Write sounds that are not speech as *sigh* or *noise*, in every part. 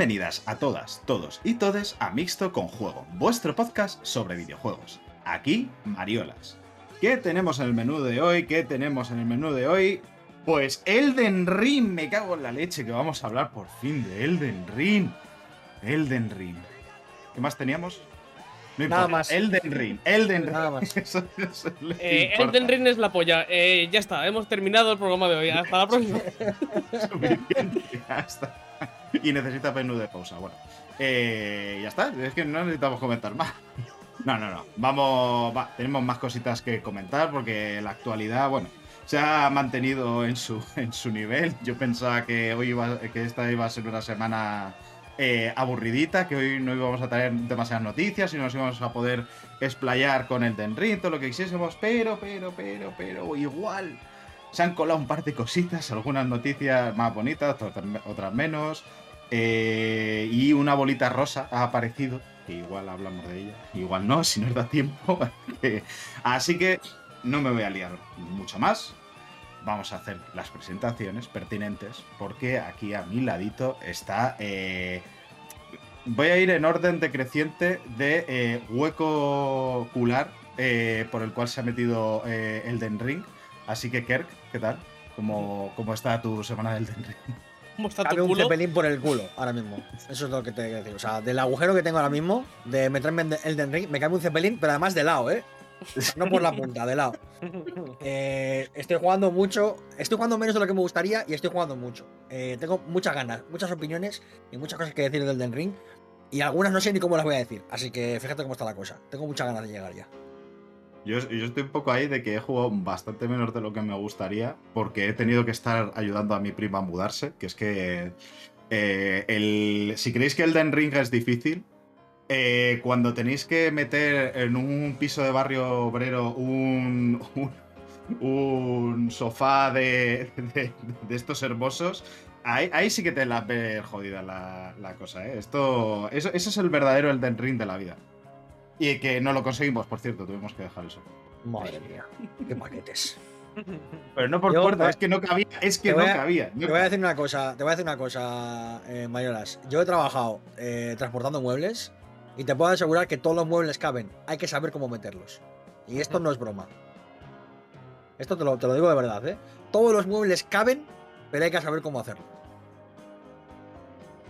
Bienvenidas a todas, todos y todes a Mixto con Juego, vuestro podcast sobre videojuegos. Aquí, Mariolas. ¿Qué tenemos en el menú de hoy? ¿Qué tenemos en el menú de hoy? Pues Elden Ring, me cago en la leche que vamos a hablar por fin de Elden Ring. Elden Ring. ¿Qué más teníamos? No Nada importa. más. Elden Ring, Elden Ring. Nada más. *laughs* Eso- eso Eh. Elden Ring es la polla. Eh, ya está, hemos terminado el programa de hoy. Hasta la próxima. *laughs* Suficiente, ya está. *laughs* Y necesita menú de pausa. Bueno, eh, ya está. Es que no necesitamos comentar más. No, no, no. Vamos, va, tenemos más cositas que comentar porque la actualidad, bueno, se ha mantenido en su, *laughs* en su nivel. Yo pensaba que hoy iba, que esta iba a ser una semana eh, aburridita, que hoy no íbamos a traer demasiadas noticias y nos íbamos a poder explayar con el Den Ring, todo lo que quisiésemos, pero, pero, pero, pero, igual. Se han colado un par de cositas, algunas noticias más bonitas, otras, menos. eh, y una bolita rosa ha aparecido, que igual hablamos de ella, igual no, si nos da tiempo. *laughs* Eh, Así que no me voy a liar mucho más. Vamos a hacer las presentaciones pertinentes, porque aquí a mi ladito está. eh, voy a ir en orden decreciente de hueco ocular eh, por el cual se ha metido Elden Ring. Así que, Kerk, ¿qué tal? ¿Cómo, cómo está tu semana del Ring? ¿Cómo está Cabe tu un culo? cepelín por el culo ahora mismo. Eso es lo que te quiero decir. O sea, del agujero que tengo ahora mismo, de meterme en Elden Ring, me cabe un cepelín, pero además de lado, ¿eh? No por la punta, de lado. Eh, estoy jugando mucho. Estoy jugando menos de lo que me gustaría y estoy jugando mucho. Eh, tengo muchas ganas, muchas opiniones y muchas cosas que decir del Elden Ring. Y algunas no sé ni cómo las voy a decir. Así que fíjate cómo está la cosa. Tengo muchas ganas de llegar ya. Yo, yo estoy un poco ahí de que he jugado bastante menos de lo que me gustaría, porque he tenido que estar ayudando a mi prima a mudarse, que es que eh, el, si creéis que Elden Ring es difícil, eh, cuando tenéis que meter en un piso de barrio obrero un, un, sofá de, de- estos hermosos, ahí, ahí sí que te la ves jodida la, la cosa. ¿eh? Esto, eso, ese es el verdadero Elden Ring de la vida. Y que no lo conseguimos, por cierto, tuvimos que dejar eso. Madre mía, qué paquetes. *laughs* Pero no por Yo- puerta, es que no cabía, es que Te no voy a- cabía. no Te voy a decir una cosa, te voy a decir una cosa, eh, Mayolas. Yo he trabajado eh, transportando muebles y te puedo asegurar que todos los muebles caben. Hay que saber cómo meterlos. Y esto no es broma. Esto te lo, te lo digo de verdad, ¿eh? Todos los muebles caben, pero hay que saber cómo hacerlo.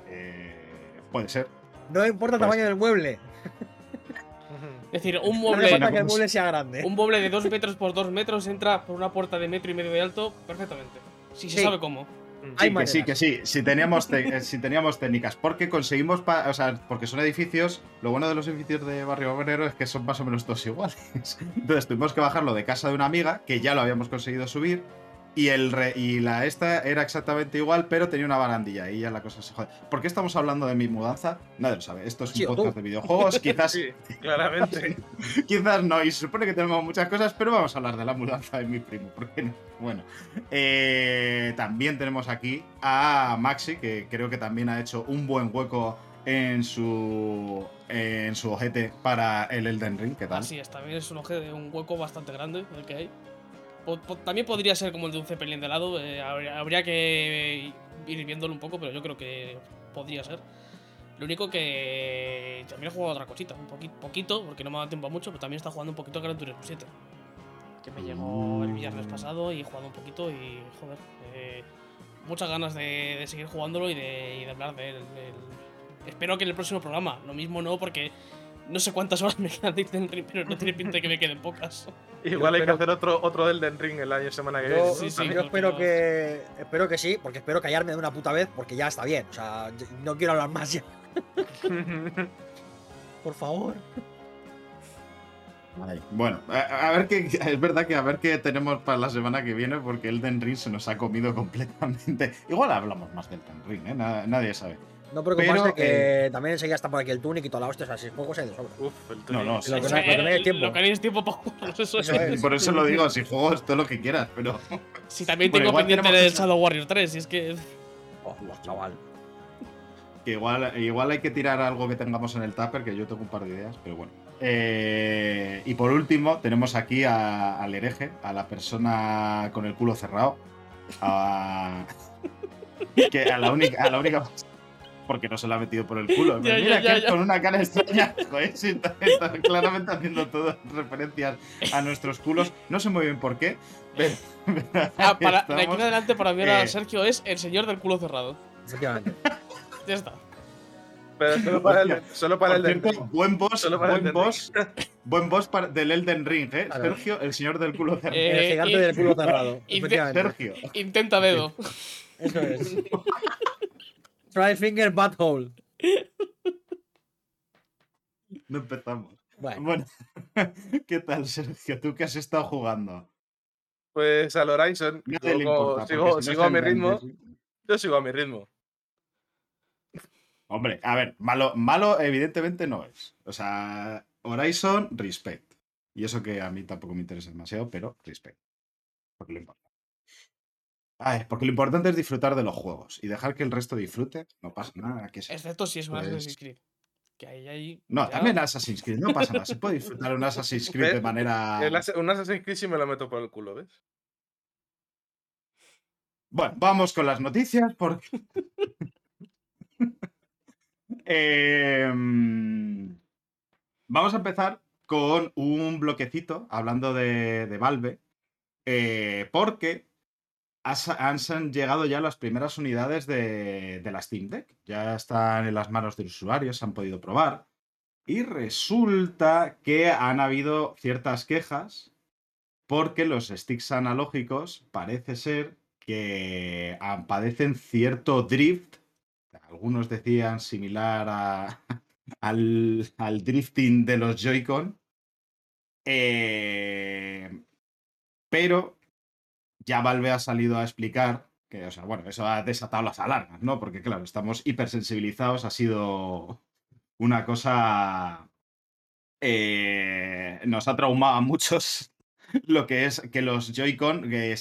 Eh, puede ser. No importa el tamaño del mueble. Es decir, un mueble, no, que el mueble sea grande. un mueble de 2 metros por 2 metros entra por una puerta de metro y medio de alto perfectamente. Si se sabe cómo. Hay Sí, que sí, que sí. Si teníamos, te- eh, si teníamos técnicas. Porque conseguimos. pa- o sea, porque son edificios. Lo bueno de los edificios de Barrio Obrero es que son más o menos todos iguales. *laughs* Entonces tuvimos que bajarlo de casa de una amiga, que ya lo habíamos conseguido subir. Y, el re- y la esta era exactamente igual, pero tenía una barandilla. Y ya la cosa se jode. ¿Por qué estamos hablando de mi mudanza? Nadie lo sabe. Esto es un Sí, o tú. podcast de videojuegos. *laughs* Quizás Sí, claramente. *laughs* Quizás no, y se supone que tenemos muchas cosas, pero vamos a hablar de la mudanza de mi primo, ¿por qué no? Bueno, eh, también tenemos aquí a Maxi, que creo que también ha hecho un buen hueco en su en su ojete para el Elden Ring, ¿qué tal? Así es, también es un, oje- un hueco bastante grande el que hay. Po- po- también podría ser como el de un Zeppelin de lado. eh, habría, habría que ir viéndolo un poco, pero yo creo que podría ser. Lo único que también he jugado otra cosita, un poqui- poquito, porque no me ha dado tiempo a mucho, pero también está jugando un poquito a Gran Turismo 7. Que me llegó el viernes pasado y he jugado un poquito y, joder, eh, muchas ganas de, de seguir jugándolo y de, y de hablar de él. Espero que en el próximo programa, lo mismo no, porque no sé cuántas horas me quedan de Elden Ring, pero no tiene pinta de que me queden pocas. *laughs* Igual hay que hacer otro, otro Elden Ring el año semana que viene. sí, sí, yo espero que espero que sí, porque espero callarme de una puta vez, porque ya está bien. O sea, no quiero hablar más ya. *laughs* Por favor. Ay, Bueno, a, a ver qué. Es verdad que a ver qué tenemos para la semana que viene, porque el Elden Ring se nos ha comido completamente. Igual hablamos más del Elden Ring, ¿eh? Na- nadie sabe. No preocupaste Pero, que también enseguida está por aquí el Tunic y toda la hostia. O sea, si juegos hay de sobra. Uf, el No, no, Tunic. sí. Lo que O no- lo que no hay el- tiempo. Lo que no hay es tiempo para jugarlos, eso Eso es. es. Por eso lo digo, si juegos todo lo que quieras, pero. *laughs* Si también tengo pendiente el Shadow Warrior 3, y es que. Oh, chaval. Que igual, igual hay que tirar algo que tengamos en el tupper, que yo tengo un par de ideas, pero bueno. Eh, y por último, tenemos aquí a- al hereje, a la persona con el culo cerrado. a- que a la única, a la única, porque no se lo ha metido por el culo. *laughs* Pero Ya, mira ya, que ya, ya. con una cara extraña, *laughs* joder, sí, está, está claramente haciendo todas referencias a nuestros culos. No sé muy bien por qué, pero. *laughs* Ah, para, de aquí en adelante, para mí ahora Eh. Sergio es el señor del culo cerrado. Efectivamente. Ya está. Pero solo para el, solo para el cierto, Ring. buen boss, Solo para el buen boss, buen boss para- del Elden Ring, ¿eh? Sergio, el señor del culo cerrado. Eh, el gigante y- del culo cerrado. Sergio. Intenta dedo. Eso es. Try finger butthole. No empezamos. Bueno, Bueno, *laughs* ¿qué tal, Sergio? ¿Tú qué has estado jugando? Pues al Horizon. Importa. sigo si no sigo a mi ritmo. Yo sigo a mi ritmo. Hombre, a ver, malo, malo evidentemente no es. O sea, Horizon, respect. Y eso que a mí tampoco me interesa demasiado, pero respect. Porque lo importante. Ay, porque lo importante es disfrutar de los juegos y dejar que el resto disfrute. No pasa nada. Que se- Excepto si es un Pues- Assassin's Creed. Que ahí, ahí. No, ya- también Assassin's Creed, no pasa nada. Se puede disfrutar un Assassin's Creed de manera. El un Assassin's Creed sí me lo meto por el culo, ¿ves? Bueno, vamos con las noticias porque. *laughs* Em, vamos a empezar con un bloquecito hablando de, de Valve. eh, porque han llegado ya las primeras unidades de, de la Steam Deck. Ya están en las manos de los usuarios, se han podido probar. Y resulta que han habido ciertas quejas porque los sticks analógicos parece ser que padecen cierto drift. Algunos decían similar *laughs* al drifting de los Joy-Con. Eh, pero ya Valve ha salido a explicar que, o sea, bueno, eso ha desatado las alarmas, ¿no? Porque, claro, estamos hipersensibilizados, ha sido una cosa. eh, nos ha traumado a muchos *laughs* lo que es que los Joy-Con, que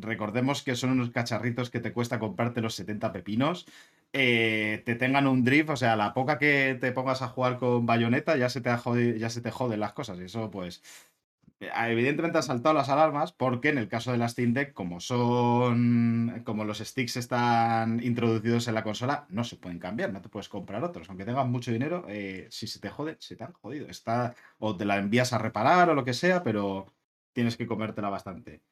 recordemos que son unos cacharritos que te cuesta comprarte los 70 pepinos, eh, te tengan un drift, o sea, la poca que te pongas a jugar con bayoneta ya se te, ha jodi- ya se te joden las cosas. Y eso, pues, evidentemente han saltado las alarmas porque en el caso de la Steam Deck, como son, como los sticks están introducidos en la consola, no se pueden cambiar, no te puedes comprar otros. Aunque tengas mucho dinero, eh, si se te jode, se te han jodido. Está, o te la envías a reparar o lo que sea, pero tienes que comértela bastante.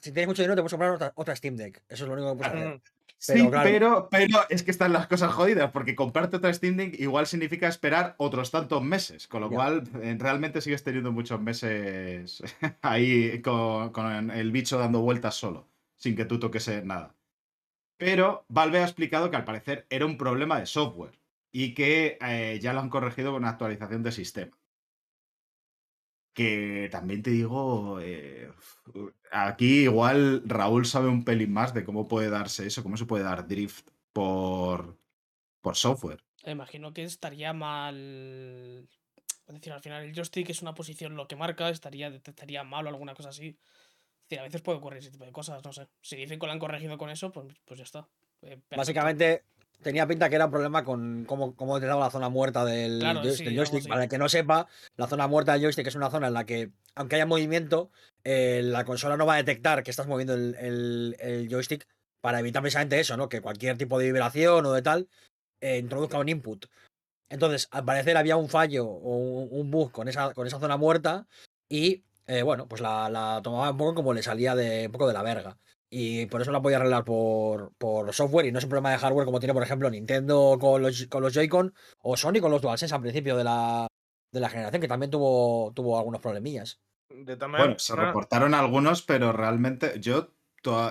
si tienes mucho dinero, te puedes comprar otra, otra Steam Deck. Eso es lo único que puedes hacer. Sí, Pero claro. pero, pero es que están las cosas jodidas, porque comprarte otra Steam Deck igual significa esperar otros tantos meses, con lo cual eh, realmente sigues teniendo muchos meses *laughs* ahí con, con el bicho dando vueltas solo, sin que tú toques nada. Pero Valve ha explicado que al parecer era un problema de software y que eh, ya lo han corregido con una actualización de sistema. Que también te digo, eh, aquí igual Raúl sabe un pelín más de cómo puede darse eso, cómo se puede dar drift por, por software. Imagino que estaría mal. Es decir, al final el joystick es una posición lo que marca, estaría, detectaría mal o alguna cosa así. Es decir, a veces puede ocurrir ese tipo de cosas, no sé. Si dicen que lo han corregido con eso, pues, pues ya está. Eh, perfecto. Básicamente, tenía pinta que era un problema con cómo, cómo la zona muerta del, Claro, joy- sí, del algo joystick. Para el que no sepa, la zona muerta del joystick es una zona en la que, aunque haya movimiento, eh, la consola no va a detectar que estás moviendo el, el- el joystick para evitar precisamente eso, ¿no? Que cualquier tipo de vibración o de tal eh, introduzca un input. Entonces, al parecer había un fallo o un, un bug con esa, con esa zona muerta y, eh, bueno, pues la, la tomaba un poco como le salía de un poco de la verga. Y por eso la podía arreglar por, por software y no es un problema de hardware como tiene, por ejemplo, Nintendo con los, con los Joy-Con o Sony con los DualSense al principio de la, de la generación, que también tuvo, tuvo algunos problemillas. De Bueno, se una- reportaron algunos, pero realmente yo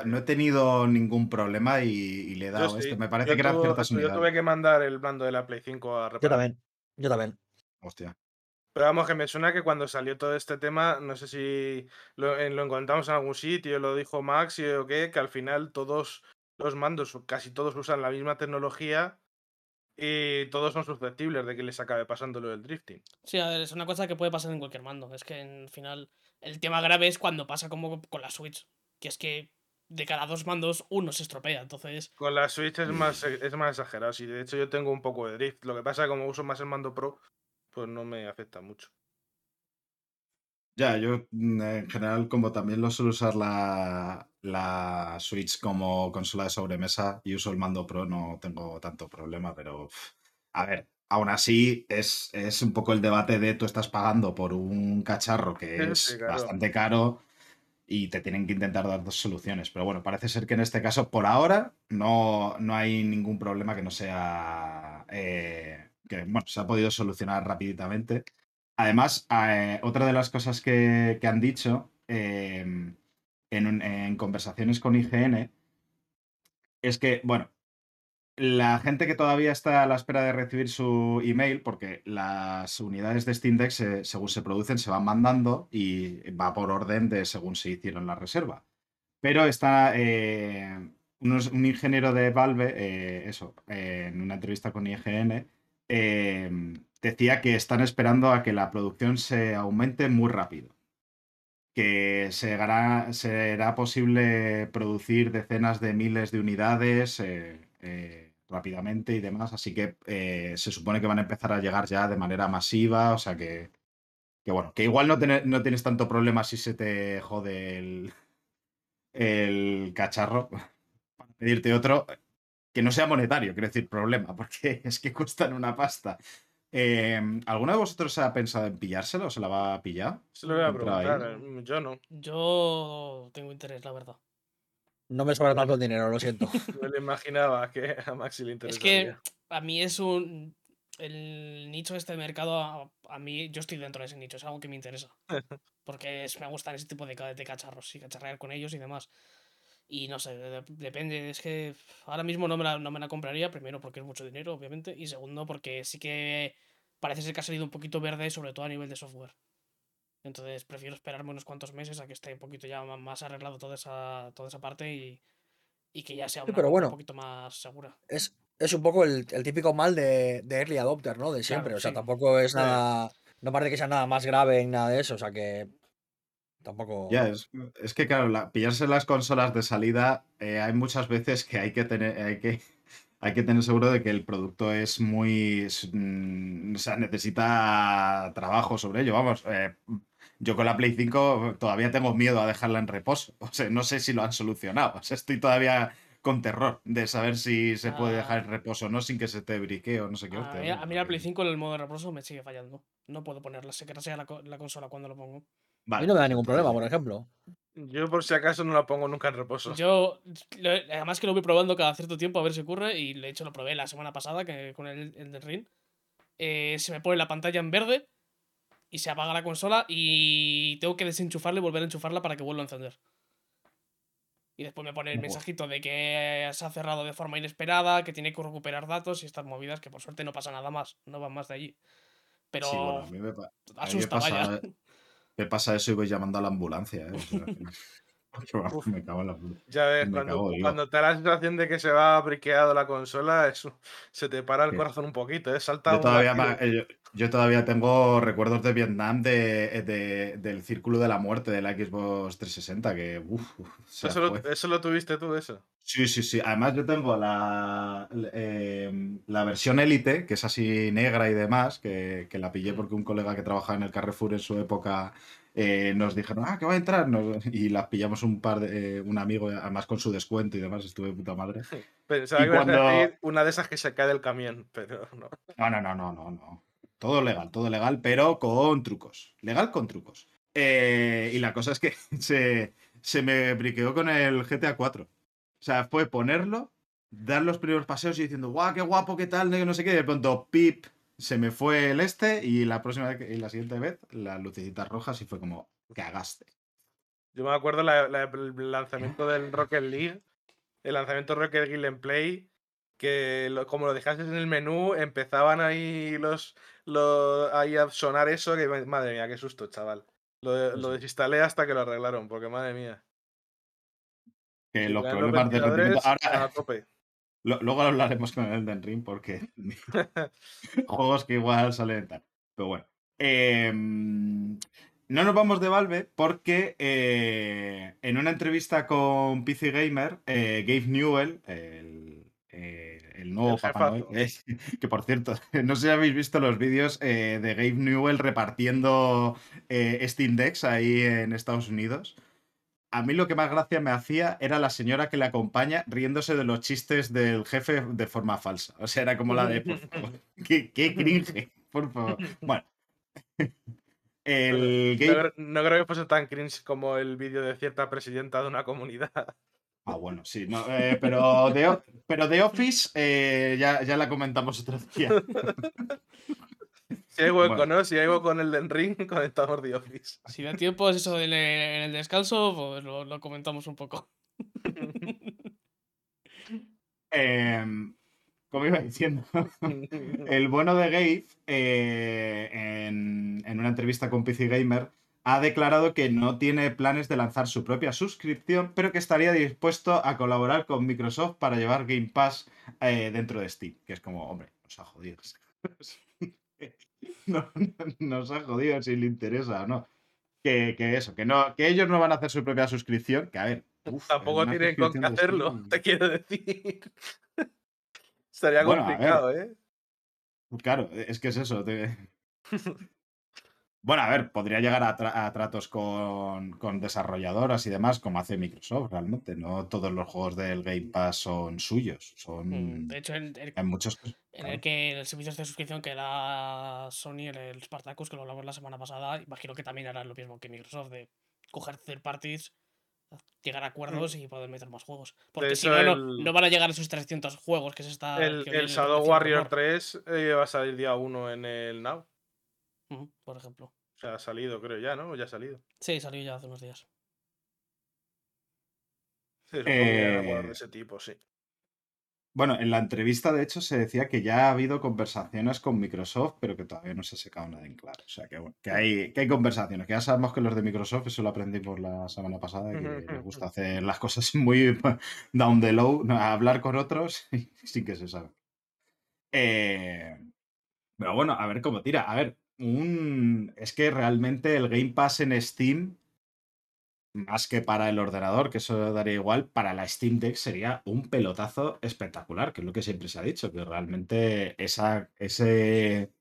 no he tenido ningún problema y, y le he yo dado sí. esto. Me parece Yo que eran ciertas Yo unidades. tuve que mandar el blando de la Play 5 a reparar. Yo también, yo también. Hostia. Pero vamos, que me suena que cuando salió todo este tema, no sé si lo, en- lo encontramos en algún sitio, lo dijo Max y o qué, que al final todos los mandos, casi todos usan la misma tecnología y todos son susceptibles de que les acabe pasando lo del drifting. Sí, a ver, es una cosa que puede pasar en cualquier mando. Es que en final el tema grave es cuando pasa como con la Switch. Que es que de cada dos mandos uno se estropea. Entonces, Con la Switch es más, e, es más exagerado. Sí, de hecho, yo tengo un poco de drift. Lo que pasa es que como uso más el mando Pro, pues no me afecta mucho. Ya, yo mm, en general, como también lo suelo usar la, la Switch como consola de sobremesa y uso el mando Pro, no tengo tanto problema, pero a ver, aún así es, es un poco el debate de tú estás pagando por un cacharro que es bastante caro y te tienen que intentar dar dos soluciones. Pero bueno, parece ser que en este caso, por ahora, no, no hay ningún problema que no sea... Eh, que, bueno, se ha podido solucionar rápidamente. Además, eh, otra de las cosas que, han dicho em, en, conversaciones con IGN es que, bueno, la gente que todavía está a la espera de recibir su email, porque las unidades de Steam Deck, según se producen, se van mandando y va por orden de según se hicieron la reserva. Pero está eh, un ingeniero de Valve, eh, eso, en una entrevista con IGN, em, decía que están esperando a que la producción se aumente muy rápido que será, posible producir decenas de miles de unidades eh, eh, rápidamente y demás, así que eh, se supone que van a empezar a llegar ya de manera masiva, o sea que, bueno, que igual no, no tienes tanto problema si se te jode el, el cacharro *laughs* para pedirte otro que no sea monetario, quiero decir, problema, *laughs* porque es que cuestan una pasta. Em, ¿Alguno de vosotros ha pensado en pillárselo o se la va a pillar? Se lo voy a preguntar, eh, yo no. Yo tengo interés, la verdad. No me sobra tanto el dinero, lo siento. *laughs* me lo imaginaba que a Maxi le interesaría. Es que a mí es un. El nicho de este mercado, a, mí, yo estoy dentro de ese nicho, es algo que me interesa. *laughs* Porque me gustan ese tipo de, de cacharros y cacharrear con ellos y demás. Y no sé, depende. Es que ahora mismo no me, la, no me la compraría, primero porque es mucho dinero, obviamente, y segundo porque sí que parece ser que ha salido un poquito verde, sobre todo a nivel de software. Entonces prefiero esperarme unos cuantos meses a que esté un poquito ya más arreglado toda esa, toda esa parte y, y que ya sea una pero bueno, un poquito más segura. Es, es un poco el, el típico mal de, de, early adopter, ¿no? De siempre. o sea, tampoco es nada. No parece que sea nada más grave en nada de eso. O sea que Tampoco. Ya, es, es que claro, pillarse las consolas de salida, eh, hay muchas veces que hay que tener, hay que, *laughs* hay que tener seguro de que el producto es muy. Mm, o sea, necesita trabajo sobre ello. Vamos, eh, yo con la Play 5 todavía tengo miedo a dejarla en reposo. *laughs* O sea, no sé si lo han solucionado. O sea, estoy todavía con terror de saber si se puede dejar en ah. reposo o no sin que se te briquee o no sé qué. a, mí, la Play 5 en el modo de reposo me sigue fallando. No puedo ponerla, sé que sea la, la consola cuando lo pongo. A mí no me da ningún problema, por ejemplo. Yo por si acaso no la pongo nunca en reposo. Yo, además que lo voy probando cada cierto tiempo a ver si ocurre, y de hecho lo probé la semana pasada que, con el, el Ring. Eh, se me pone la pantalla en verde y se apaga la consola y tengo que desenchufarla y volver a enchufarla para que vuelva a encender. Y después me pone el mensajito de que se ha cerrado de forma inesperada, que tiene que recuperar datos y estas movidas, que por suerte no pasa nada más, no van más de allí. Pero sí, bueno, a mí me, asusta, vaya *laughs* me pasa eso y voy llamando a la ambulancia. ¿eh? *laughs* me cago en la Ya ves, cuando, te da la sensación de que se va briqueado la consola, eso, se te para el corazón un poquito, ¿eh? Salta yo, todavía, yo, todavía tengo recuerdos de Vietnam de, del círculo de la muerte de la Xbox 360, que eso, lo, eso, lo, tuviste tú, eso. Sí, sí, sí. Además, yo tengo la, em, la versión Elite, que es así negra y demás, que, que, la pillé mm. porque un colega que trabajaba en el Carrefour en su época eh, nos dijeron, ah, que va a entrar. y las pillamos un par de, eh, un amigo, además con su descuento y demás, estuve de puta madre. *laughs* Pensaba que cuando... una de esas que se cae del camión, pero no. No, no, no, no, no, no. Todo legal, todo legal, pero con trucos. Legal con trucos. Eh, y la cosa es que *laughs* se, se me briqueó con el GTA 4. O sea, fue ponerlo, dar los primeros paseos y diciendo, guau, qué guapo, qué tal, no sé qué, y de pronto, pip, se me fue el este y la próxima y la siguiente vez, las lucecitas rojas y fue como, cagaste. Yo me acuerdo el lanzamiento del Rocket League, el lanzamiento Rocket League en Play, que como lo dejaste en el menú, empezaban ahí los, los ahí a sonar eso, que madre mía, qué susto, chaval. Lo, lo desinstalé hasta que lo arreglaron, porque madre mía. Que los problemas de rendimiento. Ahora, *laughs* luego hablaremos con el Elden Ring porque *laughs* *laughs* juegos que igual salen tal. Pero bueno. Em, no nos vamos de Valve porque eh, en una entrevista con PC Gamer, eh, Gabe Newell, el, eh, nuevo Papá *laughs* que por cierto, *laughs* no sé si habéis visto los vídeos de Gabe Newell repartiendo Steam Decks ahí en Estados Unidos. a mí lo que más gracia me hacía era la señora que le acompaña riéndose de los chistes del jefe de forma falsa. O sea, era como la de, por favor, *laughs* qué, qué cringe, por favor. Bueno. El No, game- cre- no creo que fuese tan cringe como el vídeo de cierta presidenta de una comunidad. Ah, bueno, sí, no, eh, pero, de, pero de Office eh, ya, ya la comentamos otro día. Si hay hueco, Bueno. ¿no? Si hay hueco en el Den Ring, *laughs* conectamos The Office. Si da tiempo, es eso en el, descanso, pues lo, lo comentamos un poco. Em, como iba diciendo, *laughs* el bueno de Gabe, eh, en, en una entrevista con PC Gamer, ha declarado que no tiene planes de lanzar su propia suscripción, pero que estaría dispuesto a colaborar con Microsoft para llevar Game Pass eh, dentro de Steam. Que es como, hombre, nos ha jodido. *laughs* No, no- nos ha jodido si le interesa o no. Que, que eso, que no, que ellos no van a hacer su propia suscripción, que a ver. uf, Tampoco tienen con qué hacerlo, Steam- te quiero decir. *laughs* Estaría Bueno, complicado, ¿eh? Claro, es que es eso. te- *laughs* Bueno, a ver, podría llegar a, tra- a tratos con, con desarrolladoras y demás, como hace Microsoft, realmente. No todos los juegos del Game Pass son suyos. Mm, Son. De hecho, el, el- Hay muchos. en claro. el que el servicio de suscripción que era Sony, el, el Spartacus, que lo hablamos la semana pasada, imagino que también harán lo mismo que Microsoft, de coger third parties, llegar a acuerdos y poder meter más juegos. Porque si no, no, el- no van a llegar a esos 300 juegos que se está. El, Shadow Warrior rumor. 3 eh, va a salir día 1 en el Now. Por ejemplo. O sea, ha salido, creo ya, ¿no? Ya ha salido. Sí, salió ya hace unos días. Sí, que era Eh, de ese tipo, sí. Bueno, en la entrevista, de hecho, se decía que ya ha habido conversaciones con Microsoft, pero que todavía no se ha sacado nada en claro. O sea, que, bueno, que, hay, que hay conversaciones, que ya sabemos que los de Microsoft, eso lo aprendimos la semana pasada, que les gusta hacer las cosas *laughs* muy down the low, hablar con otros *laughs* sin que se sabe. Eh, pero bueno, a ver cómo tira. A ver, un, es que realmente el Game Pass en Steam, más que para el ordenador, que eso daría igual, para la Steam Deck sería un pelotazo espectacular, que es lo que siempre se ha dicho, que realmente esa, ese...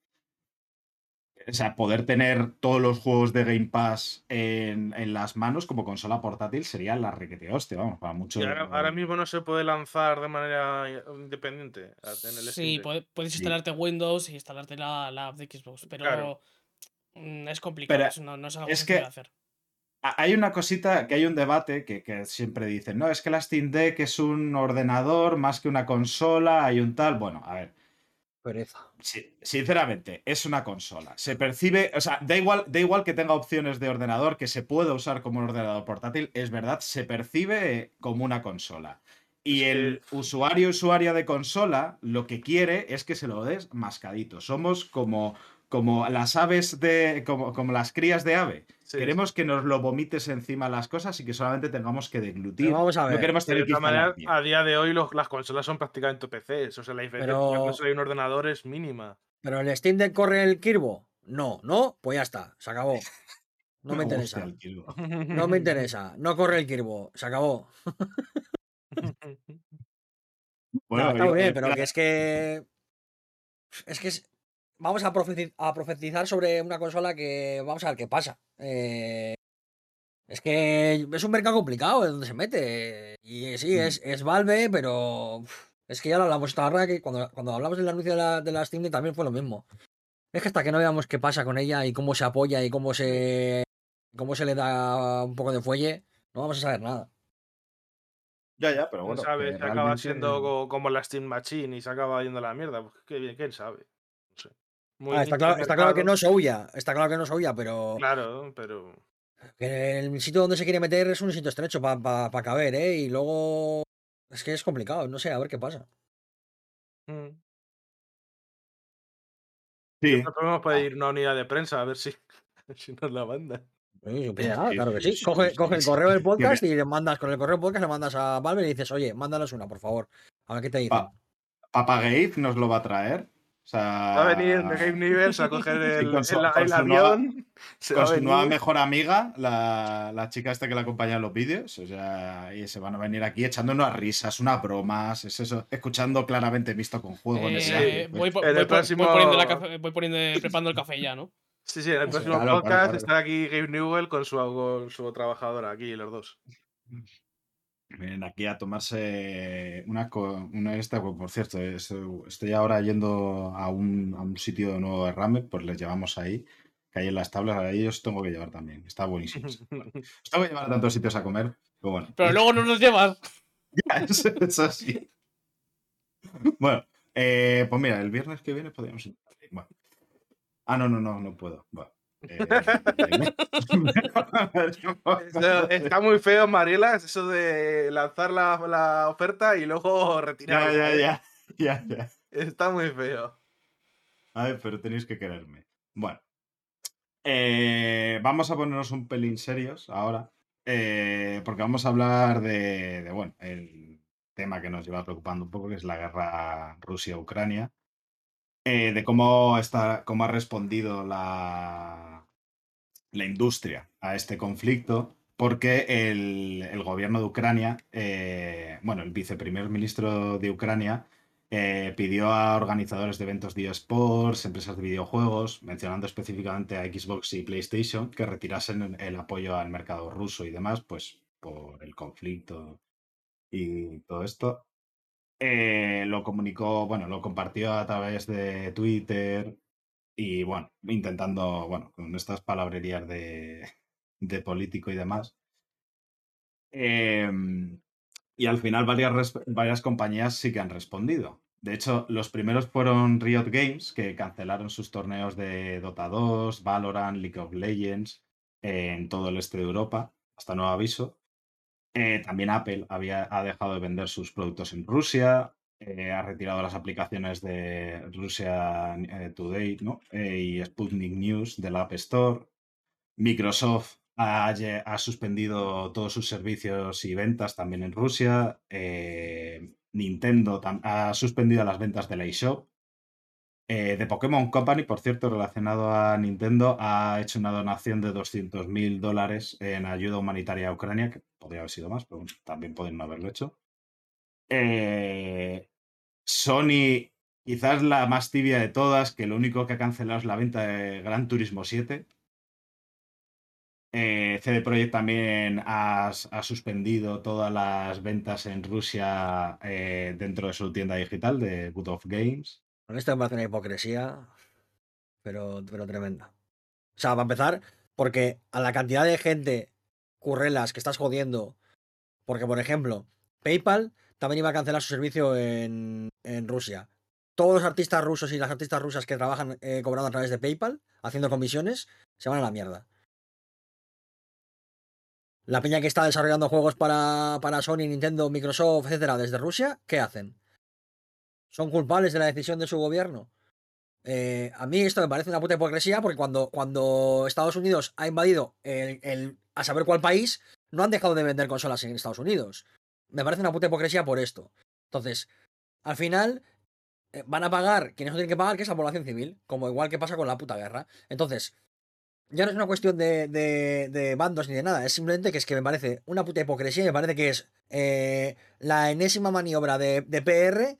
O sea, poder tener todos los juegos de Game Pass en, en las manos como consola portátil sería la requete hostia, vamos, para mucho. Y ahora, ahora mismo no se puede lanzar de manera eh, independiente en el Sí, puedes Sí. instalarte Windows y instalarte la, la app de Xbox, pero Claro. mm, es complicado, Pero eso no, no es algo es que- de hacer. Ha- Hay una cosita, que hay un debate que, que siempre dicen, no, es que la Steam Deck es un ordenador más que una consola, hay un tal. Bueno, a ver, Pereza. Sí, sinceramente, es una consola. Se percibe, o sea, da igual, da igual que tenga opciones de ordenador, que se pueda usar como un ordenador portátil, es verdad, se percibe como una consola. Y el usuario usuaria de consola lo que quiere es que se lo des mascadito. Somos como, como las aves de. como, como las crías de ave. Sí, Queremos que nos lo vomites encima las cosas y que solamente tengamos que deglutir. Pero vamos a No ver. queremos De tener que otra manera, a día de hoy los- las consolas son prácticamente PCs. O sea, la diferencia entre Pero- una consola y un ordenador es mínima. Pero el Steam Deck corre el Kirbo. No, no, pues ya está, se acabó. No me *laughs* interesa. el Kirbo. No me *laughs* interesa. No corre el Kirbo. Se acabó. *laughs* Bueno, No, está muy bien, pero que es que. Es que es- vamos a, profeti- a profetizar sobre una consola que vamos a ver qué pasa. Eh, es que es un mercado complicado de donde se mete. Y sí, Mm. es, es Valve, pero es que ya lo hablamos esta hora que cuando, cuando hablamos del anuncio de la, de la Steam Deck también fue lo mismo. Es que hasta que no veamos qué pasa con ella y cómo se apoya y cómo se cómo se le da un poco de fuelle, no vamos a saber nada. Ya, ya, pero ¿Quién bueno. sabe? que Se acaba siendo co- como la Steam Machine y se acaba yendo a la mierda. Pues qué bien, quién sabe. Muy Ah, está, claro, está claro que no se huya, está claro que no se huya, pero Claro, pero. el sitio donde se quiere meter es un sitio estrecho para caber, ¿eh? Y luego es que es complicado, no sé, a ver qué pasa. mm, Sí, podemos pedir una unidad de prensa a ver si, *laughs* si nos la mandan. Sí, pues claro que sí, Coge, coge el correo del podcast y le mandas con el correo del podcast, le mandas a Valve y le dices, oye, mándanos una, por favor. A ver qué te dicen. Pa- Papa Gabe nos lo va a traer. O sea, Va a venir de Game *laughs* Universe a coger el, con su- el- con el su nueva- avión. se va con su nueva mejor amiga, la, la chica esta que la acompaña en los vídeos. O sea, y se van a venir aquí echando unas risas, unas bromas, es eso, escuchando claramente visto con juego. en Eh, ese- voy, po- En el voy poniendo la cafe- voy poniendo, preparando el café ya, ¿no? Sí, sí, en el próximo Claro, claro, podcast claro. estará aquí Gabe Newell con su, con su trabajadora, aquí los dos. Vienen aquí a tomarse una, una esta, pues, por cierto, es- estoy ahora yendo a un, a un sitio nuevo de ramen, pues les llevamos ahí, que hay en las tablas, a ellos tengo que llevar también, está buenísimo. *laughs* Os tengo que llevar a tantos sitios a comer, pero bueno. Pero luego no nos llevas. eso, eso sí. Bueno, eh, pues mira, el viernes que viene podríamos. Bueno. Ah, no, no, no, no puedo. Bueno. Eh, *laughs* Eso *laughs* está muy feo, Mariela, eso de lanzar la, la oferta y luego ya, retirarla. ya, ya, ya, ya. Está muy feo. A ver, pero tenéis que quererme. Bueno. Eh, vamos a ponernos un pelín serios ahora. eh, porque vamos a hablar de, de, bueno, el tema que nos lleva preocupando un poco, que es la guerra Rusia-Ucrania. Eh, de cómo, está, cómo ha respondido la, la industria a este conflicto. Porque el, el gobierno de Ucrania, eh, bueno, el viceprimer ministro de Ucrania, eh, pidió a organizadores de eventos de eSports, empresas de videojuegos, mencionando específicamente a Xbox y PlayStation, que retirasen el apoyo al mercado ruso y demás, pues por el conflicto y todo esto. Eh, lo comunicó, bueno, lo compartió a través de Twitter y bueno, intentando, bueno, con estas palabrerías de, político y demás. Em, y al final varias, varias compañías sí que han respondido. De hecho, los primeros fueron Riot Games, que cancelaron sus torneos de Dota 2, Valorant, League of Legends eh, en todo el este de Europa, hasta nuevo aviso. Eh, también Apple había, ha dejado de vender sus productos en Rusia, eh, ha retirado las aplicaciones de Rusia eh, Today ¿no? Y Sputnik News de la App Store. Microsoft ha, ha suspendido todos sus servicios y ventas también en Rusia. Nintendo ha suspendido las ventas de la eShop. Eh, The Pokémon Company, por cierto, relacionado a Nintendo, ha hecho una donación de 200.000 dólares en ayuda humanitaria a Ucrania, que podría haber sido más, pero también pueden no haberlo hecho. Eh, Sony, quizás la más tibia de todas, que lo único que ha cancelado es la venta de Gran Turismo 7. Eh, CD Projekt también ha, ha suspendido todas las ventas en Rusia eh, dentro de su tienda digital de Good of Games. Con esto me parece una hipocresía, pero, pero tremenda. O sea, para empezar, porque a la cantidad de gente, currelas, que estás jodiendo, porque por ejemplo, PayPal también iba a cancelar su servicio en, en Rusia. Todos los artistas rusos y las artistas rusas que trabajan eh, cobrando a través de PayPal, haciendo comisiones, se van a la mierda. La peña que está desarrollando juegos para, para Sony, Nintendo, Microsoft, etcétera, desde Rusia, ¿qué hacen? ¿Son culpables de la decisión de su gobierno? Eh, a mí esto me parece una puta hipocresía porque cuando, cuando Estados Unidos ha invadido el, el- a saber cuál país, no han dejado de vender consolas en Estados Unidos. Me parece una puta hipocresía por esto. Entonces, al final, eh, van a pagar quienes no tienen que pagar, que es la población civil, como igual que pasa con la puta guerra. Entonces, ya no es una cuestión de, de- de bandos ni de nada, es simplemente que es que me parece una puta hipocresía y me parece que es eh, la enésima maniobra de, de PR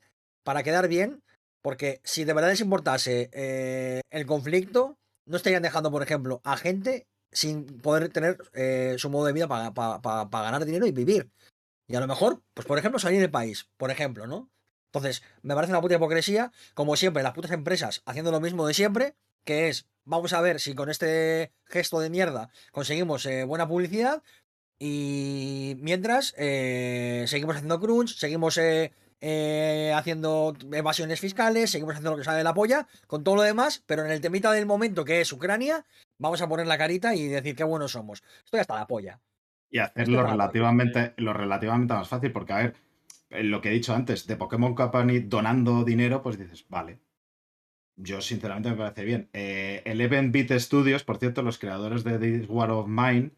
para quedar bien, porque si de verdad les importase eh, el conflicto, no estarían dejando, por ejemplo, a gente sin poder tener eh, su modo de vida para, ganar dinero y vivir. Y a lo mejor, pues por ejemplo, salir del país, por ejemplo, ¿no? Entonces, me parece una puta hipocresía, como siempre, las putas empresas haciendo lo mismo de siempre, que es, vamos a ver si con este gesto de mierda conseguimos eh, buena publicidad y mientras eh, seguimos haciendo crunch, seguimos eh, haciendo evasiones fiscales, seguimos haciendo lo que sale de la polla, con todo lo demás, pero en el temita del momento que es Ucrania, vamos a poner la carita y decir qué buenos somos. Estoy hasta la polla. Y Esto hacerlo relativamente, lo relativamente más fácil, porque a ver, lo que he dicho antes, de Pokémon Company donando dinero, pues dices, vale. Yo sinceramente me parece bien. Eh, Eleven Bit Studios, por cierto, los creadores de This War of Mine,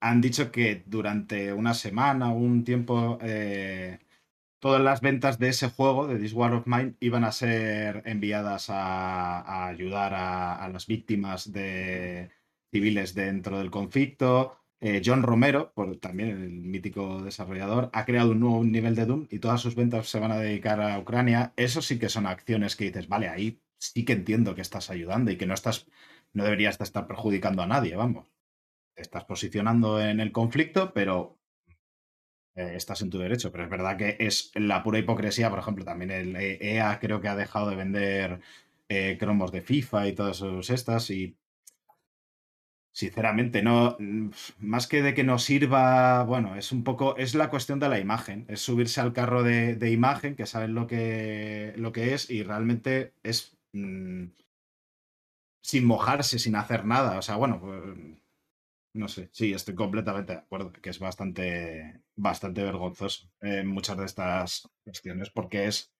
han dicho que durante una semana o un tiempo eh, todas las ventas de ese juego, de This War of Mine, iban a ser enviadas a, ayudar a, las víctimas de civiles dentro del conflicto. Eh, John Romero, por, también el mítico desarrollador, ha creado un nuevo nivel de Doom y todas sus ventas se van a dedicar a Ucrania. Eso sí que son acciones que dices, vale, ahí sí que entiendo que estás ayudando y que no estás no deberías de estar perjudicando a nadie, vamos. Te estás posicionando en el conflicto, pero eh, estás en tu derecho. Pero es verdad que es la pura hipocresía, por ejemplo, también el EA creo que ha dejado de vender eh, cromos de FIFA y todas estas y sinceramente no más que de que nos sirva bueno es un poco es la cuestión de la imagen es subirse al carro de, de imagen que saben lo que lo que es y realmente es mm, sin mojarse sin hacer nada o sea bueno pues, no sé sí estoy completamente de acuerdo que es bastante bastante vergonzoso en muchas de estas cuestiones porque es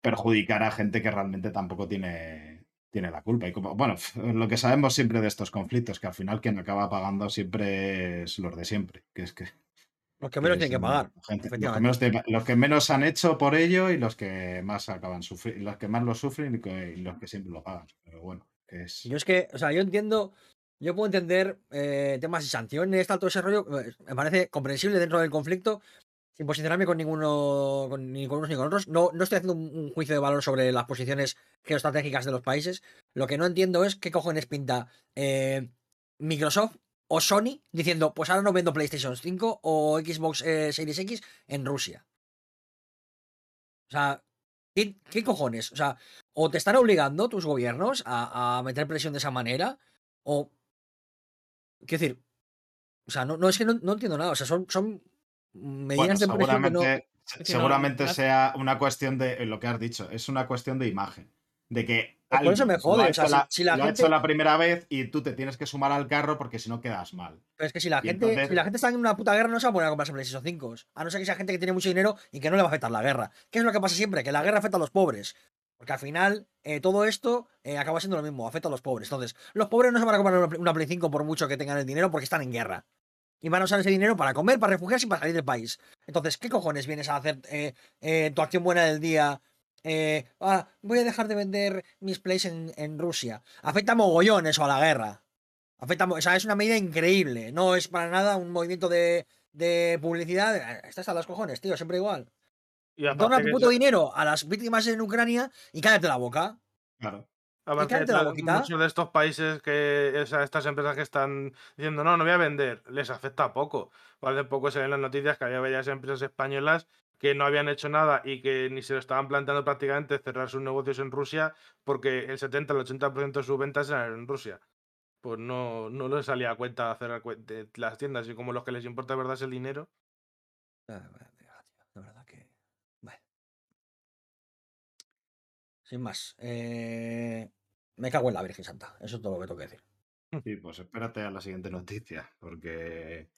perjudicar a gente que realmente tampoco tiene, tiene la culpa. Y como, bueno, *laughs* lo que sabemos siempre de estos conflictos, que al final quien acaba pagando siempre es los de siempre, que es que... Los que menos tienen que pagar. los, que menos, han hecho por ello y los que más acaban sufriendo, los que más lo sufren y, los que siempre lo pagan. Pero bueno, es... Yo es que, o sea, yo entiendo, yo puedo entender eh, temas de sanciones, tal, todo ese rollo, me parece comprensible dentro del conflicto, sin posicionarme con ninguno, ni con unos ni con otros. No, no estoy haciendo un, juicio de valor sobre las posiciones geoestratégicas de los países. Lo que no entiendo es qué cojones pinta eh, Microsoft o Sony diciendo, pues ahora no vendo PlayStation 5 o Xbox eh, Series X en Rusia. O sea, ¿qué, cojones? O sea, o te están obligando tus gobiernos a, meter presión de esa manera, o... Quiero decir, o sea, no, no es que no, no entiendo nada. O sea, son, son medidas seguramente, seguramente sea una cuestión de lo que has dicho, es una cuestión de imagen. De que pues por eso me jode. si, la lo gente... ha hecho la primera vez y tú te tienes que sumar al carro porque si no quedas mal. Pero es que si la, gente, si la gente está en una puta guerra, no se va a poner a comprarse PlayStation 5. A no ser que sea gente que tiene mucho dinero y que no le va a afectar la guerra. ¿Qué es lo que pasa siempre? Que la guerra afecta a los pobres. Porque al final, eh, todo esto eh, acaba siendo lo mismo, afecta a los pobres. Entonces, los pobres no se van a comprar una Play 5 por mucho que tengan el dinero porque están en guerra y van a usar ese dinero para comer, para refugiarse y para salir del país. Entonces, ¿qué cojones vienes a hacer eh, tu acción buena del día? Ah, voy a dejar de vender mis plays en, Rusia. Afecta mogollón eso a la guerra. Afecta, o sea, es una medida increíble. No es para nada un movimiento de, publicidad. Estás a los cojones, tío, siempre igual. Dona tu puto dinero a las víctimas en Ucrania y cállate la boca. Claro. Aparte, muchos de estos países que estas empresas que están diciendo no, no voy a vender, les afecta poco. Hace poco se ven las noticias que había varias empresas españolas que no habían hecho nada y que ni se lo estaban planteando prácticamente cerrar sus negocios en Rusia porque el 70 al 80% de sus ventas eran en Rusia. Pues no, no les salía a cuenta cerrar las tiendas y como los que les importa de verdad es el dinero. Ah, verdad que. Sin más. Eh, me cago en la Virgen Santa. Eso es todo lo que tengo que decir. Sí, pues espérate a la siguiente noticia, porque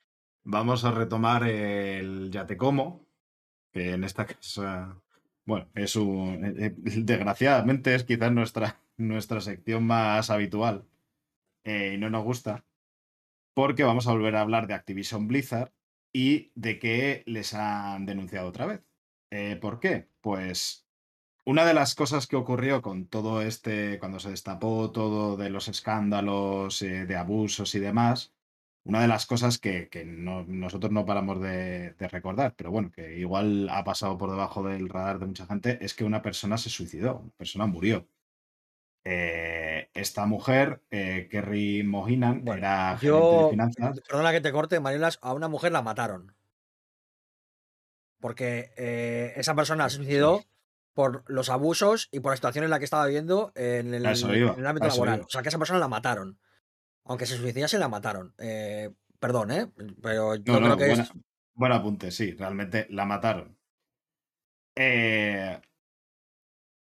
vamos a retomar el Ya te como, que en esta casa, bueno, es un. Eh, eh, desgraciadamente es quizás nuestra, nuestra sección más habitual y no nos gusta, porque vamos a volver a hablar de Activision Blizzard y de que les han denunciado otra vez. ¿Por qué? Pues una de las cosas que ocurrió con todo este, cuando se destapó todo de los escándalos eh, de abusos y demás, una de las cosas que, nosotros no paramos de, recordar, pero bueno, que igual ha pasado por debajo del radar de mucha gente, es que una persona se suicidó, una persona murió. Eh, esta mujer, eh, Kerry Mohinan, era gerente de finanzas. Perdona que te corte, Marielas, a una mujer la mataron. Porque esa persona se suicidó por los abusos y por la situación en la que estaba viviendo en el, ámbito laboral. O sea, que esa persona la mataron. Aunque se suicidase, la mataron. Eh, perdón, ¿eh? Pero yo creo que es... Buen apunte, sí, realmente la mataron. Eh,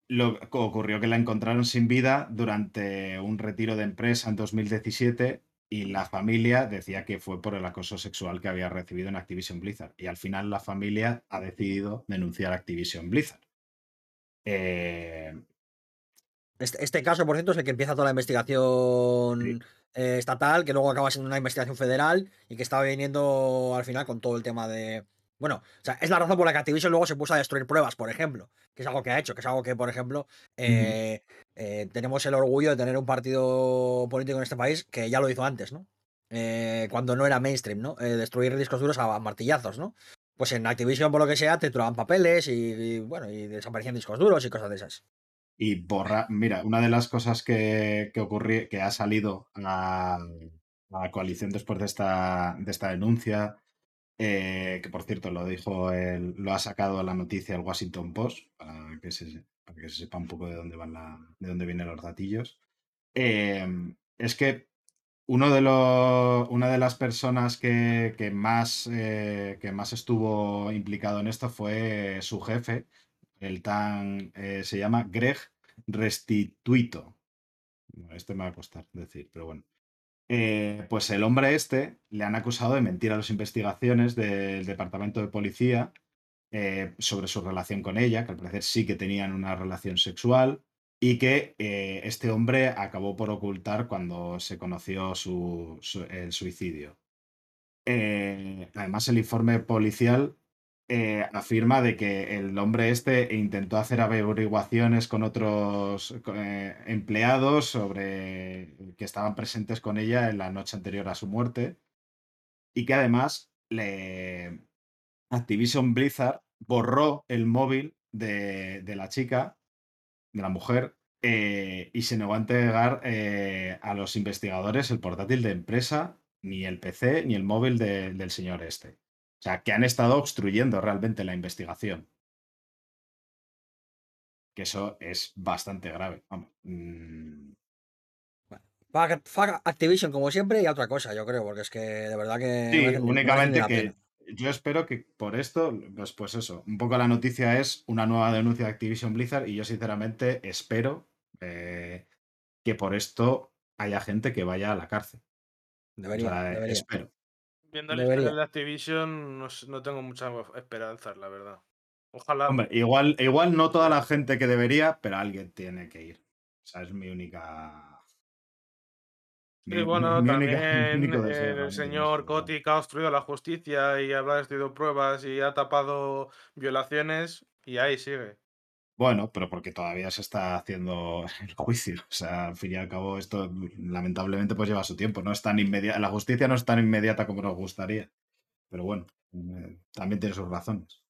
lo ocurrió que la encontraron sin vida durante un retiro de empresa en 2017 y la familia decía que fue por el acoso sexual que había recibido en Activision Blizzard. Y al final la familia ha decidido denunciar a Activision Blizzard. Eh, este, este, caso, por cierto, es el que empieza toda la investigación eh, estatal, que luego acaba siendo una investigación federal y que estaba viniendo al final con todo el tema de. Bueno, o sea, es la razón por la que Activision luego se puso a destruir pruebas, por ejemplo, que es algo que ha hecho, que es algo que, por ejemplo, eh, tenemos el orgullo de tener un partido político en este país que ya lo hizo antes, ¿no? cuando no era mainstream, ¿no? destruir discos duros a martillazos, ¿no? Pues en Activision, por lo que sea, te tiraban papeles y, bueno, y desaparecían discos duros y cosas de esas. y borra. Mira, una de las cosas que, que ocurrió, que ha salido a, la coalición después de esta, de esta denuncia, eh, que por cierto lo dijo el- lo ha sacado a la noticia el Washington Post, para que se, que se sepa un poco de dónde van la, de dónde vienen los datillos. eh, es que uno de los, una de las personas que, que más, eh, que más estuvo implicado en esto fue su jefe, el tan, eh, se llama Greg Restituito. Este me va a costar decir, pero bueno. Eh, pues el hombre este le han acusado de mentir a las investigaciones del departamento de policía sobre su relación con ella, que al parecer sí que tenían una relación sexual y que eh, este hombre acabó por ocultar cuando se conoció su, el suicidio. Eh, además, el informe policial eh, afirma de que el hombre este intentó hacer averiguaciones con otros empleados sobre que estaban presentes con ella en la noche anterior a su muerte y que además le Activision Blizzard borró el móvil de, de la chica, de la mujer, eh, y se negó a entregar eh, a los investigadores el portátil de empresa, ni el PC, ni el móvil de- del señor este. O sea, que han estado obstruyendo realmente la investigación. Que eso es bastante grave. Vamos, mm, Fuck, fuck Activision, como siempre, y otra cosa, yo creo, porque es que de verdad que. Sí, únicamente que. Yo espero que por esto, pues, pues eso, un poco la noticia es una nueva denuncia de Activision Blizzard y yo sinceramente espero eh, que por esto haya gente que vaya a la cárcel. O Debería, sea, debería. espero. Viendo la historia de Activision, no, no tengo muchas esperanzas, la verdad. Ojalá. Hombre, igual, igual no toda la gente que debería, pero alguien tiene que ir. O sea, es mi única. Mi- bueno, mi única- mi también *laughs* el señor Kotick ha obstruido la justicia y ha destruido pruebas y ha tapado violaciones y ahí sigue. Bueno, pero porque todavía se está haciendo *laughs* el juicio. O sea, al fin y al cabo, esto lamentablemente pues lleva su tiempo. No es tan inmediata. La justicia no es tan inmediata como nos gustaría. Pero bueno, eh, también tiene sus razones.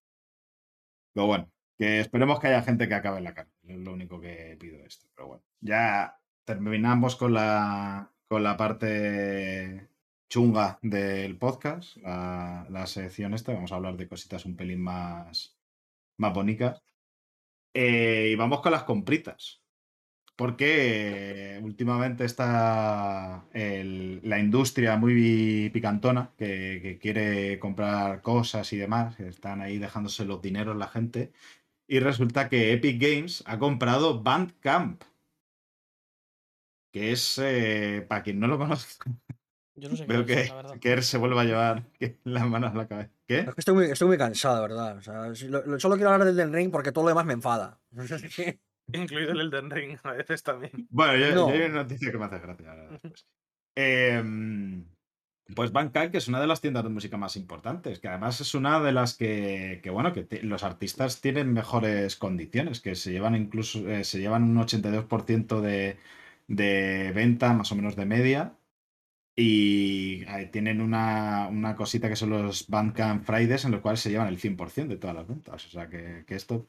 Pero bueno, que esperemos que haya gente que acabe en la cárcel. Es lo único que pido esto. Pero bueno, ya terminamos con la, con la parte chunga del podcast, la, sección esta. Vamos a hablar de cositas un pelín más, más bonitas. Eh, y vamos con las compritas. Porque eh, últimamente está la industria muy picantona que, quiere comprar cosas y demás. Están ahí dejándose los dineros la gente. Y resulta que Epic Games ha comprado Bandcamp. Que es, eh, para quien no lo conozca, Yo no sé qué veo es, que, que se vuelve a llevar *laughs* las manos a la cabeza. ¿Qué? Es que estoy muy, estoy muy cansado, de verdad. O sea, si lo- lo- solo quiero hablar del Elden Ring porque todo lo demás me enfada. *laughs* *laughs* Incluido el Elden Ring a veces también. Bueno, yo, No. yo hay una noticia que me hace gracia. ahora después. Em, pues Bandcamp, que es una de las tiendas de música más importantes, que además es una de las que, que, bueno, que te- los artistas tienen mejores condiciones, que se llevan incluso, eh, se llevan un 82% de, de venta, más o menos de media, y tienen una, una cosita que son los Bandcamp Fridays, en los cuales se llevan el 100% de todas las ventas. O sea que, que esto...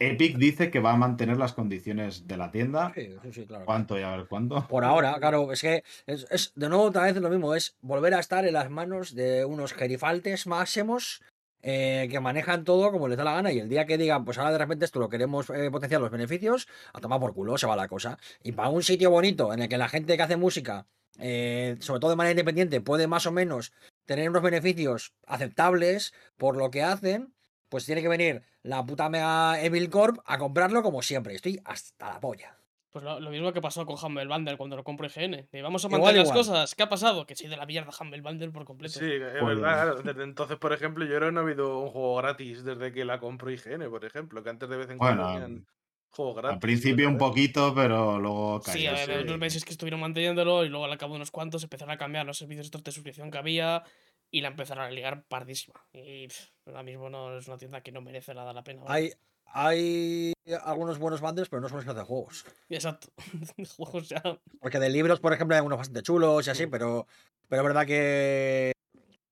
Epic dice que va a mantener las condiciones de la tienda. Sí, sí, sí, claro. ¿Cuánto y a ver cuándo? Por ahora, claro, es que es, es- de nuevo otra vez lo mismo, es volver a estar en las manos de unos gerifaltes máximos eh, que manejan todo como les da la gana y el día que digan, pues ahora de repente esto lo queremos eh, potenciar los beneficios, a tomar por culo se va la cosa. Y para un sitio bonito en el que la gente que hace música, eh, sobre todo de manera independiente, puede más o menos tener unos beneficios aceptables por lo que hacen, pues tiene que venir la puta mega Evil Corp a comprarlo como siempre. Estoy hasta la polla. Pues lo, lo mismo que pasó con Humble Bundle cuando lo compró IGN. De vamos a Igual, mantener las igual. cosas. ¿Qué ha pasado? Que soy de la mierda Humble Bundle por completo. Sí, es Pues- verdad. Desde entonces, por ejemplo, yo creo no ha habido un juego gratis desde que la compró IGN, por ejemplo, que antes de vez en cuando Bueno, tenían juegos gratis. Al principio un poquito, pero luego Sí, cayó. a ver, unos meses que estuvieron manteniéndolo y luego al cabo de unos cuantos empezaron a cambiar los servicios estos de suscripción que había y la empezaron a ligar pardísima. Y pff, ahora mismo no es una tienda que no merece nada la pena. Hay, hay algunos buenos bundles, pero no son los que hacen juegos. Exacto. *laughs* Juegos ya. Porque de libros, por ejemplo, hay algunos bastante chulos y así, pero, pero es verdad que,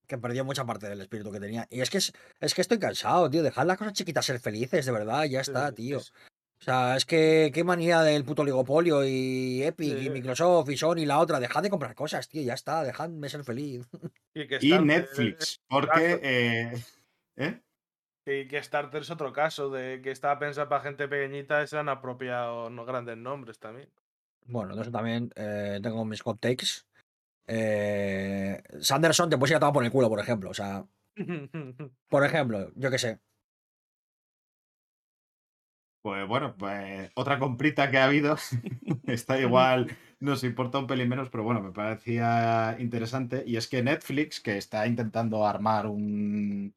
que perdió mucha parte del espíritu que tenía. Y es que, es, es que estoy cansado, tío. Dejad las cosas chiquitas ser felices, de verdad, ya está, sí, tío. es- O sea, es que qué manía del puto oligopolio y Epic y. Microsoft y Sony y la otra. Dejad de comprar cosas, tío, ya está, dejadme ser feliz. Y, que Y Starter- Netflix, porque. eh, ¿eh? Y que Starter es otro caso, de que estaba pensado para gente pequeñita se han apropiado no grandes nombres también. Bueno, de eso también eh, tengo mis hot takes. Eh, Sanderson te puedes ir a tomar por el culo, por ejemplo. O sea, *laughs* por ejemplo, yo qué sé. Pues bueno, pues otra comprita que ha habido. *laughs* Está *laughs* igual, nos importa un pelín menos, pero bueno, me parecía interesante. Y es que Netflix, que está intentando armar un,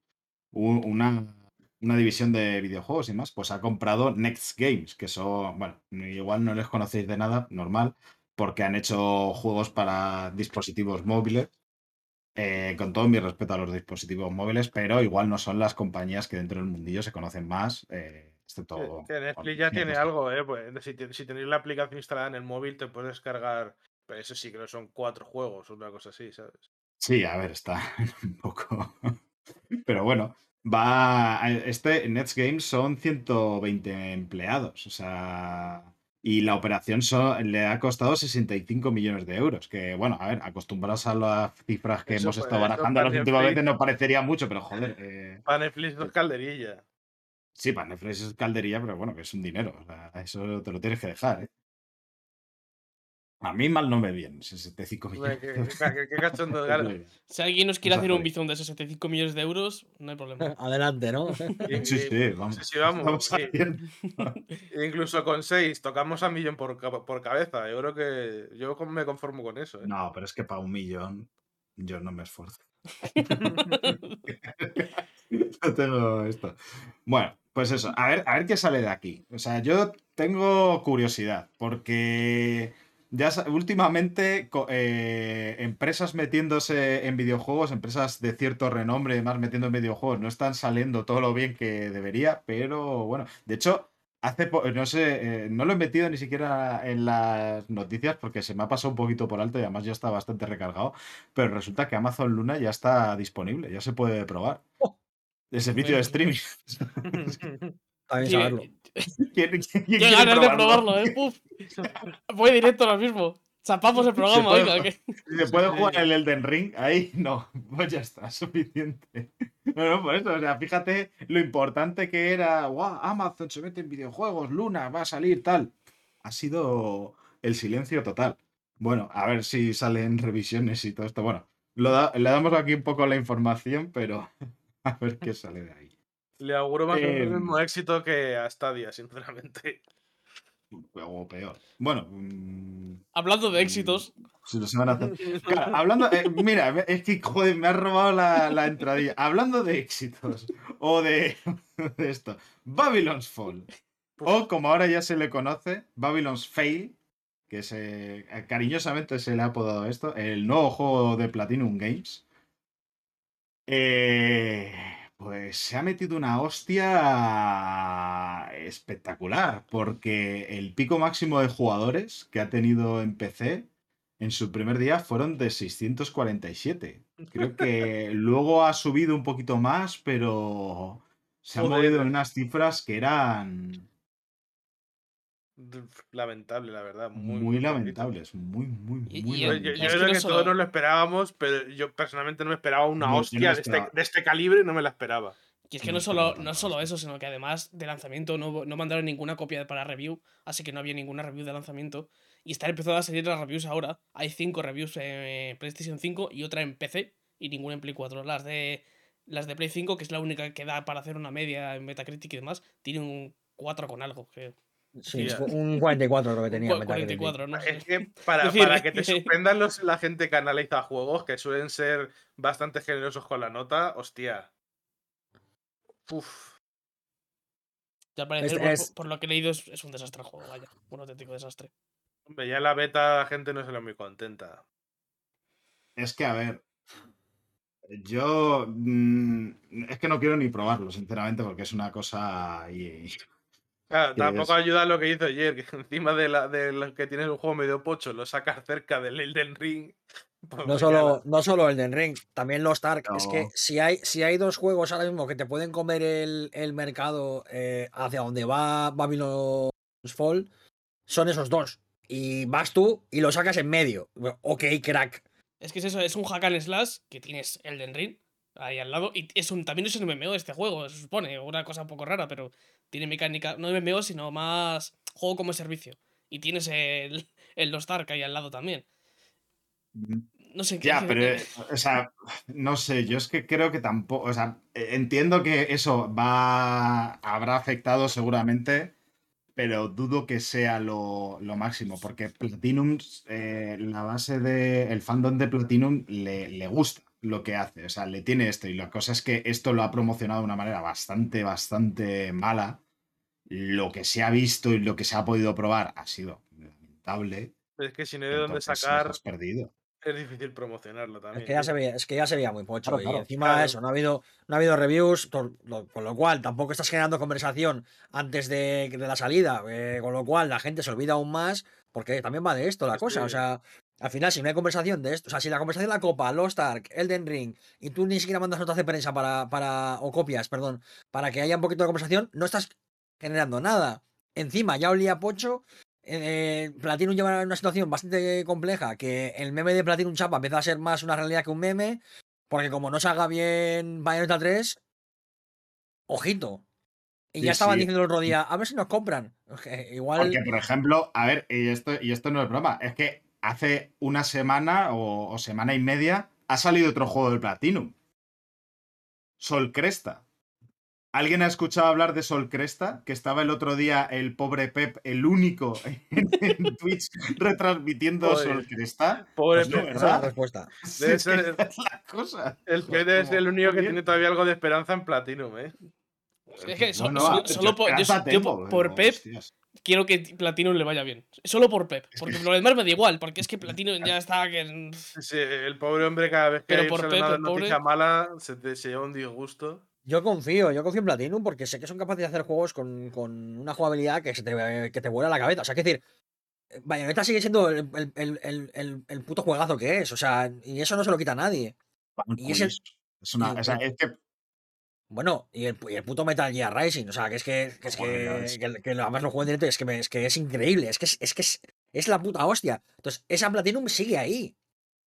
un- una, una división de videojuegos y más, pues ha comprado Next Games, que son, bueno, igual no les conocéis de nada, normal, porque han hecho juegos para dispositivos móviles. eh, con todo mi respeto a los dispositivos móviles, pero igual no son las compañías que dentro del mundillo se conocen más. eh, excepto Que- que Netflix ya tiene Microsoft. algo, ¿eh? Pues, si, te- si tenéis la aplicación instalada en el móvil, te puedes descargar. Pero eso sí, que no son cuatro juegos una cosa así, ¿sabes? Sí, a ver, está *laughs* un poco. Pero bueno, va. a- Este Nets Games son 120 empleados, o sea. Y la operación le ha costado 65 millones de euros. Que bueno, a ver, acostumbrados a las cifras que Eso hemos estado barajando veces, no parecería mucho, pero joder. eh, Para Netflix es calderilla. sí, para Netflix es caldería, pero bueno, que es un dinero. o sea, eso te lo tienes que dejar, ¿eh? A mí mal no me viene, 65 millones. Qué- qué- qué- qué cachondo, claro. Si alguien nos quiere hacer un bizón de 65 millones de euros, no hay problema. *laughs* Adelante, ¿no? *laughs* Y- Sí, sí, vamos. sí, sí, vamos, sí. haciendo- *laughs* e Incluso con seis tocamos a millón por, por cabeza. Yo creo que yo me conformo con eso. ¿eh? No, pero es que para un millón yo no me esfuerzo. no tengo esto. Bueno, pues eso, a ver, a ver qué sale de aquí. O sea, yo tengo curiosidad, porque ya últimamente eh, empresas metiéndose en videojuegos, empresas de cierto renombre, además metiendo en videojuegos, no están saliendo todo lo bien que debería, pero bueno, de hecho, hace no sé, eh, no lo he metido ni siquiera en las noticias porque se me ha pasado un poquito por alto y además ya está bastante recargado, pero resulta que Amazon Luna ya está disponible, ya se puede probar. Oh. El servicio de streaming. *laughs* *laughs* También Sí, saberlo. *laughs* ¿Quién- quién Qué quiere ganas de probarlo, eh. Uf. Voy directo ahora mismo. Chapamos el programa, puede *laughs* ¿Se puede jugar el Elden Ring? Ahí no, *laughs* pues ya está, suficiente. No, no, por eso, o sea, fíjate lo importante que era, "Guau, Amazon se mete en videojuegos, Luna va a salir, tal. Ha sido el silencio total. Bueno, a ver si salen revisiones y todo esto. Bueno, lo da- le damos aquí un poco la información, pero a ver qué sale de ahí. Le auguro más el Em. mismo éxito que a Stadia, sinceramente. O peor. Bueno, mm, Hablando de éxitos, si lo se van a hacer. *laughs* Claro, hablando, eh, mira, es que joder, me has robado la, la entradilla. Hablando de éxitos o de, *laughs* de esto, Babylon's Fall. O como ahora ya se le conoce, Babylon's Fail, que se, cariñosamente se le ha apodado esto, el nuevo juego de Platinum Games. Eh, pues se ha metido una hostia espectacular, porque el pico máximo de jugadores que ha tenido en PC en su primer día fueron de 647. Creo que *laughs* luego ha subido un poquito más, pero se ha Joder. movido en unas cifras que eran Lamentable, la verdad. muy, Muy, muy lamentables. Muy, muy, Y- muy y- Yo, yo- es creo que solo- todos nos lo esperábamos, pero yo personalmente no me esperaba una No, hostia de, este, de este calibre, no me la esperaba. y es que No solo, no solo eso, sino que además de lanzamiento no, no mandaron ninguna copia para review, así que no había ninguna review de lanzamiento. Y están empezando a salir las reviews ahora. Hay cinco reviews en PlayStation 5 y otra en PC y ninguna en Play 4. Las de, las de Play 5, que es la única que da para hacer una media en Metacritic y demás, tienen un 4 con algo. Que, Sí, Ya. un 44 creo que tenía. Cu- Metacritic. 44, no sé. Es que *laughs* para, que te sorprendan los, la gente que analiza juegos, que suelen ser bastante generosos con la nota, hostia. Uf. Ya Es- por, es- por lo que he leído, es, es un desastre el juego, vaya. Un auténtico desastre. Hombre, ya en la beta la gente no se lo muy contenta. Es que, a ver. Yo. mm, es que no quiero ni probarlo, sinceramente, porque es una cosa. y- Claro, tampoco es- ayuda lo que hizo ayer, que *laughs* encima de, la, de lo que tienes un juego medio pocho, lo sacas cerca del Elden Ring. *laughs* Pues No muy solo, no solo Elden Ring, también los Dark. Es que No. si hay, si hay dos juegos ahora mismo que te pueden comer el, el mercado eh, hacia donde va Babylon's Fall, son esos dos. Y vas tú y lo sacas en medio. Ok, crack. Es que es eso, es un hack and slash que tienes Elden Ring ahí al lado. Y es un, también es un MMO este juego, se supone. Una cosa un poco rara, pero tiene mecánica, no MMO, sino más juego como servicio. Y tienes el, el Lost Ark ahí al lado también. No sé qué. Ya, pero, eh, o sea, no sé, yo es que creo que tampoco, o sea, eh, entiendo que eso va, habrá afectado seguramente, pero dudo que sea lo, lo máximo, porque Platinum, eh, la base del el fandom de Platinum le, le gusta lo que hace, o sea, le tiene esto, y la cosa es que esto lo ha promocionado de una manera bastante, bastante mala. Lo que se ha visto y lo que se ha podido probar ha sido lamentable. Es que si no hay de dónde sacar, perdido. es difícil promocionarlo también. Es que ya se veía, es que ya se veía muy pocho. Claro, y claro. encima Claro. eso, no ha habido, no ha habido reviews, con lo cual tampoco estás generando conversación antes de, de la salida. eh, con lo cual la gente se olvida aún más, porque también va de esto la Sí, cosa. O sea, al final, si no hay conversación de esto, o sea, si la conversación de la Copa, Lost Ark, Elden Ring, y tú ni siquiera mandas notas de prensa para, para, o copias, perdón, para que haya un poquito de conversación, no estás generando nada. Encima, ya olía pocho. Eh, Platinum lleva una situación bastante compleja, que el meme de Platinum Chapa empieza a ser más una realidad que un meme, porque como no salga bien Bayonetta 3, ojito. Y Sí, ya estaban sí. diciendo el otro día, a ver si nos compran. Eh, Igual. Porque, por ejemplo, a ver, y esto, y esto no es broma, es que hace una semana o, o semana y media ha salido otro juego del Platinum. Sol Cresta. ¿Alguien ha escuchado hablar de Sol Cresta? Que estaba el otro día el pobre Pep, el único *laughs* en, en Twitch retransmitiendo Joder. Sol Cresta. Pobre Pues no, Pep. esa es la respuesta. *laughs* Sí, Debe es que ser- es la cosa. El Pues Pep es como, el único que tiene todavía algo de esperanza en Platinum, ¿eh? Es que so- No, no, solo, por, yo, yo Pep hostias. Quiero que Platinum le vaya bien. Solo por Pep. Es Porque que- lo demás me da igual, porque es que Platinum ya está que. Sí, el pobre hombre cada vez que Pero hay por Pep, una el pobre- noticia mala se, te, se lleva un disgusto. Yo confío, yo confío en Platinum porque sé que son capaces de hacer juegos con, con una jugabilidad que, se te, que te vuela la cabeza. O sea, que decir, Bayonetta sigue siendo el, el- el- el- puto juegazo que es. O sea, y eso no se lo quita a nadie. Y ese- Es una, y- o sea, es que Bueno, y el, y el puto Metal Gear Rising, o sea, que es que, que es Joder, que, es- que, que además lo juego en directo y es que, me- es que es increíble, es que es, es que es, es la puta hostia. Entonces, esa Platinum sigue ahí.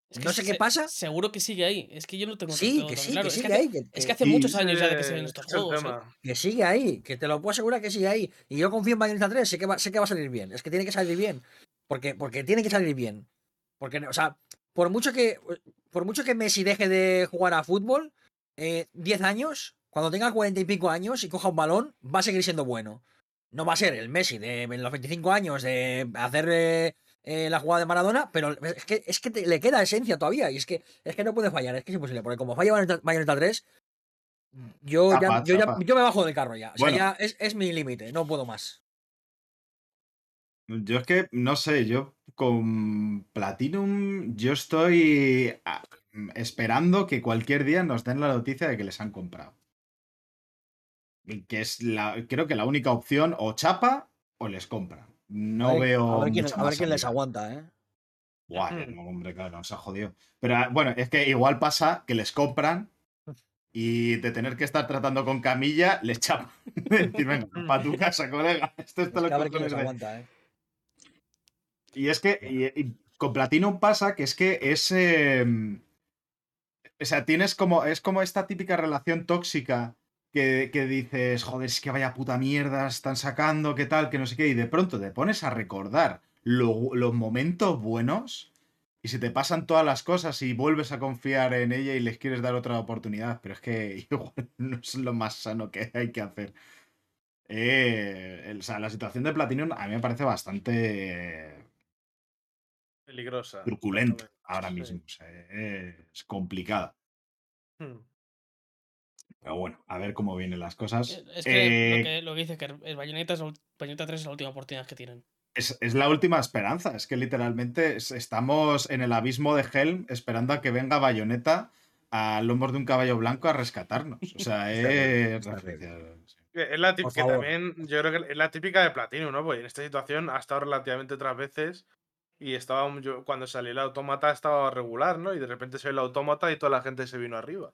es que no sé qué pasa. Seguro que sigue ahí. Es que yo no tengo Sí, que sí, claro. que Es que sigue hace- ahí. Que, Es que hace Sí, muchos años ya de que se ven estos juegos. ¿eh? que sigue ahí, que te lo puedo asegurar que sigue ahí. Y yo confío en Bayonetta 3, sé que va, sé que va a salir bien. Es que tiene que salir bien. Porque, porque tiene que salir bien. Porque, o sea, por mucho que, por mucho que Messi deje de jugar a fútbol, eh, 10 años, cuando tenga 40 y pico años y coja un balón, va a seguir siendo bueno. No va a ser el Messi de los 25 años de hacer eh, eh, la jugada de Maradona, pero es que, es que te- le queda esencia todavía. Y es que, es que no puede fallar, es que es imposible. Porque como falla Bayonetta, Bayonetta 3, yo, ya, yo, ya- yo me bajo del carro ya. O sea, Bueno. ya es, es mi límite, no puedo más. Yo es que, no sé, yo con Platinum, yo estoy ah, esperando que cualquier día nos den la noticia de que les han comprado. Que es la, creo que la única opción, o chapa o les compran. No a ver, veo. a ver quién, a ver quién les aguanta, ¿eh? Buah, ya no, hombre, claro, nos ha jodido. Pero ah, bueno, es que igual pasa que les compran y de tener que estar tratando con camilla, les chapan. *laughs* Decir, venga, para tu casa, colega. Esto Es está que lo a ver quién les aguanta, ¿eh? y es que y- y con Platinum pasa que es que es. eh, o sea, tienes como. Es como esta típica relación tóxica que, que dices, joder, es que vaya puta mierda, están sacando, qué tal, que no sé qué. Y de pronto te pones a recordar lo- los momentos buenos. Y se te pasan todas las cosas y vuelves a confiar en ella y les quieres dar otra oportunidad. Pero es que *laughs* igual no es lo más sano que hay que hacer. Eh, el- o sea, la situación de Platinum a mí me parece bastante Peligrosa. truculenta ahora Sí. mismo. o sea, es complicada. Hmm. Pero bueno, a ver cómo vienen las cosas. Eh, Es que, Eh, lo, que lo que dice que el Bayonetta, es la ul- Bayonetta 3 es la última oportunidad que tienen. es, es la última esperanza. Es que literalmente es- estamos en el abismo de Helm esperando a que venga Bayonetta a lomos de un caballo blanco a rescatarnos. O sea, *laughs* es. Que Es la típica, que también, yo creo que es la típica de Platino, ¿no? Pues en esta situación ha estado relativamente otras veces Y estaba, yo, cuando salió el autómata estaba regular, ¿no? Y de repente salió el autómata y toda la gente se vino arriba.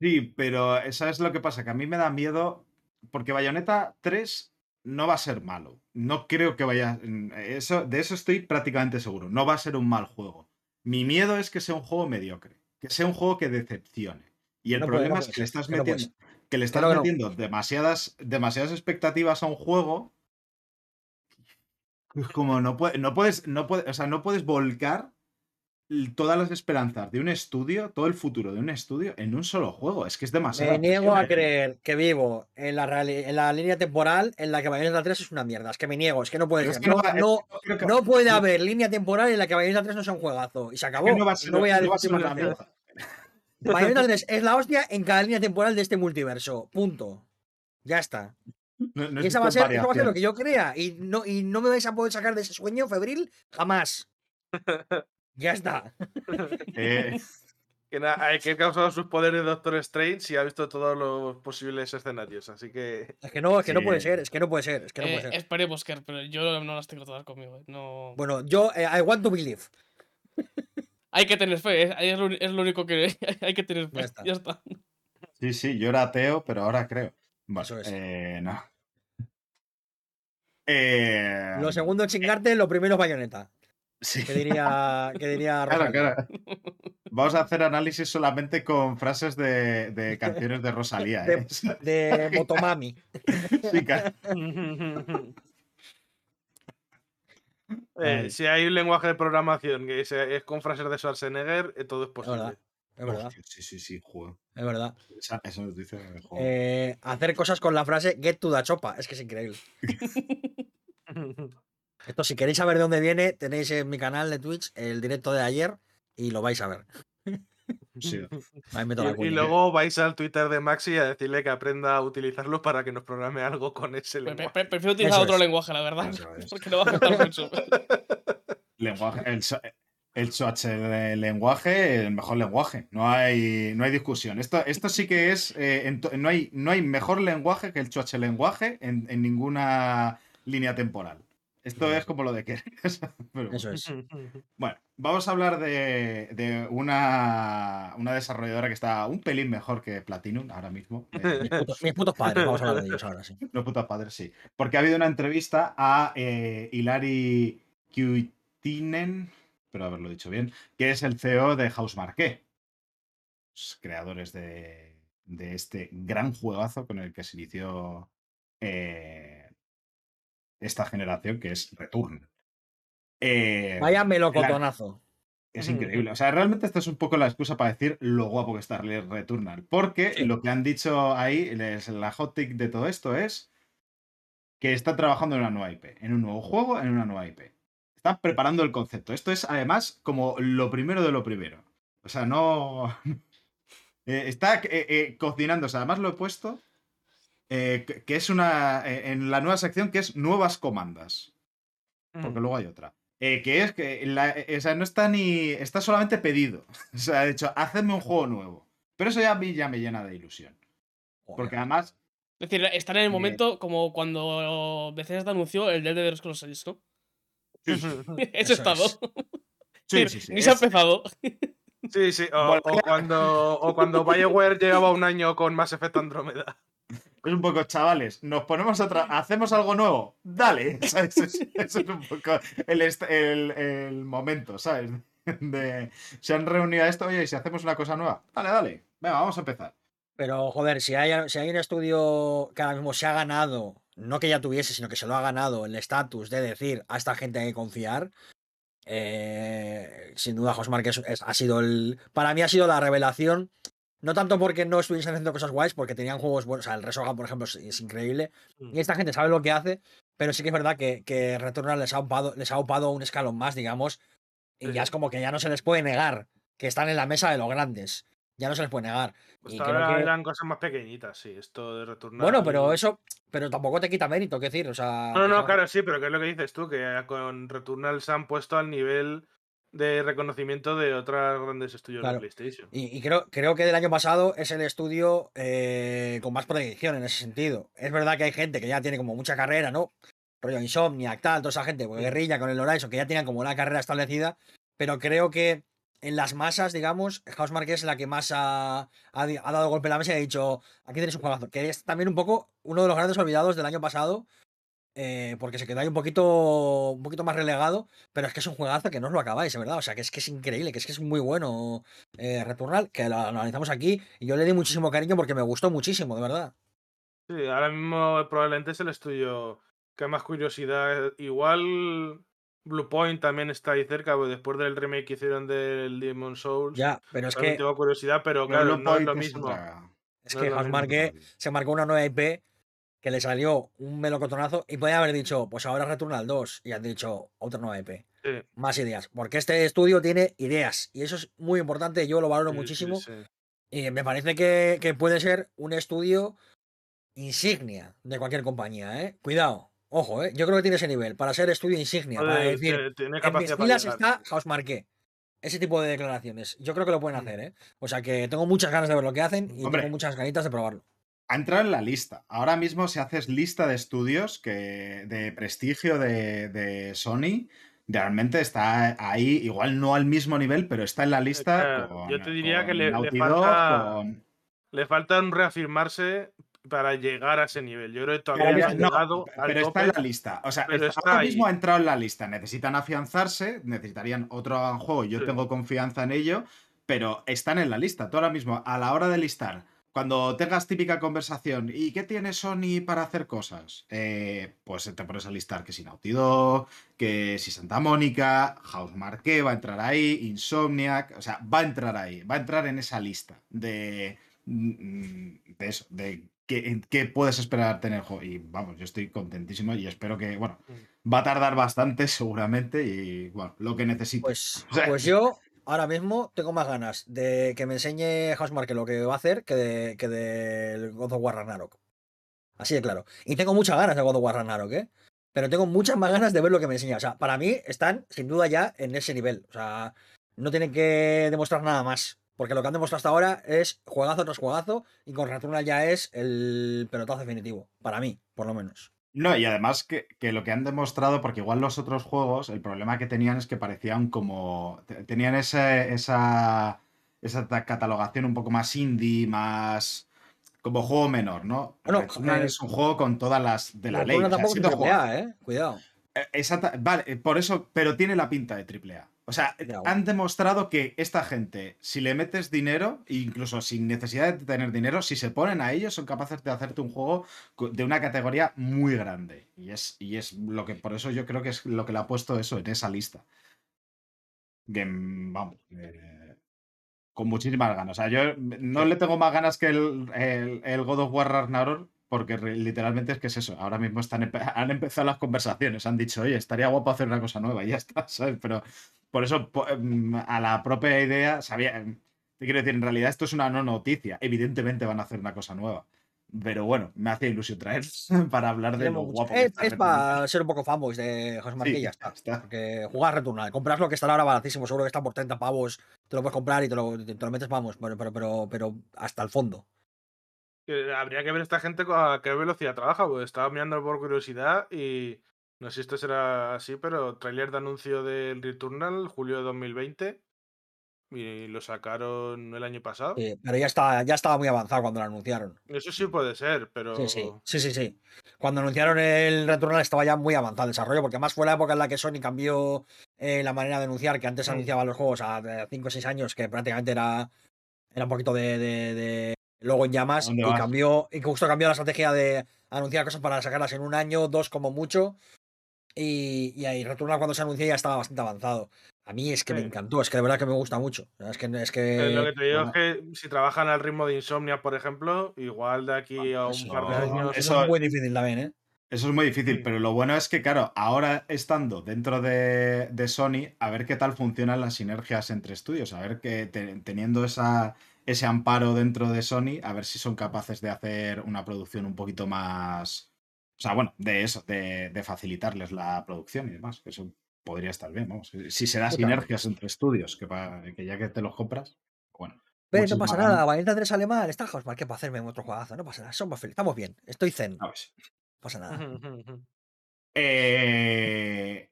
Sí, pero ¿sabes lo que pasa? Que a mí me da miedo porque Bayonetta 3 no va a ser malo. No creo que vaya. mm, Eso, de eso estoy prácticamente seguro. No va a ser un mal juego. Mi miedo es que sea un juego mediocre. Que sea un juego que decepcione. Y el No puede, problema no es que le estás no metiendo, que le estás Claro que no. metiendo demasiadas, demasiadas expectativas a un juego. Como no, puede- no puedes, no puedes, o sea, no puedes volcar todas las esperanzas de un estudio, todo el futuro de un estudio en un solo juego. Es que es demasiado. Me niego a creer que vivo en la, reali- en la línea temporal en la que Bayonetta 3 es una mierda. Es que me niego, es que no puede ser. que No, no va- no, creo que- no puede no- haber línea temporal en la que Bayonetta 3 no sea un juegazo. Y se acabó. que no va a ser, No voy a no va a ser discutir una más. mierda. Bayonetta 3 es la hostia en cada línea temporal de este multiverso. Punto. Ya está. No- no Y esa va, a ser, eso va a ser lo que yo crea. Y no, y no me vais a poder sacar de ese sueño febril jamás. *laughs* Ya está. *laughs* Eh, Que, na- hay que causado sus poderes Doctor Strange y ha visto todos los posibles escenarios. Así que. Es que no, es que no puede ser, es que no puede ser, es que no Eh, puede ser. esperemos, Ker, pero yo no las tengo todas conmigo. eh, No... Bueno, yo, eh, I want to believe. Hay que tener fe, eh, es, lo, es lo único que *laughs* hay que tener fe. Ya está. Ya está. sí, sí, yo era ateo, pero ahora creo. Bueno, Eso es. eh, no. Eh, Lo segundo es chingarte, lo primero es bayoneta. Sí. Que diría, que diría Claro, Rosalía. claro. Vamos a hacer análisis solamente con frases de, de canciones de Rosalía. De- ¿eh? *laughs* De Motomami. Sí, claro. *laughs* Eh, si hay un lenguaje de programación que es, es con frases de Schwarzenegger, todo es posible. verdad. Es verdad, Hostia, sí, sí, sí, joder. es verdad. Esa, esa noticia me joder. Eh, hacer cosas con la frase get to the chopa. Es que es increíble. *laughs* Esto, si queréis saber de dónde viene, tenéis en mi canal de Twitch el directo de ayer y lo vais a ver. Sí. *laughs* Ahí meto la Y, y luego vais al Twitter de Maxi a decirle que aprenda a utilizarlo para que nos programe algo con ese pre- lenguaje. pre- prefiero utilizar Eso otro es. lenguaje, la verdad. Es. *laughs* Porque no va a afectar mucho. *laughs* Lenguaje, el, el lenguaje, el mejor lenguaje. No hay, no hay discusión. Esto, esto sí que es. eh, en to- no, hay, no hay mejor lenguaje que el Swatch lenguaje en, en ninguna línea temporal. Esto es como lo de que. *laughs* Pero Eso es. *laughs* Bueno, vamos a hablar de, de una, una desarrolladora que está un pelín mejor que Platinum ahora mismo. Eh, *laughs* Mis putos, mis putos padres, vamos a hablar de ellos ahora, sí. los putos padres, sí. Porque ha habido una entrevista a eh, Hilari Kyutinen, espero haberlo dicho bien, que es el CEO de House Marquee, los creadores de, de este gran juegazo con el que se inició eh, esta generación, que es Return. Eh, Vaya la- melocotonazo. es increíble. O sea, realmente esta es un poco la excusa para decir lo guapo que está Returnal. Porque Sí. lo que han dicho ahí, les- la hot take de todo esto es que están trabajando en una nueva IP, en un nuevo juego, en una nueva IP. Están preparando el concepto. Esto es además como lo primero de lo primero. O sea, no. *laughs* Eh, está eh, eh, cocinándose. Además lo he puesto. Eh, que- es una. eh, en la nueva sección que es nuevas comandas porque luego hay otra. Eh, que es que la- o sea, no está ni. Está solamente pedido. *laughs* O sea, de hecho, hacedme un juego nuevo. Pero eso ya a mí ya me llena de ilusión. Porque además. Es decir, están en el momento como cuando Bethesda anunció el Dead de los Scrolls 6, ¿no? Mm. Ese *laughs* Eso estado. *laughs* es. Sí, sí, sí. Ni se ha empezado. Sí, sí. O, cuando, o cuando BioWare llevaba un año con Mass Effect Andromeda. Es un poco, chavales, nos ponemos otra. ¿Hacemos algo nuevo? Dale. *laughs* ¿sabes? Eso, es- eso es un poco el, est- el- el momento, ¿sabes? De, se han reunido a esto, oye, ¿y si hacemos una cosa nueva? Dale, dale. Venga, vamos a empezar. Pero, joder, si hay, si hay un estudio que ahora mismo se ha ganado, no que ya tuviese, sino que se lo ha ganado el estatus de decir a esta gente hay que confiar, eh, sin duda Josmar que es- es- ha sido el. Para mí ha sido la revelación. No tanto porque no estuviesen haciendo cosas guays, porque tenían juegos buenos. O sea, el Resogan, por ejemplo, es, es increíble. Y esta gente sabe lo que hace, pero sí que es verdad que, que Returnal les ha upado, les ha upado un escalón más, digamos. Y Sí, ya es como que ya no se les puede negar que están en la mesa de los grandes. Ya no se les puede negar. Y Hasta creo ahora que- eran cosas más pequeñitas, sí. Esto de retornar. Bueno, pero eso, pero tampoco te quita mérito, qué decir, o sea. No, no, pues, claro, sí, pero que es lo que dices tú, que con Returnal se han puesto al nivel de reconocimiento de otros grandes estudios Claro. de PlayStation. Y, y creo, creo que del año pasado es el estudio eh, con más proyección en ese sentido. Es verdad que hay gente que ya tiene como mucha carrera, ¿no? rollo Insomniac, tal, toda esa gente, pues, guerrilla con el Horizon, que ya tenían como una carrera establecida, pero creo que en las masas, digamos, Housemarque es la que más ha, ha, ha dado golpe en la mesa y ha dicho, aquí tenéis un juegazo, que es también un poco uno de los grandes olvidados del año pasado, eh, porque se quedó ahí un poquito, un poquito más relegado, pero es que es un juegazo que no os lo acabáis, ¿verdad? O sea, que es que es increíble, que es que es muy bueno eh, Returnal, que lo analizamos aquí y yo le di muchísimo cariño porque me gustó muchísimo, de verdad. Sí, ahora mismo probablemente es el estudio que más curiosidad. Igual Bluepoint también está ahí cerca, pues después del remake que hicieron del Demon Souls. Ya, pero es que. tengo curiosidad, pero claro, no es lo mismo. Es No que es lo mismo Housemarque se marcó una nueva IP que le salió un melocotonazo y podía haber dicho, pues ahora Returnal 2 y han dicho otra nueva. Sí, Más ideas. Porque este estudio tiene ideas y eso es muy importante. Yo lo valoro sí, muchísimo. sí. Y me parece que, que puede ser un estudio insignia de cualquier compañía, ¿eh? Cuidado. Ojo, ¿eh? Yo creo que tiene ese nivel para ser estudio insignia. Para decir, tiene- en mis para está Housemarque. Ese tipo de declaraciones. Yo creo que lo pueden Mm. hacer, ¿eh? O sea que tengo muchas ganas de ver lo que hacen y Hombre. tengo muchas ganitas de probarlo. Ha entrado en la lista. Ahora mismo, si haces lista de estudios que de prestigio de, de Sony, realmente está ahí, igual no al mismo nivel, pero está en la lista. con, yo te diría que le- le falta- con- Le faltan reafirmarse para llegar a ese nivel. Yo creo que todavía Pero, no han no, llegado al pero está en la lista. O sea, está ahora ahí. mismo ha entrado en la lista. Necesitan afianzarse, necesitarían otro juego. Yo Sí. tengo confianza en ello, pero están en la lista. Tú ahora mismo, a la hora de listar, cuando tengas típica conversación, ¿y qué tiene Sony para hacer cosas? Eh, pues te pones a listar que si Naughty Dog, que si Santa Mónica, Housemarque va a entrar ahí, Insomniac, o sea, va a entrar ahí, va a entrar en esa lista de, mm, de eso, de qué, puedes esperar tener juego. Y vamos, yo estoy contentísimo y espero que, bueno, va a tardar bastante *laughs* seguramente y, bueno, lo que necesito. Pues, O sea- pues yo ahora mismo tengo más ganas de que me enseñe Housemarque lo que va a hacer que de que del God of War Ragnarok. Así de claro. Y tengo muchas ganas de God of War Ragnarok, ¿eh? Pero tengo muchas más ganas de ver lo que me enseña. O sea, para mí están sin duda ya en ese nivel. O sea, no tienen que demostrar nada más. Porque lo que han demostrado hasta ahora es juegazo tras juegazo y con Returnal ya es el pelotazo definitivo. Para mí, por lo menos. No, y además que, que lo que han demostrado, porque igual los otros juegos, el problema que tenían es que parecían como. te- Tenían ese- esa, esa ta- catalogación un poco más indie, más. como juego menor, ¿no? Bueno, Returnal eh, es un juego con todas las de la ley. Returnal o sea, tampoco es siendo un juego- AAA, ¿eh? Cuidado. Eh, exacta- vale, eh, por eso, pero tiene la pinta de AAA. O sea, han demostrado que esta gente, si le metes dinero, incluso sin necesidad de tener dinero, si se ponen a ellos, son capaces de hacerte un juego de una categoría muy grande. Y es, y es lo que, por eso yo creo que es lo que le ha puesto eso en esa lista. Que, mm, vamos, eh, con muchísimas ganas. O sea, yo no le tengo más ganas que el, el- el God of War Ragnarok, porque literalmente es que es eso. Ahora mismo están *laughs* han empezado las conversaciones, han dicho, oye, estaría guapo hacer una cosa nueva, y ya está, *laughs* ¿sabes? Pero por eso, em, a la propia idea, sabía. em, Te quiero decir, en realidad esto es una no noticia. Evidentemente van a hacer una cosa nueva. Pero bueno, me hace ilusión traer *laughs* para hablar de lo guapo Es, está es para ser un poco fanboys de José Marqués Sí, ya está. está. Porque jugar Returnal, compras lo que estará ahora baratísimo, seguro que está por 30 pavos, te lo puedes comprar y te lo, te lo metes, vamos, pero, pero, pero, pero hasta el fondo. Que habría que ver esta gente a qué velocidad trabaja, porque estaba mirando por curiosidad y no sé si esto será así, pero tráiler de anuncio del Returnal, julio de 2020, y lo sacaron el año pasado. Sí, pero ya, está, ya estaba muy avanzado cuando lo anunciaron. Eso sí puede ser, pero Sí, sí, sí, sí, sí. Cuando anunciaron el Returnal estaba ya muy avanzado el desarrollo, porque además fue la época en la que Sony cambió eh, la manera de anunciar, que antes Mm. anunciaba los juegos a 5 o 6 años, que prácticamente era, era un poquito de, de, de logo en llamas, ¿A dónde y vas? cambió, y justo cambió la estrategia de anunciar cosas para sacarlas en un año, dos como mucho, y, y ahí Returnal cuando se anunció ya estaba bastante avanzado. A mí es que me encantó, es que de verdad que me gusta mucho. Es que, es Eh, lo que que te digo bueno. es que si trabajan al ritmo de Insomnia, por ejemplo, igual de aquí a un eso, par de años. eso eso- es muy difícil también, ¿eh? Eso es muy difícil, pero lo bueno es que, claro, ahora estando dentro de, de Sony, a ver qué tal funcionan las sinergias entre estudios, a ver que te- teniendo esa, ese amparo dentro de Sony, a ver si son capaces de hacer una producción un poquito más. O sea, bueno, de eso, de, de facilitarles la producción y demás, que eso podría estar bien, vamos. Si se da sinergias entre estudios, que, que ya que te los compras, bueno. Pero no pasa nada, Valiente 3 sale mal, está Hausmark, ¿qué para hacerme otro juegazo? No pasa nada, somos felices, estamos bien, estoy zen, no A ver. pasa nada. Eh,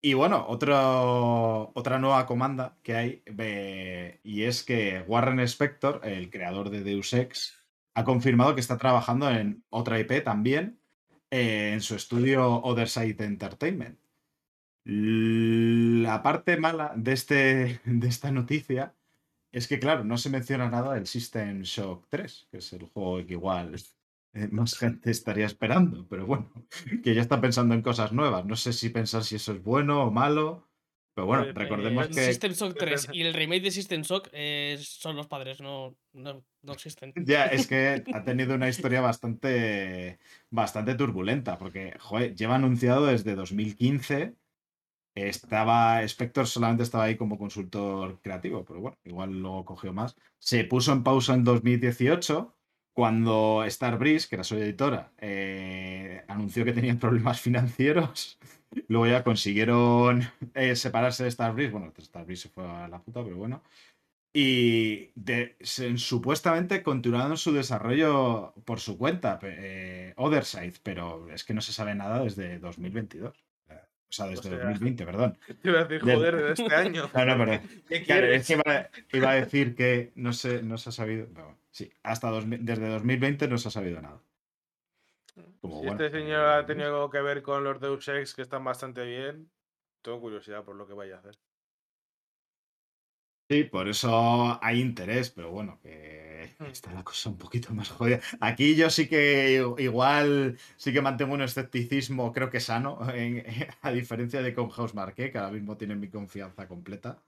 y bueno, otra nueva comanda que hay, eh, y es que Warren Spector, el creador de Deus Ex, ha confirmado que está trabajando en otra IP también, eh, en su estudio Other Side Entertainment. La parte mala de, este, *laughs* de esta noticia es que, claro, no se menciona nada del System Shock 3, que es el juego que igual más gente estaría esperando, pero bueno, *laughs* que ya está pensando en cosas nuevas. No sé si pensar si eso es bueno o malo, pero bueno, Eh, recordemos eh, El que... System Shock 3 y el remake de System Shock eh, son los padres, no, no, no existen. *laughs* Ya, es que ha tenido una historia bastante, bastante turbulenta, porque, joder, lleva anunciado desde 2015. Estaba, Spector solamente estaba ahí como consultor creativo, pero bueno, igual luego cogió más. Se puso en pausa en 2018, cuando Starbreeze, que era su editora, eh, anunció que tenían *laughs* problemas financieros. Luego ya consiguieron eh, separarse de Starbreeze. Bueno, Starbreeze se fue a la puta, pero bueno. Y supuestamente continuaron su desarrollo por su cuenta, eh, Otherside, pero es que no se sabe nada desde 2022. O sea, desde sea, 2020, perdón. *laughs* Te iba a decir, joder, de este año. *laughs* No, no. *laughs* ¿Qué Claro, es que iba, iba a decir que no se, no se ha sabido. pero bueno, sí, hasta 2000 desde 2020 no se ha sabido nada. Como, Si bueno, este señor ha tenido algo que ver con los Deus Ex, que están bastante bien, tengo curiosidad por lo que vaya a hacer. Sí, por eso hay interés, pero bueno, que Hmm. está la cosa un poquito más jodida. Aquí yo sí que igual sí que mantengo un escepticismo, creo que sano, *laughs* en- a diferencia de con House Marqué, que ahora mismo tienen mi confianza completa.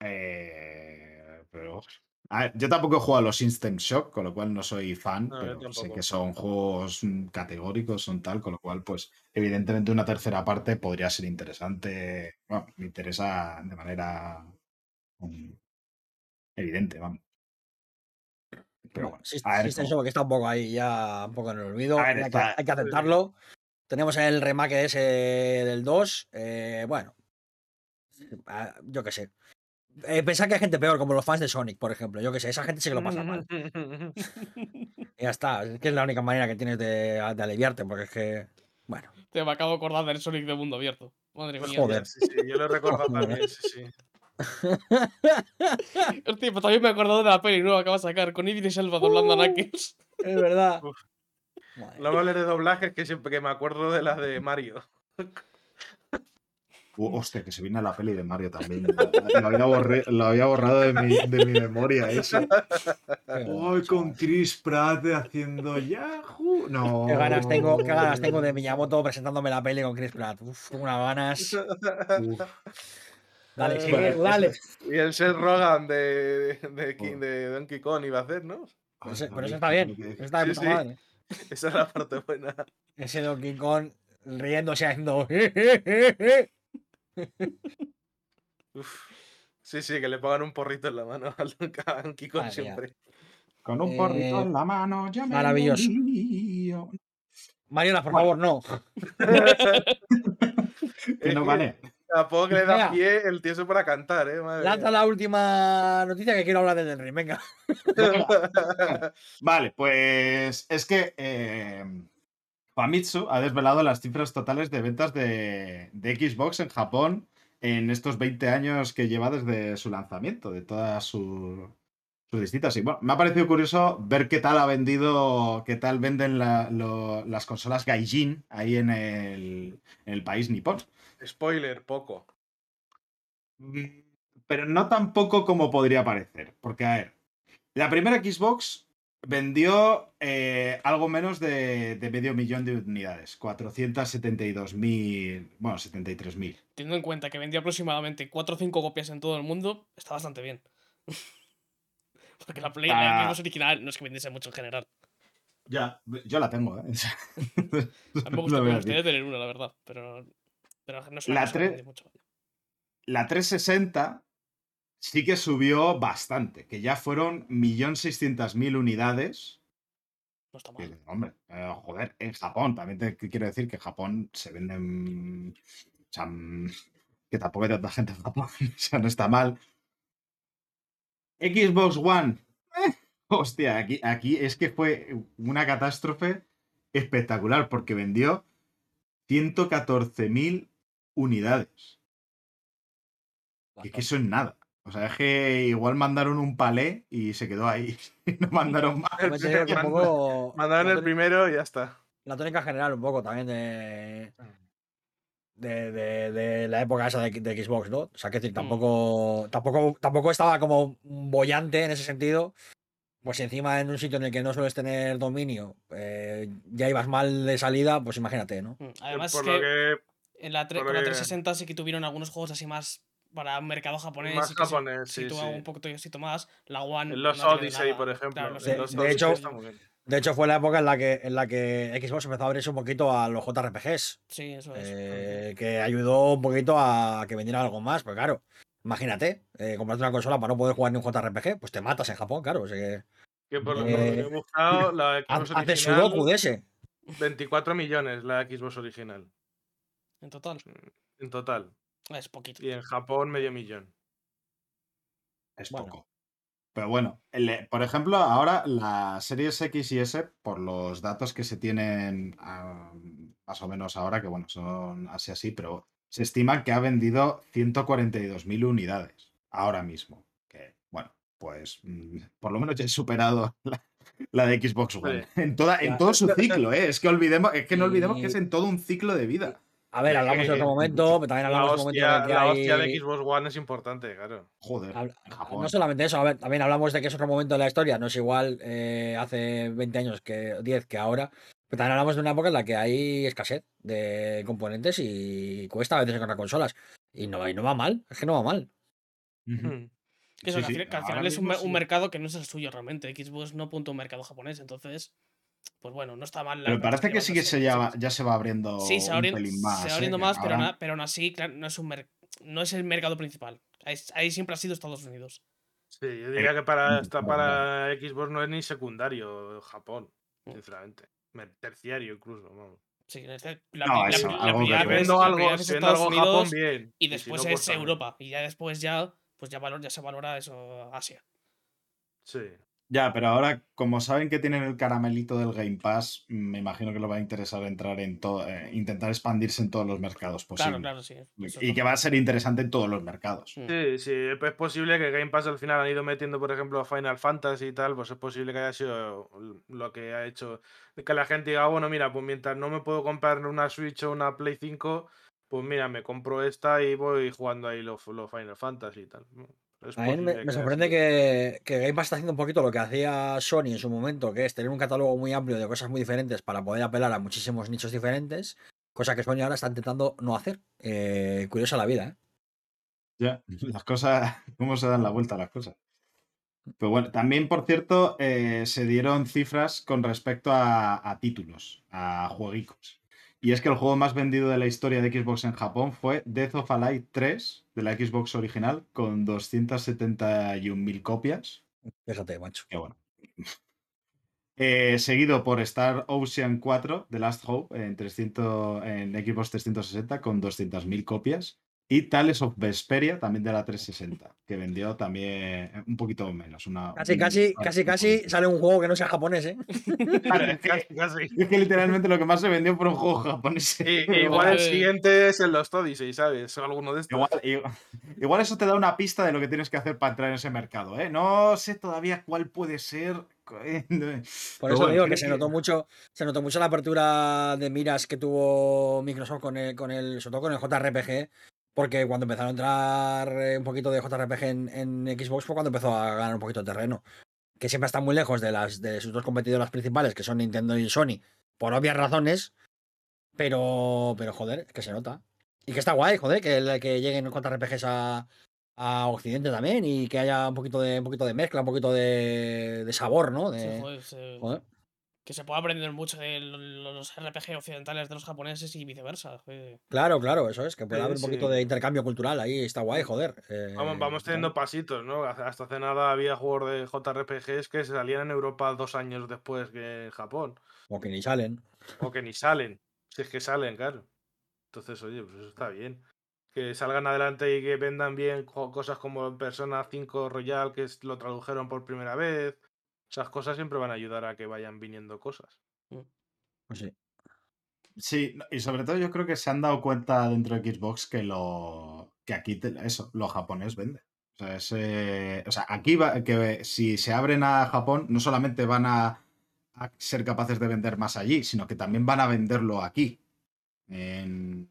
Eh, pero a ver, yo tampoco he jugado a los Instant Shock, con lo cual no soy fan, No, pero sé que son juegos mm, categóricos, son tal, con lo cual, pues, evidentemente una tercera parte podría ser interesante. Bueno, me interesa de manera evidente, vamos. Pero bueno, a ver, cómo- Shock está un poco ahí, ya un poco en el olvido. Ver, hay, está- que, hay que aceptarlo. Tenemos el remake ese del 2. eh, bueno, ah, yo qué sé. Eh, pensar que hay gente peor, como los fans de Sonic, por ejemplo. Yo qué sé, esa gente sí que lo pasa mal. Y *laughs* ya está. Es que es la única manera que tienes de, de aliviarte, porque es que. Bueno, Te me acabo de acordar del Sonic de mundo abierto. Madre mía. Joder. Sí, sí, yo lo he recordado *laughs* Joder. también, sí, sí. Hostia, pues también me he acordado de la peli nueva que va a sacar con Idris Elba doblando a Knuckles. es verdad. Me hables de doblajes que siempre que me acuerdo de la de Mario. Uh, hostia, que se viene la peli de Mario también. Lo había, borré- lo había borrado de mi, de mi memoria eso. Ay, con Chris Pratt haciendo Yahoo. No. Qué ganas tengo, qué ganas tengo de Miyamoto presentándome la peli con Chris Pratt. Uf, unas ganas. Uf. Dale, Eh, bueno, dale. Y el Seth Rogan de, de, King- de Donkey Kong iba a hacer, ¿no? Pero eso, pero eso está bien. Eso está de Sí, puta sí. madre. Esa es la parte buena. Ese Donkey Kong riéndose haciendo. *laughs* Uf. Sí, sí, que le pongan un porrito en la mano *laughs* al a Donkey Kong Madre siempre. Con un porrito Eh, en la mano, ya me maravilloso. lío. Mariola, por Bueno. favor, no. *laughs* Que no vale. Tampoco que le da pie el tío para cantar, ¿eh? Madre Lanza la última noticia que quiero hablar del Ring. Venga. *laughs* Vale, pues es que eh, Famitsu ha desvelado las cifras totales de ventas de, de Xbox en Japón en estos 20 años que lleva desde su lanzamiento, de todas sus, sus distintas. Y bueno, me ha parecido curioso ver qué tal ha vendido, qué tal venden la- lo- las consolas Gaijin ahí en el, en el país nipón. Spoiler, poco. Mm, Pero no tan poco como podría parecer. Porque, a ver, la primera Xbox vendió eh, algo menos de, de medio millón de unidades. 472.000, bueno, 73.000. Teniendo en cuenta que vendió aproximadamente 4 o 5 copias en todo el mundo, está bastante bien. *laughs* Porque la Play, la Ah. Xbox original no es que vendiese mucho en general. Ya, yo la tengo, ¿eh? *laughs* A mí me, gusta, Lo voy me a decir. gustaría tener una, la verdad. Pero, pero no La tre- mucho. La 360 sí que subió bastante, que ya fueron 1.600.000 unidades. No está mal. hombre, eh, joder, en Japón, también te quiero decir que en Japón se venden. O sea, mm, que tampoco hay tanta gente en Japón, *laughs* o sea, no está mal. Xbox One, eh, hostia, aquí, aquí es que fue una catástrofe espectacular porque vendió 114.000 unidades. Es que eso es nada. O sea, es que igual mandaron un palé y se quedó ahí. *laughs* no mandaron más. Pues que un poco- *laughs* Mandaron el primero y ya está. La tónica general un poco también de. De, de- de la época esa de, de Xbox, ¿no? O sea, que decir, tampoco, tampoco, tampoco estaba como bollante en ese sentido. Pues si encima en un sitio en el que no sueles tener dominio, eh, ya ibas mal de salida, pues imagínate, ¿no? Mm, Además, por que, lo que en la, la lo que- 360 sí que tuvieron algunos juegos así más para un mercado japonés. Más japonés, sí, sitúa sí. un poquito más. La One. en los no Odyssey, por ejemplo. Claro, los De- en los Odyssey de hecho-. De hecho, fue la época en la que, en la que Xbox empezó a abrirse un poquito a los JRPGs. Sí, eso es. eh, que ayudó un poquito a que vendiera algo más. Pues claro, imagínate, eh, comprarte una consola para no poder jugar ni un JRPG, pues te matas en Japón, claro. o sea que Que por lo Eh, lo que he buscado, la Xbox original, sudoku de ese. 24 millones la Xbox original. En total. En total. Es poquito. Y en Japón medio millón. Es Bueno. poco. Pero bueno, el- por ejemplo, ahora las series X y S, por los datos que se tienen más o menos ahora, que bueno, son así así, pero se estima que ha vendido 142.000 unidades ahora mismo. Que bueno, pues mm, por lo menos ya he superado *laughs* la, la de Xbox One. En, toda, en todo su *laughs* ciclo, ¿eh? Es que, olvidemos, es que no olvidemos que es en todo un ciclo de vida. A ver, hablamos de otro momento, pero también La hablamos de un momento en hostia, el que la hay... hostia de Xbox One es importante, claro. Joder. Habla-. No solamente eso, a ver, también hablamos de que es otro momento de la historia, no es igual eh, hace 20 años que 10 que ahora, pero también hablamos de una época en la que hay escasez de componentes y cuesta a veces encontrar consolas. Y no, y no va mal, es que no va mal. Hmm. Que, eso, Sí, que al sí, final- que al ahora final es un, mismo mer- un sí. mercado que no es el suyo realmente. Xbox no apunta a un mercado japonés, entonces, pues bueno, no está mal. la Pero parece que sí que se ya se va abriendo Sí, se va un abriendo, pelín más. se va ¿eh? abriendo Que más, pero, ahora- na- pero aún así, claro, no es, un mer- no es el mercado principal. Ahí, ahí siempre ha sido Estados Unidos. Sí, yo diría que para, mm, para Xbox no es ni secundario Japón, Mm. sinceramente. Terciario incluso, vamos. Sí, es decir, la, No, la eso, la algo que primera vez- Viendo la algo, primera vez es Estados algo Japón, Unidos bien. y si después no, es pues también. Europa. Y ya después ya, pues ya, valor, ya se valora eso Asia. Sí. Ya, pero ahora, como saben que tienen el caramelito del Game Pass, me imagino que lo va a interesar entrar en todo, eh, intentar expandirse en todos los mercados posibles. Claro, claro, sí. eso Y que va a ser interesante en todos los mercados. Mm. Sí, sí, es posible que Game Pass al final han ido metiendo, por ejemplo, Final Fantasy y tal, pues es posible que haya sido lo que ha hecho que la gente diga, "Ah, bueno, mira, pues mientras no me puedo comprar una Switch o una Play 5, pues mira, me compro esta y voy jugando ahí los, los Final Fantasy y tal. A mí me, sorprende que, que Game Pass está haciendo un poquito lo que hacía Sony en su momento, que es tener un catálogo muy amplio de cosas muy diferentes para poder apelar a muchísimos nichos diferentes, cosa que Sony ahora está intentando no hacer. Eh, curiosa la vida, ¿eh? Ya, *laughs* las cosas, cómo se dan la vuelta a las cosas. Pero bueno, también, por cierto, eh, se dieron cifras con respecto a, a títulos, a jueguicos. Y es que el juego más vendido de la historia de Xbox en Japón fue Death of Alive 3 de la Xbox original con 271.000 copias. Fíjate, macho. Que bueno. *laughs* Eh, seguido por Star Ocean 4 de Last Hope en, 300, en Xbox 360 con 200.000 copias. Y Tales of Vesperia, también de la 360, que vendió también un poquito menos. Una, Casi, un- casi, casi, casi sale un juego que no sea japonés, ¿eh? Claro, es, *laughs* que, Casi, casi. es que literalmente lo que más se vendió fue un juego japonés. Y- *laughs* igual el Eh. siguiente es el Lost Odyssey, ¿sabes? O alguno de estos. Igual, igual- igual eso te da una pista de lo que tienes que hacer para entrar en ese mercado, ¿eh? No sé todavía cuál puede ser. *laughs* Por eso bueno, digo creo que se notó mucho, se notó mucho la apertura de miras que tuvo Microsoft con el, con el, sobre todo con el JRPG, porque cuando empezaron a entrar eh, un poquito de JRPG en, en Xbox fue cuando empezó a ganar un poquito de terreno. Que siempre está muy lejos de las de sus dos competidoras principales, que son Nintendo y Sony, por obvias razones. Pero, pero joder, que se nota. Y que está guay, joder, que, que lleguen JRPGs a, a Occidente también y que haya un poquito de, un poquito de mezcla, un poquito de, de sabor, ¿no? Sí, De, joder, se- joder. Que se puede aprender mucho de lo- lo- los RPG occidentales de los japoneses y viceversa. Claro, claro, eso es, que puede Sí, haber un poquito sí. de intercambio cultural ahí, está guay, joder. eh, Vamos, vamos teniendo pasitos, ¿no? Hasta hace nada había juegos de JRPGs que se salían en Europa dos años después que en Japón. O que ni salen. O que ni salen. Si es que salen, claro. Entonces, oye, pues eso está bien. Que salgan adelante y que vendan bien co- cosas como Persona 5 Royal, que lo tradujeron por primera vez. Esas cosas siempre van a ayudar a que vayan viniendo cosas. Pues sí. Sí, y sobre todo yo creo que se han dado cuenta dentro de Xbox que lo que aquí te- eso, lo japonés vende. O sea, ese- o sea, aquí va, que si se abren a Japón, no solamente van a, a ser capaces de vender más allí, sino que también van a venderlo aquí. En-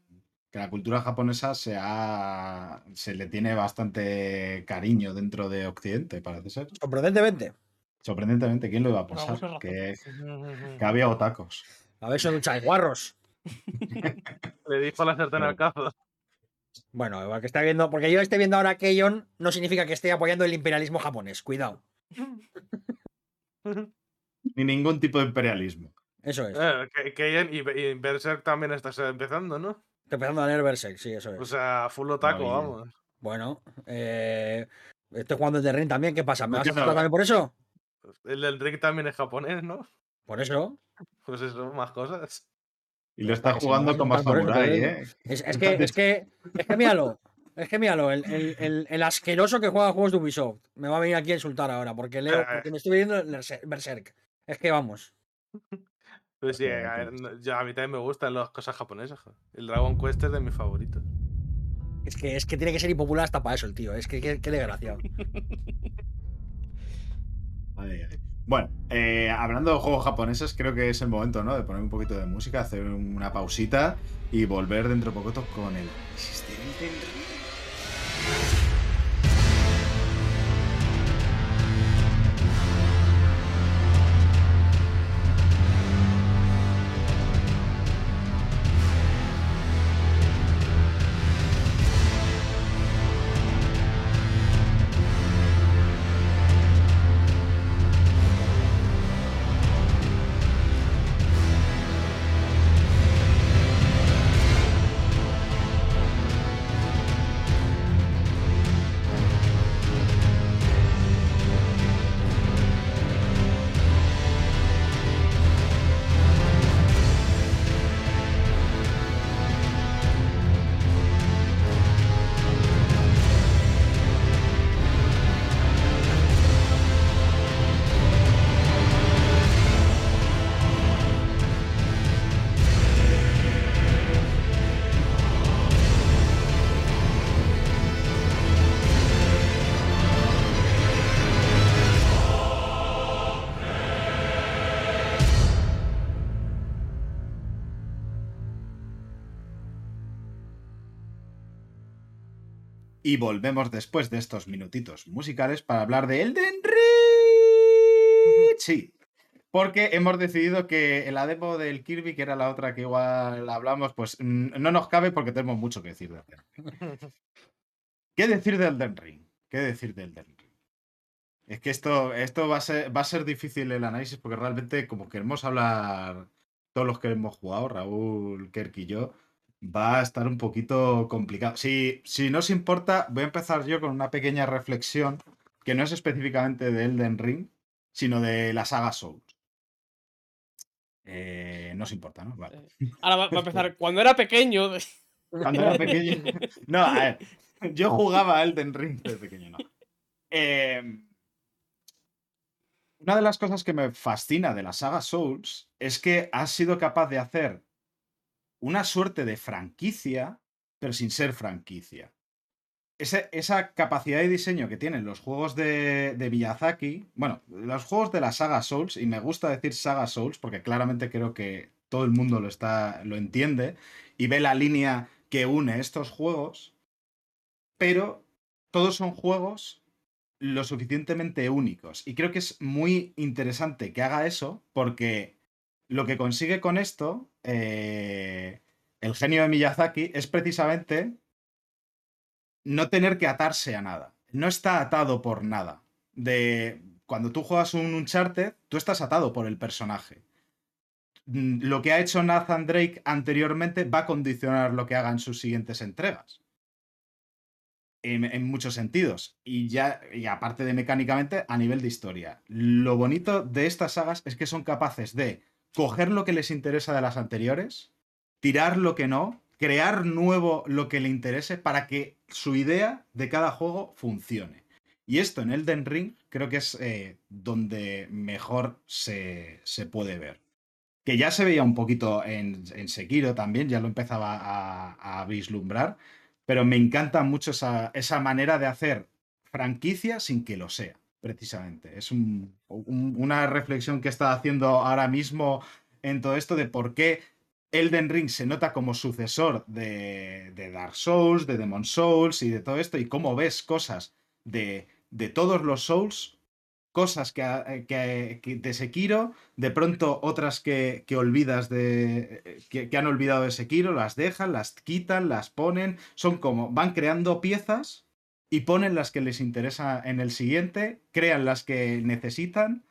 que la cultura japonesa se, ha- se le tiene bastante cariño dentro de Occidente, parece ser. Sorprendentemente. Sorprendentemente, ¿quién lo iba a pensar? alguna razón. Que, que había otacos. A ver, son guarros. *laughs* Le dijo la sartén al cazo. Bueno, igual que está viendo. Porque yo esté viendo ahora Keion no significa que esté apoyando el imperialismo japonés. Cuidado. *laughs* Ni ningún tipo de imperialismo. Eso es. Eh, y, y Berserk también estás empezando, ¿no? Estoy empezando a leer Berserk, sí, eso es. O sea, full otaku, vamos. bueno, eh, estoy jugando el Ring también. ¿Qué pasa? ¿Me vas a también por eso? El del Rick también es japonés, ¿no? Por eso. Pues eso, más cosas. Y lo está jugando como Samurai, eso, ¿eh? Es, es que, es que, es que míralo. Es que míralo, el, el- el- el asqueroso que juega juegos de Ubisoft me va a venir aquí a insultar ahora porque leo, porque me estoy viendo el Berser- Berserk. Es que vamos. *laughs* Pues sí, a, ver, yo- a mí también me gustan las cosas japonesas. El Dragon Quest es de mis favoritos. Es que, es que tiene que ser impopular hasta para eso el tío. Es que qué, qué desgraciado. *laughs* Bueno, eh, hablando de juegos japoneses, creo que es el momento, ¿no? De poner un poquito de música, hacer una pausita y volver dentro de poco con el Y volvemos después de estos minutitos musicales para hablar de Elden Ring. Sí. Porque hemos decidido que la demo del Kirby, que era la otra que igual hablamos, pues mm, no nos cabe porque tenemos mucho que decir de Elden Ring. *laughs* ¿Qué decir de Elden Ring? ¿Qué decir de Elden Ring? Es que esto, esto va, a ser, va a ser difícil el análisis porque realmente como queremos hablar todos los que hemos jugado, Raúl, Kerk y yo, va a estar un poquito complicado. Si, si no os importa, voy a empezar yo con una pequeña reflexión que no es específicamente de Elden Ring, sino de la saga Souls. Eh, no os importa, ¿no? Vale. Ahora va, va a empezar. *laughs* Cuando era pequeño. Cuando era pequeño. *laughs* No, a ver. Yo jugaba a Elden Ring desde pequeño, no. Eh, una de las cosas que me fascina de la saga Souls es que has sido capaz de hacer una suerte de franquicia, pero sin ser franquicia. Ese- esa capacidad de diseño que tienen los juegos de, de Miyazaki, bueno, los juegos de la saga Souls, y me gusta decir saga Souls porque claramente creo que todo el mundo lo, está, lo entiende y ve la línea que une estos juegos, pero todos son juegos lo suficientemente únicos. Y creo que es muy interesante que haga eso porque lo que consigue con esto, eh, el genio de Miyazaki, es precisamente no tener que atarse a nada. No está atado por nada. De cuando tú juegas un Uncharted, tú estás atado por el personaje. Mm, Lo que ha hecho Nathan Drake anteriormente va a condicionar lo que haga en sus siguientes entregas. En, en muchos sentidos. Y ya, y aparte de mecánicamente, a nivel de historia. Lo bonito de estas sagas es que son capaces de coger lo que les interesa de las anteriores, tirar lo que no, crear nuevo lo que le interese para que su idea de cada juego funcione. Y esto en Elden Ring creo que es eh, donde mejor se, se puede ver. que ya se veía un poquito en, en Sekiro también, ya lo empezaba a, a vislumbrar, pero me encanta mucho esa, esa manera de hacer franquicia sin que lo sea, precisamente. Es un- un- una reflexión que está haciendo ahora mismo en todo esto de por qué Elden Ring se nota como sucesor de, de Dark Souls, de Demon Souls y de todo esto, y cómo ves cosas de, de todos los Souls, cosas que, ha- que- que de Sekiro, de pronto otras que, que olvidas de. Que, que han olvidado de Sekiro, las dejan, las quitan, las ponen. Son como. van creando piezas y ponen las que les interesa en el siguiente, crean las que necesitan,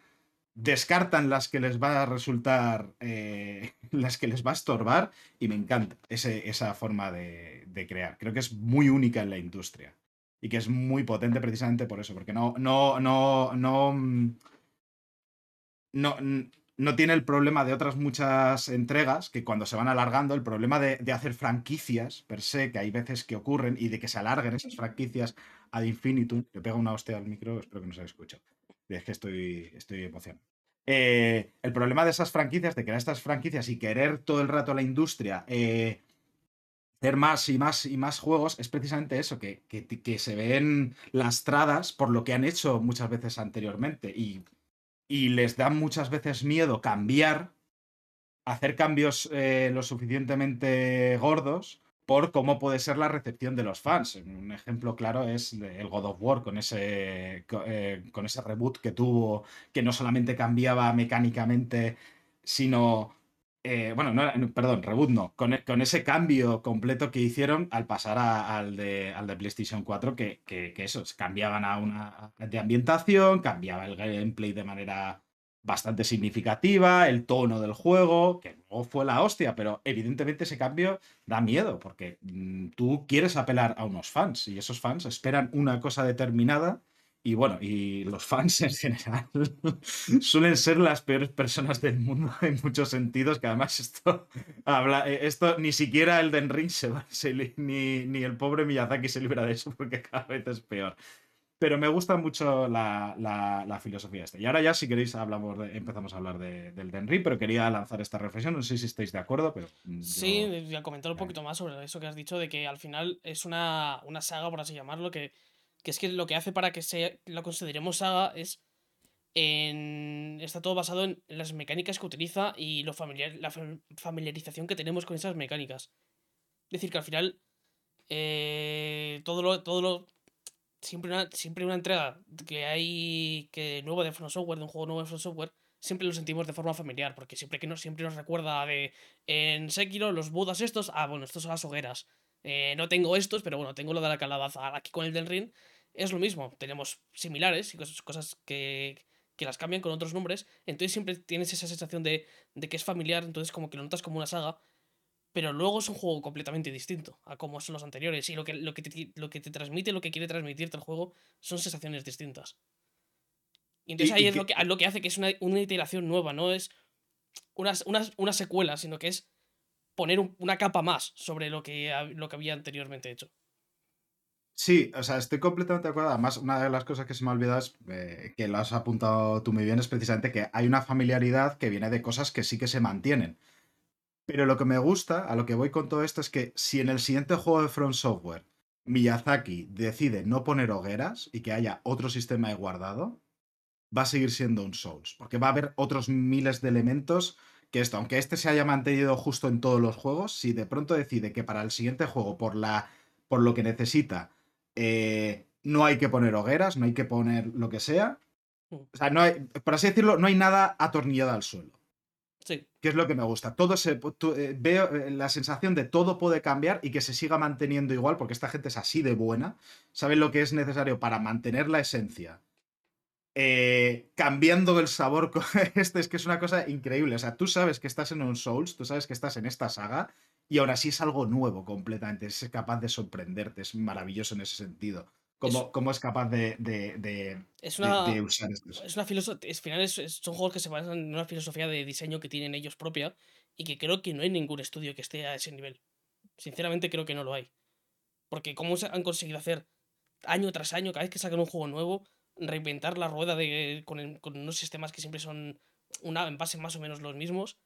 descartan las que les va a resultar, eh, *laughs* las que les va a estorbar, y me encanta ese- esa forma de, de crear. Creo que es muy única en la industria y que es muy potente precisamente por eso, porque no, no, no, no, mm, no, no tiene el problema de otras muchas entregas que cuando se van alargando, el problema de, de hacer franquicias per se, que hay veces que ocurren y de que se alarguen esas franquicias ad infinitum. Le pego una hostia al micro, espero que no se escuchado. Es que estoy, estoy emocionado. Eh, el problema de esas franquicias, de crear estas franquicias y querer todo el rato la industria eh, hacer más y más y más juegos, es precisamente eso, que, que, que se ven lastradas por lo que han hecho muchas veces anteriormente. Y y les da muchas veces miedo cambiar, hacer cambios eh, lo suficientemente gordos por cómo puede ser la recepción de los fans. Un ejemplo claro es el God of War con ese, eh, con ese reboot que tuvo, que no solamente cambiaba mecánicamente, sino... eh, bueno, no, perdón, reboot con, e- con ese cambio completo que hicieron al pasar al, de, al de PlayStation 4, que, que, que eso, cambiaban a una de ambientación, cambiaba el gameplay de manera bastante significativa, el tono del juego, que no fue la hostia, pero evidentemente ese cambio da miedo, porque mm, tú quieres apelar a unos fans y esos fans esperan una cosa determinada. Y bueno, y los fans en general *laughs* suelen ser las peores personas del mundo *laughs* en muchos sentidos, que además esto *laughs* habla, eh, esto ni siquiera el Den Ring se va, se ni, ni el pobre Miyazaki se libra de eso porque cada vez es peor. Pero me gusta mucho la, la- la filosofía esta. Y ahora ya, si queréis, hablamos de- empezamos a hablar de- del Den Ring, pero quería lanzar esta reflexión. No sé si estáis de acuerdo, pero. mm, Sí, yo- voy a comentar un poquito más sobre eso que has dicho, de que al final es una, una saga, por así llamarlo, que, que es que lo que hace para que se lo consideremos saga es. En, está todo basado en las mecánicas que utiliza y lo familiar, la fam- familiarización que tenemos con esas mecánicas. Es decir, que al final. eh, todo lo. Todo lo siempre, una, siempre una entrega que hay. que nueva de From Software, de un juego nuevo de From Software, siempre lo sentimos de forma familiar, porque siempre que nos, siempre nos recuerda de en Sekiro, los budas estos, ah, bueno, estos son las hogueras. Eh, no tengo estos, pero bueno, tengo lo de la calabaza. Aquí con el del Ring es lo mismo. Tenemos similares y cosas, cosas que, que las cambian con otros nombres. Entonces siempre tienes esa sensación de, de que es familiar, entonces como que lo notas como una saga. Pero luego es un juego completamente distinto a como son los anteriores. Y lo que, lo que, te, lo que te transmite, lo que quiere transmitirte el juego, son sensaciones distintas. Y entonces ahí es lo que, lo que hace que es una, una iteración nueva, no es una, una, una secuela, sino que es poner un- una capa más sobre lo que, lo que había anteriormente hecho. Sí, o sea, estoy completamente de acuerdo. Además, una de las cosas que se me ha olvidado es eh, que lo has apuntado tú muy bien, es precisamente que hay una familiaridad que viene de cosas que sí que se mantienen. Pero lo que me gusta, a lo que voy con todo esto, es que si en el siguiente juego de From Software Miyazaki decide no poner hogueras y que haya otro sistema de guardado, va a seguir siendo un Souls. Porque va a haber otros miles de elementos que esto, aunque este se haya mantenido justo en todos los juegos, si de pronto decide que para el siguiente juego, por, la, por lo que necesita, eh, no hay que poner hogueras, no hay que poner lo que sea. Mm. O sea, no hay, por así decirlo, no hay nada atornillado al suelo Sí, que es lo que me gusta. Todo se, tu- eh, veo eh, la sensación de todo puede cambiar y que se siga manteniendo igual, porque esta gente es así de buena, saben lo que es necesario para mantener la esencia. Eh, cambiando el sabor, co- *laughs* este es que es una cosa increíble. O sea, tú sabes que estás en un Souls, tú sabes que estás en esta saga, y aún así es algo nuevo completamente. Es capaz de sorprenderte, es maravilloso en ese sentido. Cómo, Es- cómo es capaz de, de- de- es una, de usar estos. es una filosofía. Al final es- es- son juegos que se basan en una filosofía de diseño que tienen ellos propia y que creo que no hay ningún estudio que esté a ese nivel. Sinceramente creo que no lo hay. Porque cómo han conseguido hacer año tras año, cada vez que sacan un juego nuevo, reinventar la rueda de, con, con unos sistemas que siempre son una, en base más o menos los mismos.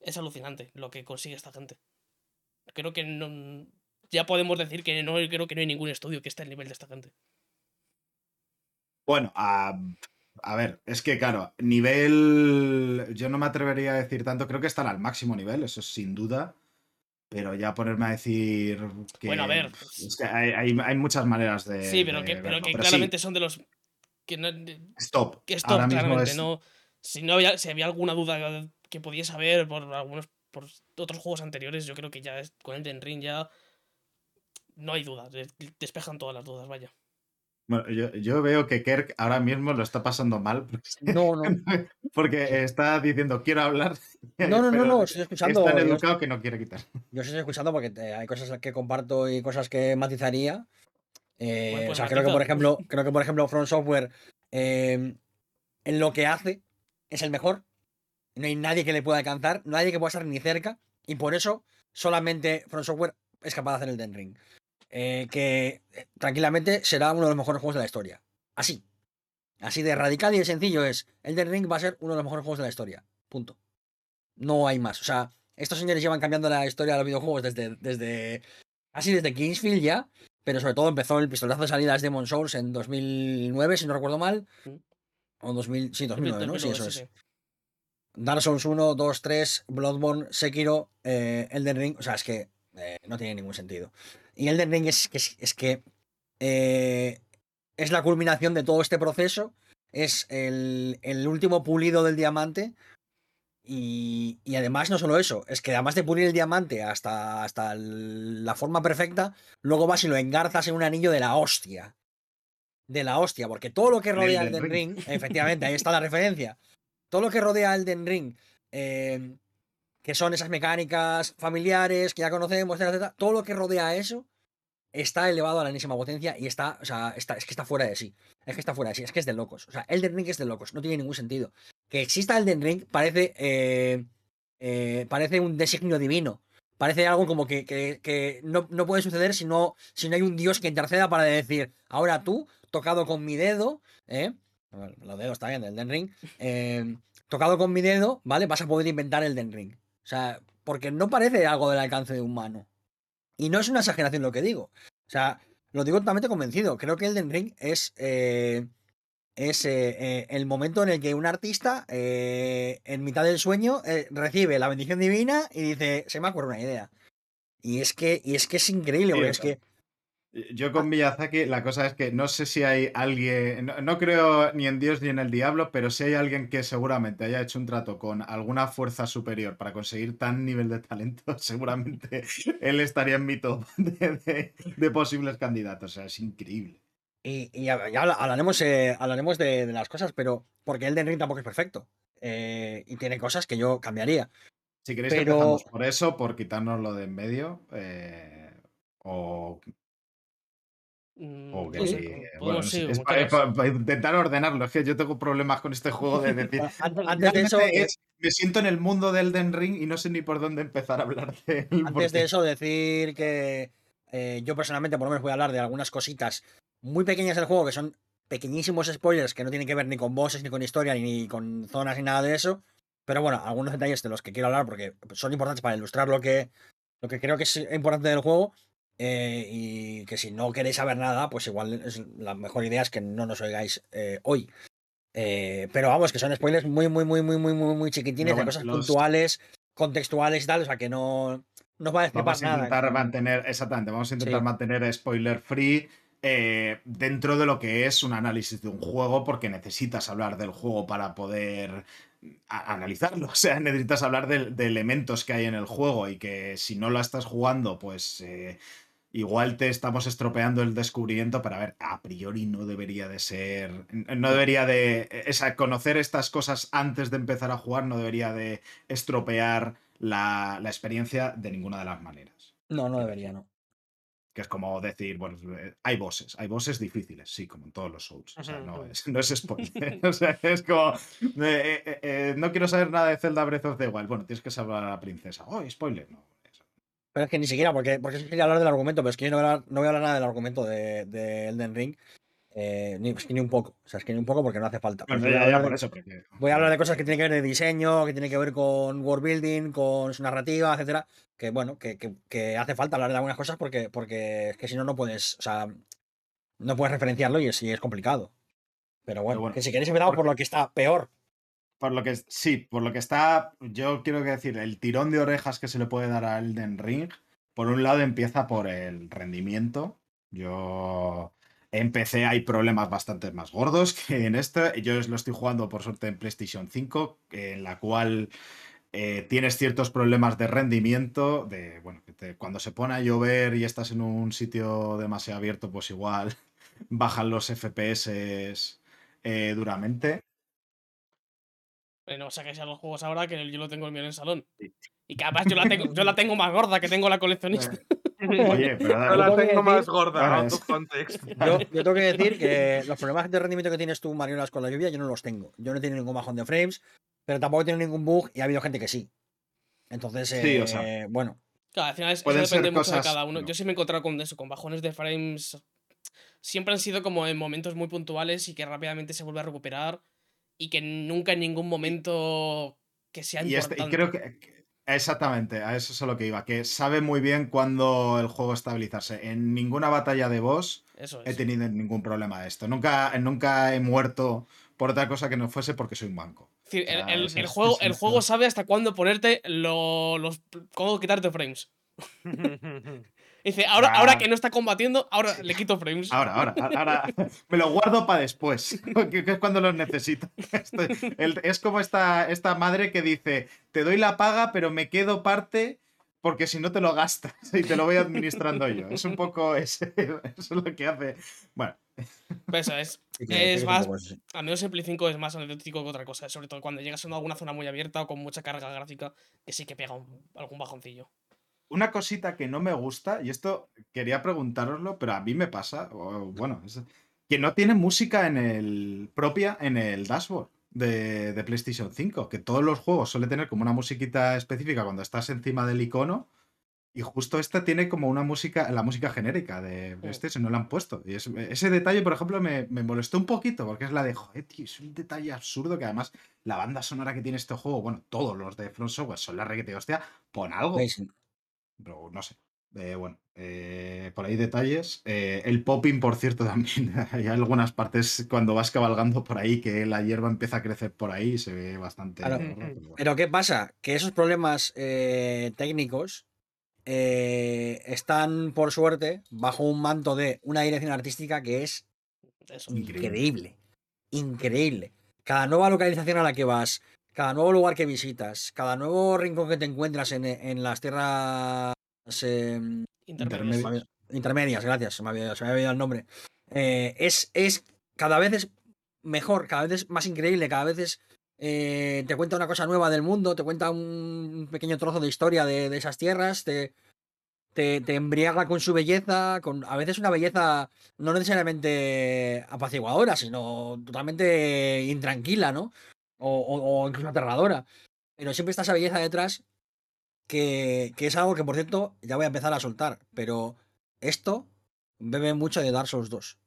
es alucinante lo que consigue esta gente. Creo que no. Ya podemos decir que no creo que no hay ningún estudio que esté al nivel de esta gente. Bueno, a, a ver, es que claro, nivel. Yo no me atrevería a decir tanto, creo que están al máximo nivel, eso es sin duda. Pero ya ponerme a decir que. Bueno, a ver. Es que hay, hay- hay muchas maneras de. sí, pero de que, pero que sí, claramente son de los. Que no, Stop. que Ahora stop, mismo claramente. es- No, si, no había, si había alguna duda que pudiese haber por algunos por otros juegos anteriores, yo creo que ya es- con el Ring ya. No hay dudas. des- Despejan todas las dudas, vaya. Bueno, yo, yo veo que Kirk ahora mismo lo está pasando mal porque, *laughs* No, no. *laughs* porque está diciendo quiero hablar. No, no, no, no, estoy escuchando. Es tan yo- educado que no quiere quitar. Yo estoy escuchando porque hay cosas que comparto y cosas que matizaría. Eh, o sea, creo que por ejemplo, creo que por ejemplo From Software eh, en lo que hace es el mejor. No hay nadie que le pueda alcanzar, nadie que pueda estar ni cerca. Y por eso solamente From Software es capaz de hacer el Den Ring. Eh, que eh, tranquilamente será uno de los mejores juegos de la historia. Así. Así de radical y de sencillo es. El Den Ring va a ser uno de los mejores juegos de la historia. Punto. No hay más. O sea, estos señores llevan cambiando la historia de los videojuegos desde, desde casi desde Kingsfield ya, pero sobre todo empezó el pistolazo de salida de Demon Souls en 2009, si no recuerdo mal. O 2000, sí, 2009, ¿no? Sí, 2009, eso es. Dark Souls 1, 2, 3, Bloodborne, Sekiro, eh, Elden Ring. O sea, es que eh, no tiene ningún sentido. Y Elden Ring es, que- es, es que eh, es la culminación de todo este proceso. Es el, el último pulido del diamante. Y, y además, no solo eso, es que además de pulir el diamante hasta, hasta el- la forma perfecta, luego vas y lo engarzas en un anillo de la hostia. De la hostia, porque todo lo que rodea Elden Elden Ring. Ring, *laughs* efectivamente, ahí está la referencia. Todo lo que rodea Elden Ring, eh, que son esas mecánicas familiares que ya conocemos, etcétera, etcétera, todo lo que rodea eso está elevado a la enésima potencia y está, o sea, está, es que está fuera de sí. Es que está fuera de sí, es que es de locos. O sea, Elden Ring es de locos, no tiene ningún sentido. Que exista Elden Ring parece, eh, eh, parece un designio divino. Parece algo como que, que- no, no puede suceder si no, si no hay un dios que interceda para decir, ahora tú, tocado con mi dedo, ¿eh? Los dedos también del Den Ring. eh, tocado con mi dedo, ¿vale? Vas a poder inventar el Den Ring. O sea, porque no parece algo del alcance de un mano. Y no es una exageración lo que digo. O sea, lo digo totalmente convencido. Creo que Elden Ring es, es eh, eh, el momento en el que un artista, eh, en mitad del sueño, eh, recibe la bendición divina y dice, se me ocurre una idea. Y es que, y es, que es increíble, Sí, es que Yo con Miyazaki, la cosa es que no sé si hay alguien, no, no creo ni en Dios ni en el diablo, pero si hay alguien que seguramente haya hecho un trato con alguna fuerza superior para conseguir tan nivel de talento, *laughs* seguramente él estaría en mi top *laughs* de, de- de posibles candidatos. O sea, es increíble. Y, y ya, ya habla- hablaremos, eh, hablaremos de, de las cosas, pero porque Elden Ring tampoco es perfecto. Eh, y tiene cosas que yo cambiaría. Si queréis Pero- empezamos por eso, por quitarnos lo de en medio, eh, o, o que sí, sé, sí, podemos- bueno, sí, es para, intentar ordenarlo. Es que yo tengo problemas con este juego de decir. *laughs* Antes, de eso, Realmente es- me siento en el mundo del Den Ring y no sé ni por dónde empezar a hablar de él. Antes porque- de eso, decir que eh, yo personalmente, por lo menos, voy a hablar de algunas cositas muy pequeñas del juego, que son pequeñísimos spoilers que no tienen que ver ni con bosses, ni con historia, ni con zonas, ni nada de eso. Pero bueno, algunos detalles de los que quiero hablar porque son importantes para ilustrar lo que, lo que creo que es importante del juego. eh, y que si no queréis saber nada, pues igual es, la mejor idea es que no nos oigáis eh, hoy. Eh, pero vamos, que son spoilers muy, muy, muy, muy, muy, muy, muy chiquitines, bueno, de cosas los- puntuales, contextuales y tal, o sea que no, no va a destripar Vamos a nada. intentar mantener, exactamente, vamos a intentar Sí. mantener spoiler free eh, dentro de lo que es un análisis de un juego, porque necesitas hablar del juego para poder a- analizarlo. *laughs* O sea, necesitas hablar de, de elementos que hay en el juego y que si no lo estás jugando, pues eh, igual te estamos estropeando el descubrimiento, pero a ver, a priori no debería de ser, no debería de, esa, conocer estas cosas antes de empezar a jugar no debería de estropear la, la experiencia de ninguna de las maneras. No, no debería, no. Que es como decir, bueno, eh, hay bosses, hay bosses difíciles, sí, como en todos los Souls. O sea, no es, *laughs* no es spoiler. *laughs* o sea, es como, eh, eh, eh, no quiero saber nada de Zelda Breath of the Wild. Bueno, tienes que salvar a la princesa. Oh, spoiler, no. eso. Pero es que ni siquiera, porque, porque quería hablar del argumento, pero es que yo no voy a hablar, no voy a hablar nada del argumento de, de Elden Ring. Eh, ni, es que ni un poco. O sea, es que ni un poco porque no hace falta. Bueno, Voy a ya, ya, hablar por de- eso, porque- Voy a hablar de cosas que tienen que ver de diseño, que tienen que ver con world building, con su narrativa, etcétera. Que bueno, que, que- que hace falta hablar de algunas cosas porque, porque es que si no, no puedes, o sea, no puedes referenciarlo y es, y es complicado. Pero bueno, bueno, que si queréis empezamos por lo que está peor. Por lo que sí, por lo que está, yo quiero que decir, el tirón de orejas que se le puede dar a Elden Ring, por un lado empieza por el rendimiento. Yo en PC hay problemas bastante más gordos que en este. Yo lo estoy jugando por suerte en PlayStation 5, en la cual eh, tienes ciertos problemas de rendimiento, de bueno, que te- cuando se pone a llover y estás en un sitio demasiado abierto, pues igual *laughs* bajan los FPS eh, duramente. No saquéis a los juegos ahora que yo lo tengo el mío en el salón. Sí. Y que además yo la tengo, yo la tengo más gorda que tengo la *laughs* coleccionista. *laughs* Oye, pero Yo la tengo tengo más gorda, Ahora out es- of context. *laughs* Yo, yo tengo que *laughs* decir que los problemas de rendimiento que tienes tú, Mariolas, con la lluvia, yo no los tengo. Yo no he tenido ningún bajón de frames, pero tampoco he tenido ningún bug y ha habido gente que sí. Entonces, Sí, o sea, eh, bueno, Claro, al final es- eso Pueden depende ser mucho de cosas- cada uno. no. Yo sí me he encontrado con eso, con bajones de frames. Siempre han sido como en momentos muy puntuales y que rápidamente se vuelve a recuperar. Y que nunca en ningún momento que sea Y, este- importante. y creo que, que- exactamente, a eso es a lo que iba, que sabe muy bien cuándo el juego estabilizarse. En ninguna batalla de boss Eso he tenido ningún problema de esto. Nunca, nunca he muerto por otra cosa que no fuese porque soy un banco. Es decir, el, el- eso el es- juego, el juego sabe hasta cuándo ponerte lo- los. cómo quitarte frames. *laughs* Dice, ahora, Ah. ahora que no está combatiendo, ahora le quito frames. Ahora, ahora, ahora *laughs* me lo guardo para después, *laughs* que, es cuando los necesito. *laughs* Estoy- el- es como esta, esta madre que dice, te doy la paga, pero me quedo parte porque si no te lo gastas y te lo voy administrando yo. Es un poco ese- eso es lo que hace. Bueno, Pero eso es. Es más, al menos el Play 5 es más anecdótico que otra cosa. Sobre todo cuando llegas a alguna zona muy abierta o con mucha carga gráfica, que sí que pega un- algún bajoncillo. Una cosita que no me gusta, y esto quería preguntároslo, pero a mí me pasa, o, bueno, es que no tiene música en el propia en el dashboard de, de PlayStation 5, que todos los juegos suele tener como una musiquita específica cuando estás encima del icono. Y justo esta tiene como una música, la música genérica de PlayStation, no la han puesto. Y es- ese detalle, por ejemplo, me, me molestó un poquito, porque es la de, joder, tío, es un detalle absurdo que además la banda sonora que tiene este juego, bueno, todos los de Front Software son la reguete, hostia, pon algo. Amazing. Pero no sé. Eh, bueno, eh, por ahí detalles. Eh, el popping, por cierto, *laughs* también. Hay algunas partes cuando vas cabalgando por ahí que la hierba empieza a crecer por ahí y se ve bastante. Claro. gordo, pero bueno. Pero ¿qué pasa? Que esos problemas eh, técnicos eh, están, por suerte, bajo un manto de una dirección artística que es increíble. Increíble. Cada nueva localización a la que vas, cada nuevo lugar que visitas, cada nuevo rincón que te encuentras en, en las tierras em, intermedias, gracias, se me había, se me había el nombre. eh, es, es cada vez es mejor, cada vez es más increíble, cada vez es, eh, te cuenta una cosa nueva del mundo, te cuenta un pequeño trozo de historia de, de esas tierras, te, te, te embriaga con su belleza, con a veces una belleza no necesariamente apaciguadora, sino totalmente intranquila, ¿no? O, o- o incluso aterradora. Pero siempre está esa belleza detrás que, que es algo que, por cierto, ya voy a empezar a soltar. Pero esto bebe mucho de Dark Souls 2.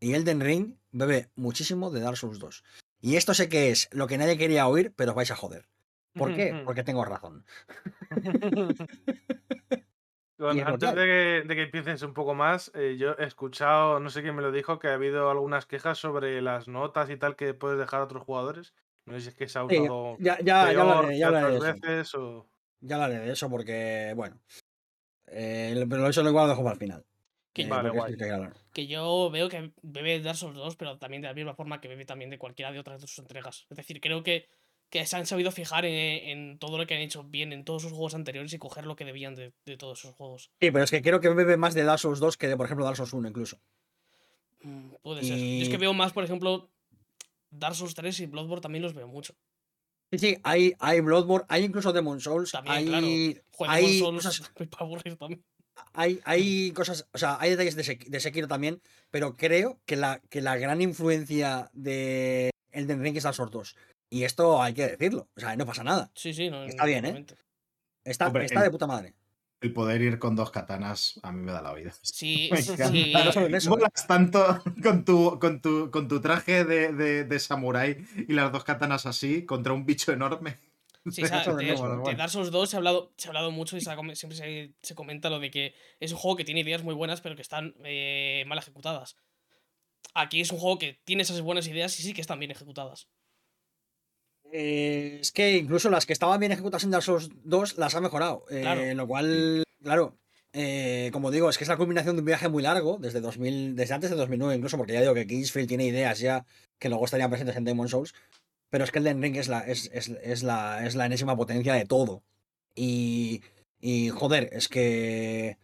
Y Elden Ring bebe muchísimo de Dark Souls 2. Y esto sé que es lo que nadie quería oír, pero os vais a joder. ¿Por qué? *laughs* Porque tengo razón. *laughs* Bueno, antes de que, de que empieces un poco más, eh, yo he escuchado, no sé quién me lo dijo, que ha habido algunas quejas sobre las notas y tal que puedes dejar a otros jugadores. No sé si es que se ha Sí, usado ya, ya, ya peor hablaré, ya hablaré de otras eso. veces o... Ya hablaré de eso porque, bueno. eh, pero eso lo igual lo dejo para el final. Que- eh, Vale, guay. sí que yo veo que bebe de Dark Souls 2, pero también de la misma forma que bebe también de cualquiera de otras de sus entregas. Es decir, creo que, que se han sabido fijar en, en todo lo que han hecho bien en todos sus juegos anteriores y coger lo que debían de, de todos esos juegos. Sí, pero es que creo que bebe más de Dark Souls 2 que de, por ejemplo, Dark Souls 1 incluso. Mm, Puede ser. Yo es que Y- veo más, por ejemplo, Dark Souls 3 y Bloodborne también los veo mucho. Sí, sí, hay, hay Bloodborne, hay incluso Demon Souls, También, hay, claro. Joder, hay, Demon cosas, Souls *laughs* me para aburrir también. hay, hay cosas, o sea, hay detalles de, Sek- de Sekiro también, pero creo que la, que la gran influencia de Elden Ring es Dark Souls 2. Y esto hay que decirlo, o sea, no pasa nada. Sí, sí, no, Está bien, ¿eh? Está, Hombre, está en- de puta madre. El poder ir con dos katanas a mí me da la vida. *laughs* Sí, Me sí. Molas tanto con tu, con tu, con tu traje de, de, de samurái y las dos katanas así contra un bicho enorme. *laughs* Sí, de, de. Dark Souls 2 se ha hablado, se ha hablado mucho y se ha come- siempre se, se comenta lo de que es un juego que tiene ideas muy buenas, pero que están eh, mal ejecutadas. Aquí es un juego que tiene esas buenas ideas y sí que están bien ejecutadas. Eh, es que incluso las que estaban bien ejecutadas en Dark Souls 2 las ha mejorado. eh, Claro. Lo cual, claro, eh, como digo, es que es la culminación de un viaje muy largo, desde 2000, desde antes de 2009 incluso, porque ya digo que Kingsfield tiene ideas ya que luego estarían presentes en Demon Souls, pero es que Elden Ring es la, es, es- es la, es la enésima potencia de todo. Y, y joder, es que...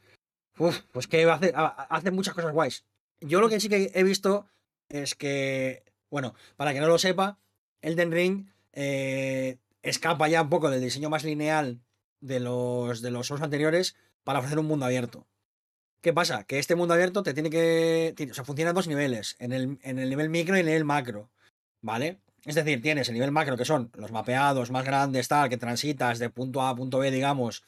uf, pues que hace, ha- hace muchas cosas guays. Yo lo que sí que he visto es que, bueno, para que no lo sepa, Elden Ring eh, escapa ya un poco del diseño más lineal de los, de los Souls anteriores para ofrecer un mundo abierto. ¿Qué pasa? Que este mundo abierto te tiene que. o sea, funciona en dos niveles: en el, en el nivel micro y en el macro. ¿Vale? Es decir, tienes el nivel macro, que son los mapeados más grandes, tal, que transitas de punto A a punto B, digamos,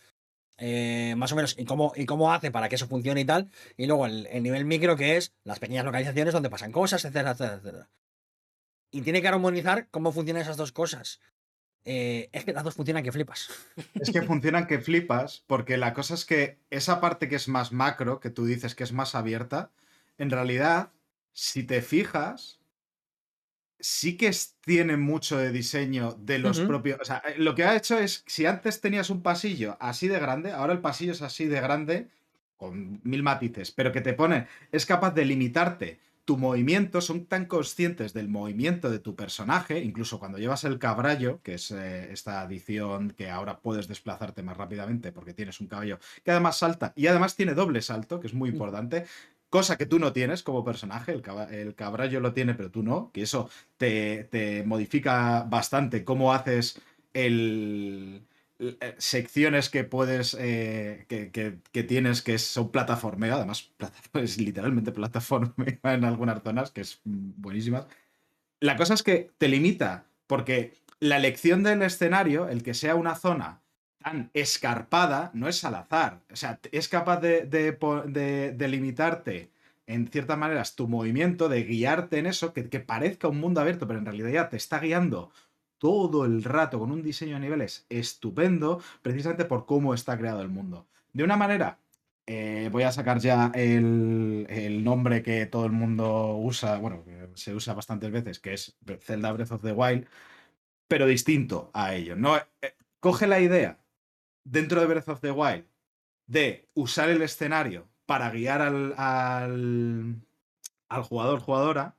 eh, más o menos, y cómo, y cómo hace para que eso funcione y tal. Y luego el, el nivel micro, que es las pequeñas localizaciones donde pasan cosas, etcétera, etcétera, etcétera. Y tiene que armonizar cómo funcionan esas dos cosas. Eh, es que las dos funcionan que flipas. Es que funcionan que flipas, porque la cosa es que esa parte que es más macro, que tú dices que es más abierta, en realidad, si te fijas, sí que tiene mucho de diseño de los propios. O sea, eh, lo que ha hecho es, si antes tenías un pasillo así de grande, ahora el pasillo es así de grande, con mil matices, pero que te pone, es capaz de limitarte tu movimiento, son tan conscientes del movimiento de tu personaje, incluso cuando llevas el cabrallo, que es eh, esta adición que ahora puedes desplazarte más rápidamente porque tienes un caballo que además salta y además tiene doble salto, que es muy importante, cosa que tú no tienes como personaje, el, caba- el cabrallo lo tiene, pero tú no, que eso te, te modifica bastante cómo haces el secciones que puedes eh, que, que- tienes que son plataformeo además *laughs* es literalmente plataformeo en algunas zonas que es buenísimas. La cosa es que te limita porque la elección del escenario el que sea una zona tan escarpada no es al azar. O sea es capaz de, de- de limitarte en ciertas maneras tu movimiento, de guiarte en eso, que, que parezca un mundo abierto, pero en realidad ya te está guiando todo el rato con un diseño de niveles estupendo, precisamente por cómo está creado el mundo. De una manera, eh, voy a sacar ya el, el nombre que todo el mundo usa, bueno, que se usa bastantes veces, que es Zelda Breath of the Wild, pero distinto a ello. ¿no? Eh, coge la idea dentro de Breath of the Wild de usar el escenario para guiar al, al jugador jugadora,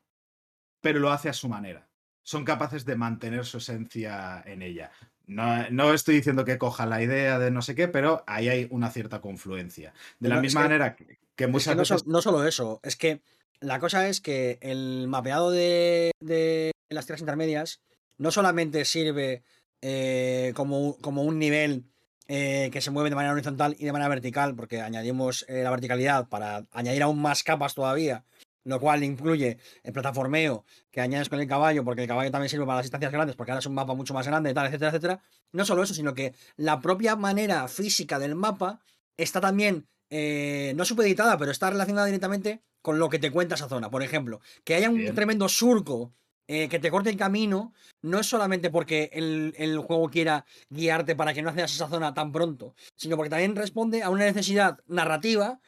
pero lo hace a su manera. Son capaces de mantener su esencia en ella. No, no estoy diciendo que coja la idea de no sé qué, pero ahí hay una cierta confluencia. De la misma que- manera que, que Es muchas que no, veces... so- no solo eso, es que la cosa es que el mapeado de, de las tierras intermedias no solamente sirve eh, como, un- como un nivel eh, que se mueve de manera horizontal y de manera vertical, porque añadimos eh, la verticalidad para añadir aún más capas todavía, lo cual incluye el plataformeo que añades con el caballo, porque el caballo también sirve para las distancias grandes, porque ahora es un mapa mucho más grande, tal, etcétera, etcétera. No solo eso, sino que la propia manera física del mapa está también eh, no supeditada, pero está relacionada directamente con lo que te cuenta esa zona. Por ejemplo, que haya un Bien. tremendo surco eh, que te corte el camino, no es solamente porque el, el juego quiera guiarte para que no accedas a esa zona tan pronto, sino porque también responde a una necesidad narrativa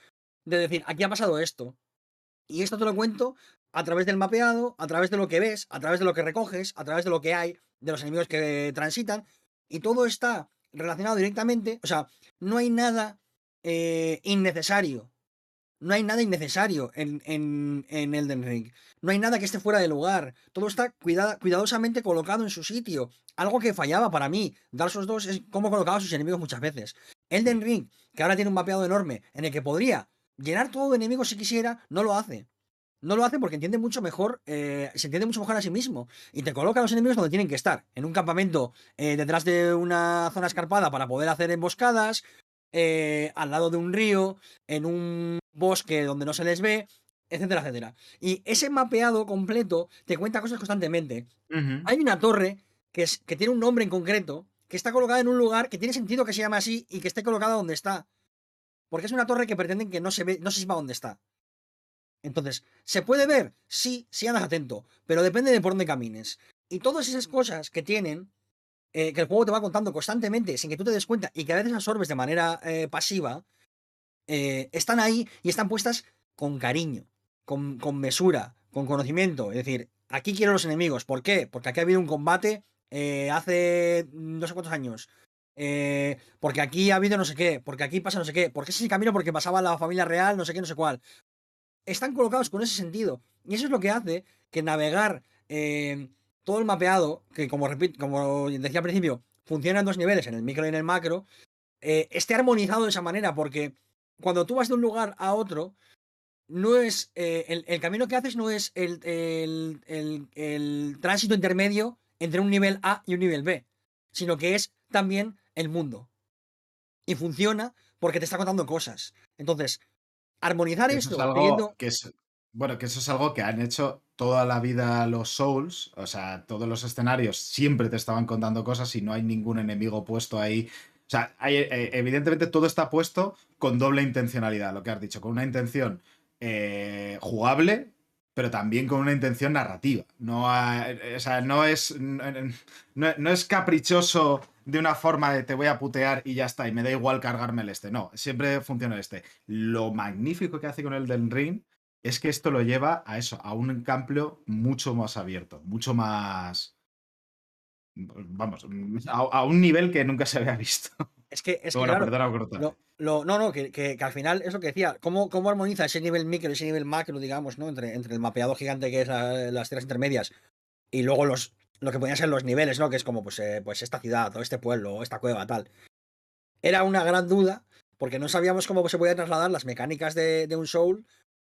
de decir, aquí ha pasado esto. Y esto te lo cuento a través del mapeado, a través de lo que ves, a través de lo que recoges, a través de lo que hay, de los enemigos que transitan. Y todo está relacionado directamente. O sea, no hay nada eh, innecesario. No hay nada innecesario en, en, en Elden Ring. No hay nada que esté fuera de lugar. Todo está cuidadosamente colocado en su sitio. Algo que fallaba para mí. Dark Souls 2 es cómo colocaba a sus enemigos muchas veces. Elden Ring, que ahora tiene un mapeado enorme, en el que podría llenar todo de enemigos si quisiera, no lo hace. No lo hace porque entiende mucho mejor, eh, se entiende mucho mejor a sí mismo. Y te coloca a los enemigos donde tienen que estar. En un campamento eh, detrás de una zona escarpada para poder hacer emboscadas. eh, al lado de un río, en un bosque donde no se les ve, etcétera, etcétera. Y ese mapeado completo te cuenta cosas constantemente. Hay una torre que, es, que tiene un nombre en concreto, que está colocada en un lugar que tiene sentido que se llame así y que esté colocada donde está. Porque es una torre que pretenden que no se ve, no se sepa dónde está. Entonces, ¿se puede ver? Sí, si andas atento, pero depende de por dónde camines. Y todas esas cosas que tienen, eh, que el juego te va contando constantemente sin que tú te des cuenta y que a veces absorbes de manera eh, pasiva, eh, están ahí y están puestas con cariño, con, con mesura, con conocimiento. Es decir, aquí quiero los enemigos. ¿Por qué? Porque aquí ha habido un combate hace no sé cuántos años. Eh, porque aquí ha habido no sé qué, porque aquí pasa no sé qué, porque ese es el camino porque pasaba la familia real, no sé qué, no sé cuál. Están colocados con ese sentido. Y eso es lo que hace que navegar eh, todo el mapeado, que como, repito, como decía al principio, funciona en dos niveles, en el micro y en el macro, eh, esté armonizado de esa manera, porque cuando tú vas de un lugar a otro, no es. el, el camino que haces no es el- el- el tránsito intermedio entre un nivel A y un nivel B, sino que es también el mundo. Y funciona porque te está contando cosas. Entonces, armonizar Eso esto, es algo teniendo- que es, bueno, que eso es algo que han hecho toda la vida los Souls, o sea, todos los escenarios siempre te estaban contando cosas y no hay ningún enemigo puesto ahí. O sea, hay, eh, evidentemente todo está puesto con doble intencionalidad, lo que has dicho, con una intención eh, jugable, pero también con una intención narrativa. No, ha- o sea, no es, no, no es caprichoso de una forma de te voy a putear y ya está, y me da igual cargarme el este. No, siempre funciona el este. Lo magnífico que hace con el del Ring es que esto lo lleva a eso, a un campo mucho más abierto, mucho más. Vamos, a, a un nivel que nunca se había visto. es que, es que bueno, claro, por cortarte. Lo, lo- no, no, que, que- que al final es lo que decía. ¿Cómo, cómo armoniza ese nivel micro y ese nivel macro, digamos, ¿no? Entre, entre el mapeado gigante que es la- las tierras intermedias y luego los, lo que podían ser los niveles, ¿no? Que es como, pues, eh, pues esta ciudad, o este pueblo, o esta cueva, tal. Era una gran duda, porque no sabíamos cómo se podían trasladar las mecánicas de, de un Soul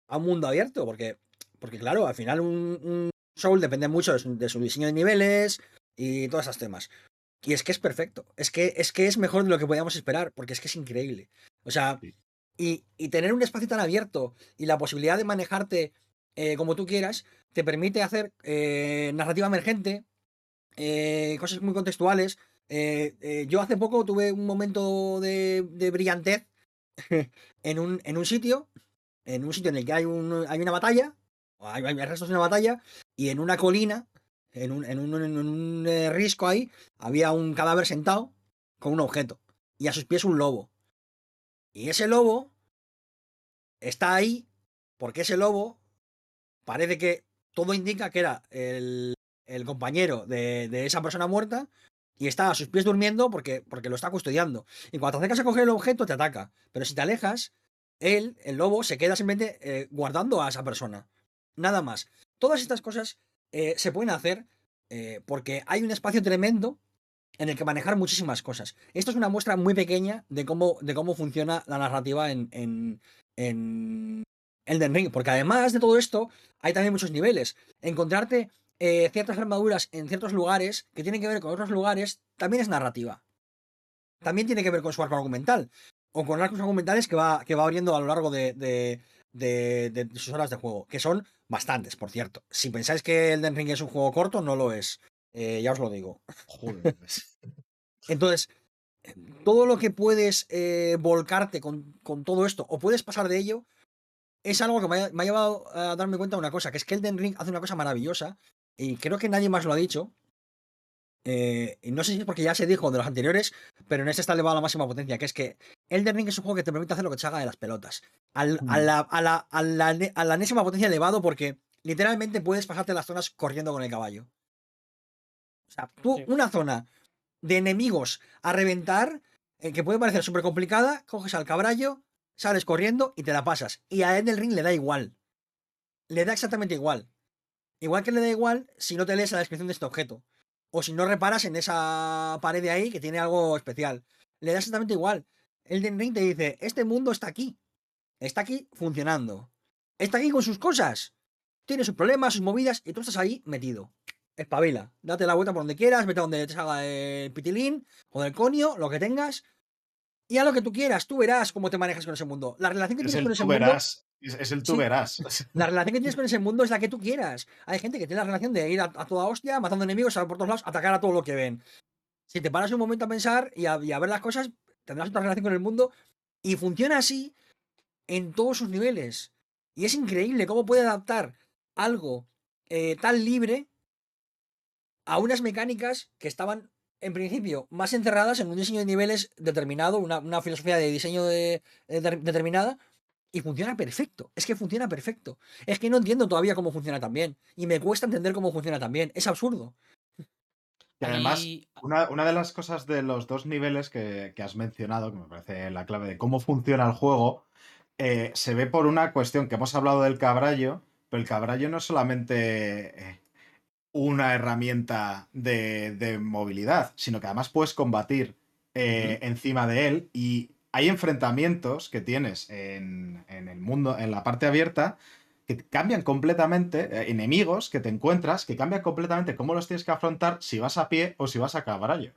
a un mundo abierto. Porque, porque claro, al final un, un Soul depende mucho de su, de su diseño de niveles y todos esos temas. Y es que es perfecto. Es que, es que es mejor de lo que podíamos esperar, porque es que es increíble. O sea, Sí. y, y tener un espacio tan abierto y la posibilidad de manejarte eh, como tú quieras, te permite hacer eh, narrativa emergente, eh, cosas muy contextuales. Eh, eh, yo hace poco tuve un momento de, brillantez *laughs* en un, en un sitio, en un sitio en el que hay, un, hay una batalla, hay, hay restos de una batalla, y en una colina, en un, en un, en un, risco ahí, había un cadáver sentado con un objeto, y a sus pies un lobo. Y ese lobo está ahí porque ese lobo parece que todo indica que era el, el compañero de, de esa persona muerta y está a sus pies durmiendo porque, porque lo está custodiando. Y cuando te acercas a coger el objeto, te ataca. Pero si te alejas, él, el lobo, se queda simplemente eh, guardando a esa persona. Nada más. Todas estas cosas eh, se pueden hacer eh, porque hay un espacio tremendo en el que manejar muchísimas cosas. Esto es una muestra muy pequeña de cómo, de cómo funciona la narrativa en, en, en Elden Ring. Porque además de todo esto, hay también muchos niveles. Encontrarte eh, ciertas armaduras en ciertos lugares que tienen que ver con otros lugares también es narrativa. También tiene que ver con su arco argumental. O con arcos argumentales que va, que va abriendo a lo largo de, de, de- de sus horas de juego. Que son bastantes, por cierto. Si pensáis que Elden Ring es un juego corto, no lo es. Eh, ya os lo digo. Joder. *laughs* Entonces, todo lo que puedes eh, volcarte con, con todo esto, o puedes pasar de ello, es algo que me ha, me ha llevado a darme cuenta de una cosa, que es que Elden Ring hace una cosa maravillosa, y creo que nadie más lo ha dicho. eh, y no sé si es porque ya se dijo de los anteriores, pero en este está elevado a la máxima potencia, que es que Elden Ring es un juego que te permite hacer lo que te salga de las pelotas. Al- a, la, a, la, a, la, a la enésima potencia elevado, porque literalmente puedes pasarte las zonas corriendo con el caballo. O sea, tú, Sí. una zona de enemigos a reventar, eh, que puede parecer súper complicada, coges al caballo, sales corriendo y te la pasas. Y a Elden Ring le da igual. Le da exactamente igual. Igual que le da igual si no te lees la descripción de este objeto. O si no reparas en esa pared de ahí que tiene algo especial. Le da exactamente igual. Elden Ring te dice, este mundo está aquí. Está aquí funcionando. Está aquí con sus cosas. Tiene sus problemas, sus movidas, y tú estás ahí metido. Espabila. Date la vuelta por donde quieras, vete a donde te salga el pitilín o del conio, lo que tengas. Y a lo que tú quieras, tú verás cómo te manejas con ese mundo. La relación que Es tienes el con ese tú mundo. verás. Es, el tú Sí. verás. *laughs* La relación que tienes con ese mundo es la que tú quieras. Hay gente que tiene la relación de ir a, a toda hostia, matando enemigos a por todos lados, atacar a todo lo que ven. Si te paras un momento a pensar y a, y a ver las cosas, tendrás otra relación con el mundo Y funciona así en todos sus niveles. Y es increíble cómo puede adaptar algo eh, tan libre a unas mecánicas que estaban, en principio, más encerradas en un diseño de niveles determinado, una, una filosofía de diseño de- de- determinada, y funciona perfecto. Es que funciona perfecto. Es que no entiendo todavía cómo funciona tan bien. Y me cuesta entender cómo funciona tan bien. Es absurdo. Y además, una, una de las cosas de los dos niveles que, que has mencionado, que me parece la clave de cómo funciona el juego, eh, se ve por una cuestión que hemos hablado del cabrallo, pero el cabrallo no es solamente eh, una herramienta de, de movilidad, sino que además puedes combatir eh, encima de él y hay enfrentamientos que tienes en, en el mundo, en la parte abierta, que cambian completamente, eh, enemigos que te encuentras, que cambian completamente cómo los tienes que afrontar si vas a pie o si vas a caballo.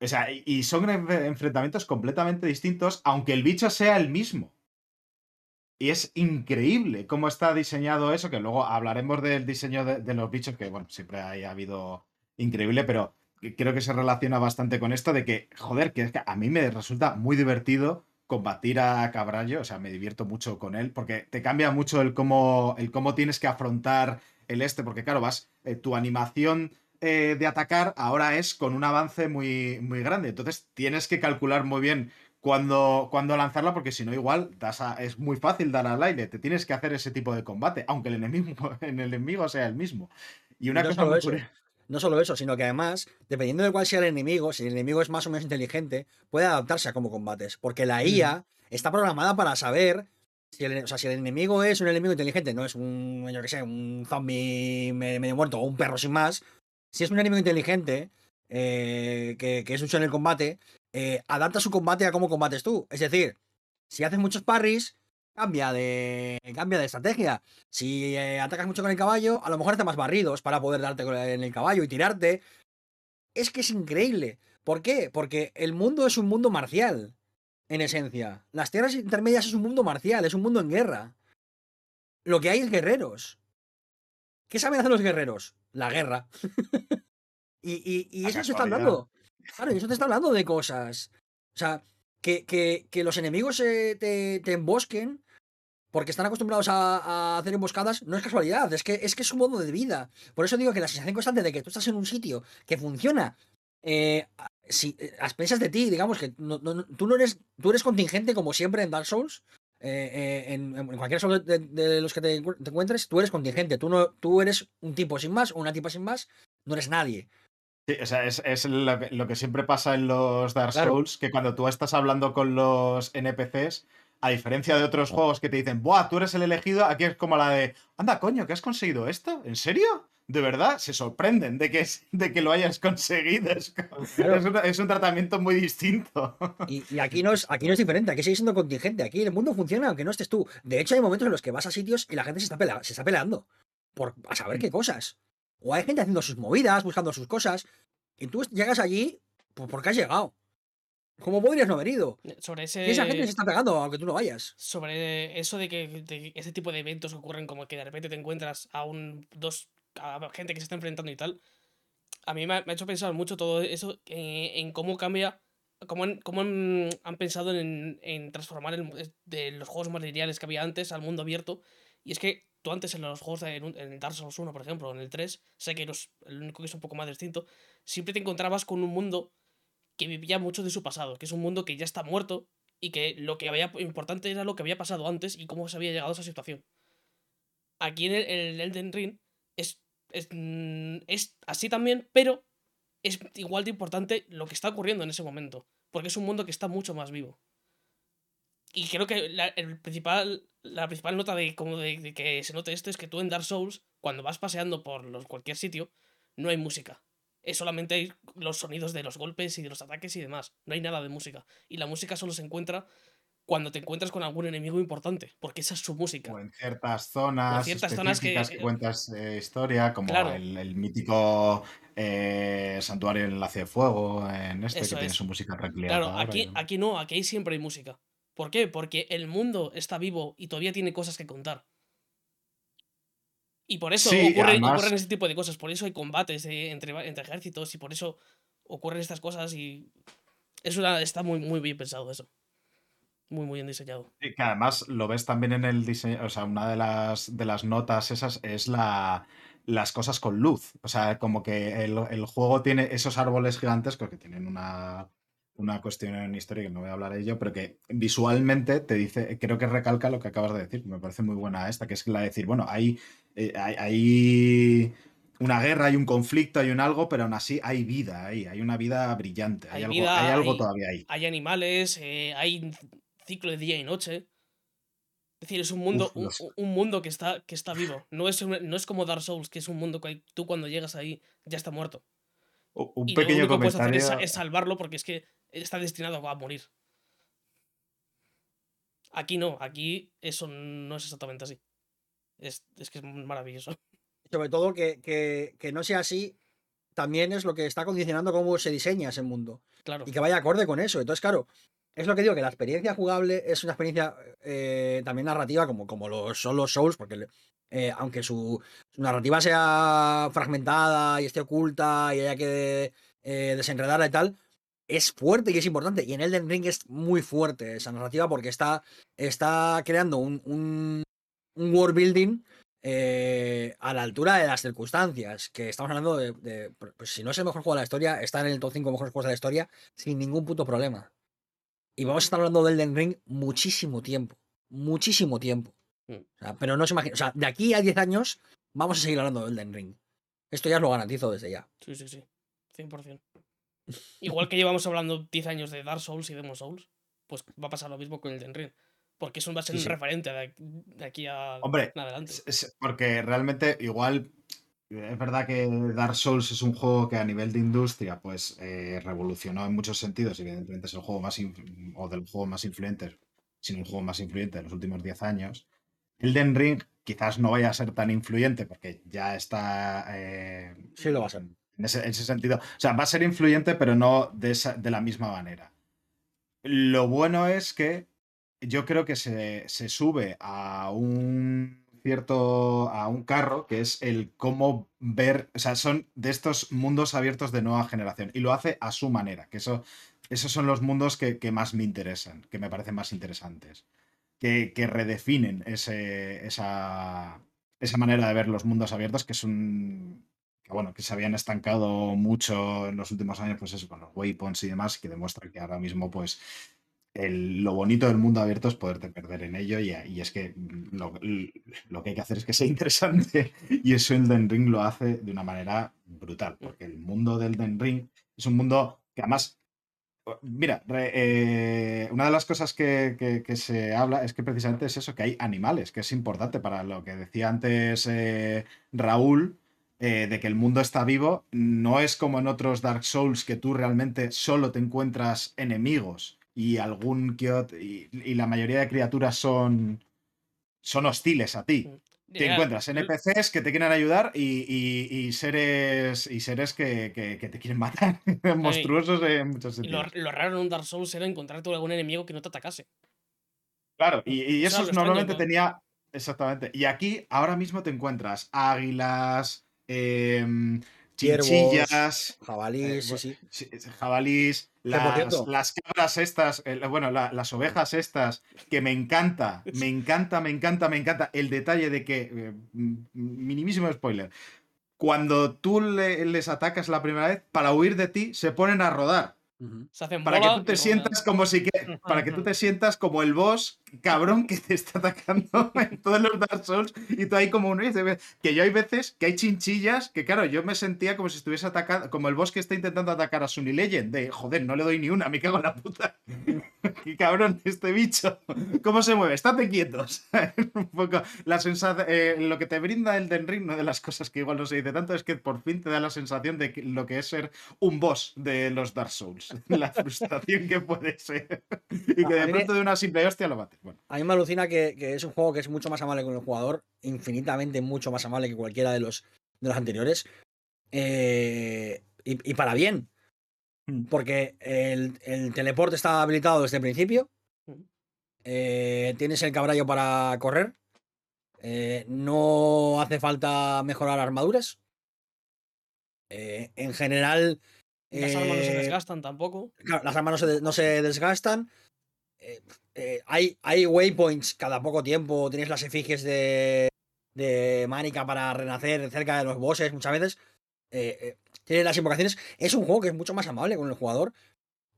O sea, y- son en- enfrentamientos completamente distintos, aunque el bicho sea el mismo. Y es increíble cómo está diseñado eso, que luego hablaremos del diseño de, de los bichos, que bueno, siempre ha habido increíble, pero creo que se relaciona bastante con esto de que, joder, que es que a mí me resulta muy divertido combatir a Cabrallo, o sea, me divierto mucho con él, porque te cambia mucho el cómo, el cómo tienes que afrontar el este, porque claro, vas, eh, tu animación eh, de atacar ahora es con un avance muy, muy grande, entonces tienes que calcular muy bien cuándo, cuándo lanzarla, porque si no igual das a- es muy fácil dar al aire, te tienes que hacer ese tipo de combate, aunque el enemigo, *laughs* el enemigo sea el mismo. Y una no cosa muy curiosa- No solo eso, sino que además, dependiendo de cuál sea el enemigo, si el enemigo es más o menos inteligente, puede adaptarse a cómo combates. Porque la IA está programada para saber. Si el, o sea, si el enemigo es un enemigo inteligente, no es un, yo sé, un zombie me- medio muerto o un perro sin más. Si es un enemigo inteligente eh, que, que es mucho en el combate, eh, adapta su combate a cómo combates tú. Es decir, si haces muchos parries, cambia de, cambia de estrategia. Si eh, atacas mucho con el caballo, a lo mejor hace más barridos para poder darte en el caballo y tirarte. Es que es increíble. ¿Por qué? Porque el mundo es un mundo marcial, en esencia. Las tierras intermedias es un mundo marcial, es un mundo en guerra. Lo que hay es guerreros. ¿Qué saben hacer los guerreros? La guerra. *laughs* y y, y eso te está hablando. Claro, y eso te está hablando de cosas. O sea, que, que- que los enemigos eh, te, te embosquen porque están acostumbrados a, a hacer emboscadas, no es casualidad, es que, es que es un modo de vida. Por eso digo que la sensación constante de que tú estás en un sitio que funciona eh, si, eh, a expensas de ti, digamos que no- no- no- tú no eres, tú eres contingente como siempre en Dark Souls. eh, eh, en, en cualquier Souls de, de los que te, encu- te encuentres, tú eres contingente. Tú, no, tú eres un tipo sin más o una tipa sin más, no eres nadie. Sí, o sea, es, es lo, que, lo que siempre pasa en los Dark Claro. Souls, que cuando tú estás hablando con los NPCs, a diferencia de otros juegos que te dicen, ¡buah, tú eres el elegido! Aquí es como la de, anda, coño, ¿que has conseguido esto? ¿En serio? ¿De verdad? Se sorprenden de que, es- *laughs* de que lo hayas conseguido. Es, co- Claro. es un, es un tratamiento muy distinto. Y, y aquí, no es, aquí no es diferente, aquí sigue siendo contingente. Aquí el mundo funciona aunque no estés tú. De hecho, hay momentos en los que vas a sitios y la gente se está, pelea- se está peleando por a saber qué cosas. O hay gente haciendo sus movidas, buscando sus cosas. Y tú llegas allí pues, porque has llegado. ¿Cómo podrías no haber ido? Sobre Y ese. esa gente se está pegando aunque tú no vayas. sobre eso de que de ese tipo de eventos ocurren como que de repente te encuentras a un dos a gente que se está enfrentando y tal a mí me ha, me ha hecho pensar mucho todo eso eh, en cómo cambia cómo han, cómo han, han pensado en, en transformar el, de los juegos más lineales que había antes al mundo abierto y es que tú antes en los juegos de, en, en Dark Souls 1 por ejemplo en el 3 sé que los, el único que es un poco más distinto siempre te encontrabas con un mundo que vivía mucho de su pasado que es un mundo que ya está muerto y que lo que había importante era lo que había pasado antes y cómo se había llegado a esa situación. Aquí en el, en el Elden Ring es, es, mm, es así también, pero es igual de importante lo que está ocurriendo en ese momento, porque es un mundo que está mucho más vivo. Y creo que la, el principal, la principal nota de, como de, de que se note esto es que tú en Dark Souls, cuando vas paseando por los, cualquier sitio, no hay música. Es solamente hay los sonidos de los golpes y de los ataques y demás. No hay nada de música. Y la música solo se encuentra cuando te encuentras con algún enemigo importante, porque esa es su música. O en ciertas zonas, En ciertas zonas que- que, cuentas eh, historia, como Claro. el, el mítico eh, santuario en Enlace de Fuego, en este, Eso que tiene su música tranquila. Claro, aquí, aquí no, aquí siempre hay música. ¿Por qué? Porque el mundo está vivo y todavía tiene cosas que contar. Y por eso Sí, ocurre- además- ocurren ese tipo de cosas, por eso hay combates eh, entre, entre ejércitos y por eso ocurren estas cosas y es una, está muy, muy bien pensado eso. Muy, muy bien diseñado. Y que además lo ves también en el diseño, o sea, una de las, de las notas esas es la, las cosas con luz. O sea, como que el, el juego tiene esos árboles gigantescos que tienen una, una cuestión en historia que no voy a hablar de ello, pero que visualmente te dice, creo que recalca lo que acabas de decir, me parece muy buena esta, que es la de decir, bueno, hay, eh, hay, hay una guerra, hay un conflicto, hay un algo, pero aún así hay vida ahí, hay una vida brillante, hay, Hay algo, vida, hay algo todavía ahí. Hay animales, eh, hay ciclo de día y noche. Es decir, es un mundo, Uf, un, los- un mundo que está, que está vivo. No es, un- no es como Dark Souls, que es un mundo que tú cuando llegas ahí ya está muerto. Un y lo pequeño único que puedes hacer comentario. es, es salvarlo porque es que está destinado a morir. Aquí no, aquí eso no es exactamente así. Es, es que es maravilloso. *laughs* Sobre todo que, que- que no sea así, también es lo que está condicionando cómo se diseña ese mundo. Claro. Y que vaya acorde con eso. Entonces, claro, es lo que digo, que la experiencia jugable es una experiencia eh, también narrativa, como, como lo son los Souls, porque eh, aunque su, su narrativa sea fragmentada y esté oculta y haya que eh, desenredarla y tal, es fuerte y es importante. Y en Elden Ring es muy fuerte esa narrativa porque está, está creando un, un, un world building eh, a la altura de las circunstancias. Que estamos hablando de, de- pues, si no es el mejor juego de la historia, está en el top 5 mejores juegos de la historia sin ningún puto problema. Y vamos a estar hablando del Elden Ring muchísimo tiempo. Muchísimo tiempo. Mm. O sea, pero no se imagina. O sea, de aquí a 10 años vamos a seguir hablando del Elden Ring. Esto ya os lo garantizo desde ya. Sí, sí, sí. 100%. Igual que llevamos hablando 10 años de Dark Souls y Demon Souls, pues va a pasar lo mismo con el Den Ring. Porque eso va a ser Sí, un referente de, de aquí a Hombre, en adelante. Es- es- porque realmente igual es verdad que Dark Souls es un juego que a nivel de industria pues eh, revolucionó en muchos sentidos y evidentemente es el juego más o del juego más influyente, sino el juego más influyente de los últimos 10 años. Elden Ring quizás no vaya a ser tan influyente porque ya está eh, Sí lo va a ser. en ese, en ese sentido. O sea, va a ser influyente pero no de, esa- de la misma manera. Lo bueno es que yo creo que se, se sube a un cierto a un carro que es el cómo ver, o sea, son de estos mundos abiertos de nueva generación y lo hace a su manera, que eso esos son los mundos que, más me interesan, que me parecen más interesantes, que, que redefinen ese, esa, esa manera de ver los mundos abiertos, que es un que bueno, que se habían estancado mucho en los últimos años, pues eso, con los waypoints y demás, que demuestra que ahora mismo, pues, el- lo bonito del mundo abierto es poderte perder en ello y, y es que lo, lo que hay que hacer es que sea *laughs* interesante y eso Elden Ring lo hace de una manera brutal, porque el mundo del Elden Ring es un mundo que además, mira, eh, una de las cosas que, que- que se habla es que precisamente es eso, que hay animales, que es importante para lo que decía antes eh, Raúl. eh, de que el mundo está vivo, no es como en otros Dark Souls que tú realmente solo te encuentras enemigos y algún que y, y la mayoría de criaturas son son hostiles a ti. Te Ya, encuentras NPCs que te quieren ayudar y, y- y seres y seres que, que- que te quieren *laughs* matar. Monstruosos en muchos lo, sentidos. lo raro en un Dark Souls era encontrarte algún enemigo que no te atacase. Claro, y, y Eso extraño, normalmente ¿no? tenía. Exactamente. Y aquí ahora mismo te encuentras águilas, em, chinchillas, Eh, sí, sí. jabalís, las, las cabras estas, eh, bueno, la- las ovejas estas, que me encanta, me encanta, me encanta, me encanta el detalle de que, eh, minimísimo spoiler, cuando tú le- les atacas la primera vez, para huir de ti, se ponen a rodar. Ujú. Se hacen Para que tú te sientas como si que, para que tú te sientas como el boss cabrón que te está atacando *laughs* en todos los Dark Souls y tú ahí como un que yo hay veces que hay chinchillas que claro, yo me sentía como si estuviese atacando como el boss que está intentando atacar a Sunny Legend de joder, no le doy ni una, me cago en la puta. *laughs* Qué cabrón este bicho. ¿Cómo se mueve? Estate quietos. *laughs* un poco la sensación lo que te brinda el Den Ring, una de las cosas que igual no se dice tanto es que por fin te da la sensación de lo que es ser un boss de los Dark Souls. *laughs* La frustración que puede ser. Y que A de pronto de una simple hostia lo mates. Bueno, A mí me alucina que, que es un juego que es mucho más amable con el jugador, infinitamente mucho más amable que cualquiera de los, de los anteriores. Eh, y, y para bien. Porque el, el teleporte está habilitado desde el principio. Eh, tienes el caballo para correr. Eh, no hace falta mejorar armaduras. Eh, en general. Las armas no se eh, desgastan tampoco. Claro, las armas no se, no se desgastan. eh, eh, hay, hay waypoints cada poco tiempo, tienes las efigies de, de Mánica para renacer cerca de los bosses muchas veces. eh, eh, tienes las invocaciones. Es un juego que es mucho más amable con el jugador,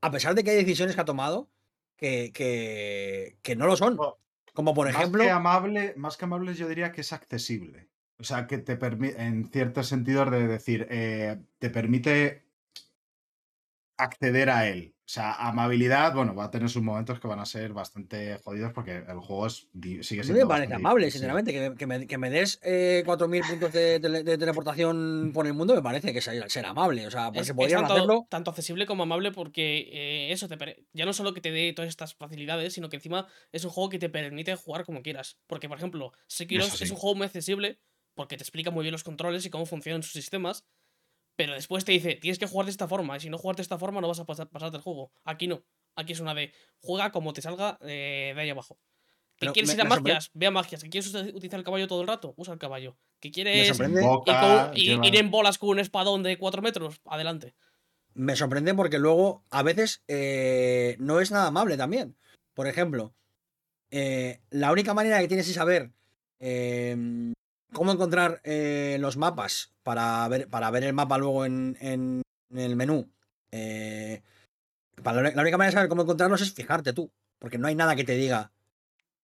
a pesar de que hay decisiones que ha tomado que, que, que no lo son. Bueno, Como por ejemplo. Más que amable, más que amable, yo diría que es accesible. O sea, que te permite, en ciertos sentidos de decir, eh, te permite acceder a él. O sea, amabilidad, bueno, va a tener sus momentos que van a ser bastante jodidos porque el juego es, sigue A mí siendo. me parece amable, difícil. sinceramente. Que me, que me- que me des eh, 4.000 puntos de, de teleportación por el mundo me parece que ser, ser amable. O sea, Es, es podrían tanto, hacerlo. tanto accesible como amable porque eh, eso te ya no solo que te dé todas estas facilidades, sino que encima es un juego que te permite jugar como quieras. Porque, por ejemplo, Sekiro Eso es sí. un juego muy accesible porque te explica muy bien los controles y cómo funcionan sus sistemas. Pero después te dice, tienes que jugar de esta forma, y si no juegas de esta forma no vas a pasar, pasarte el juego. Aquí no. Aquí es una de juega como te salga eh, de ahí abajo. ¿Que Pero quieres me- ir a magias? Ve a magias. ¿Que quieres utilizar el caballo todo el rato? Usa el caballo. ¿Que quieres ir, Invoca, con- y- lleva- ir en bolas con un espadón de 4 metros? Adelante. Me sorprende porque luego a veces eh, no es nada amable también. Por ejemplo, eh, la única manera que tienes de saber eh, cómo encontrar eh, los mapas para ver, para ver el mapa luego en, en- en el menú. eh, para la la única manera de saber cómo encontrarlos es fijarte tú. Porque no hay nada que te diga.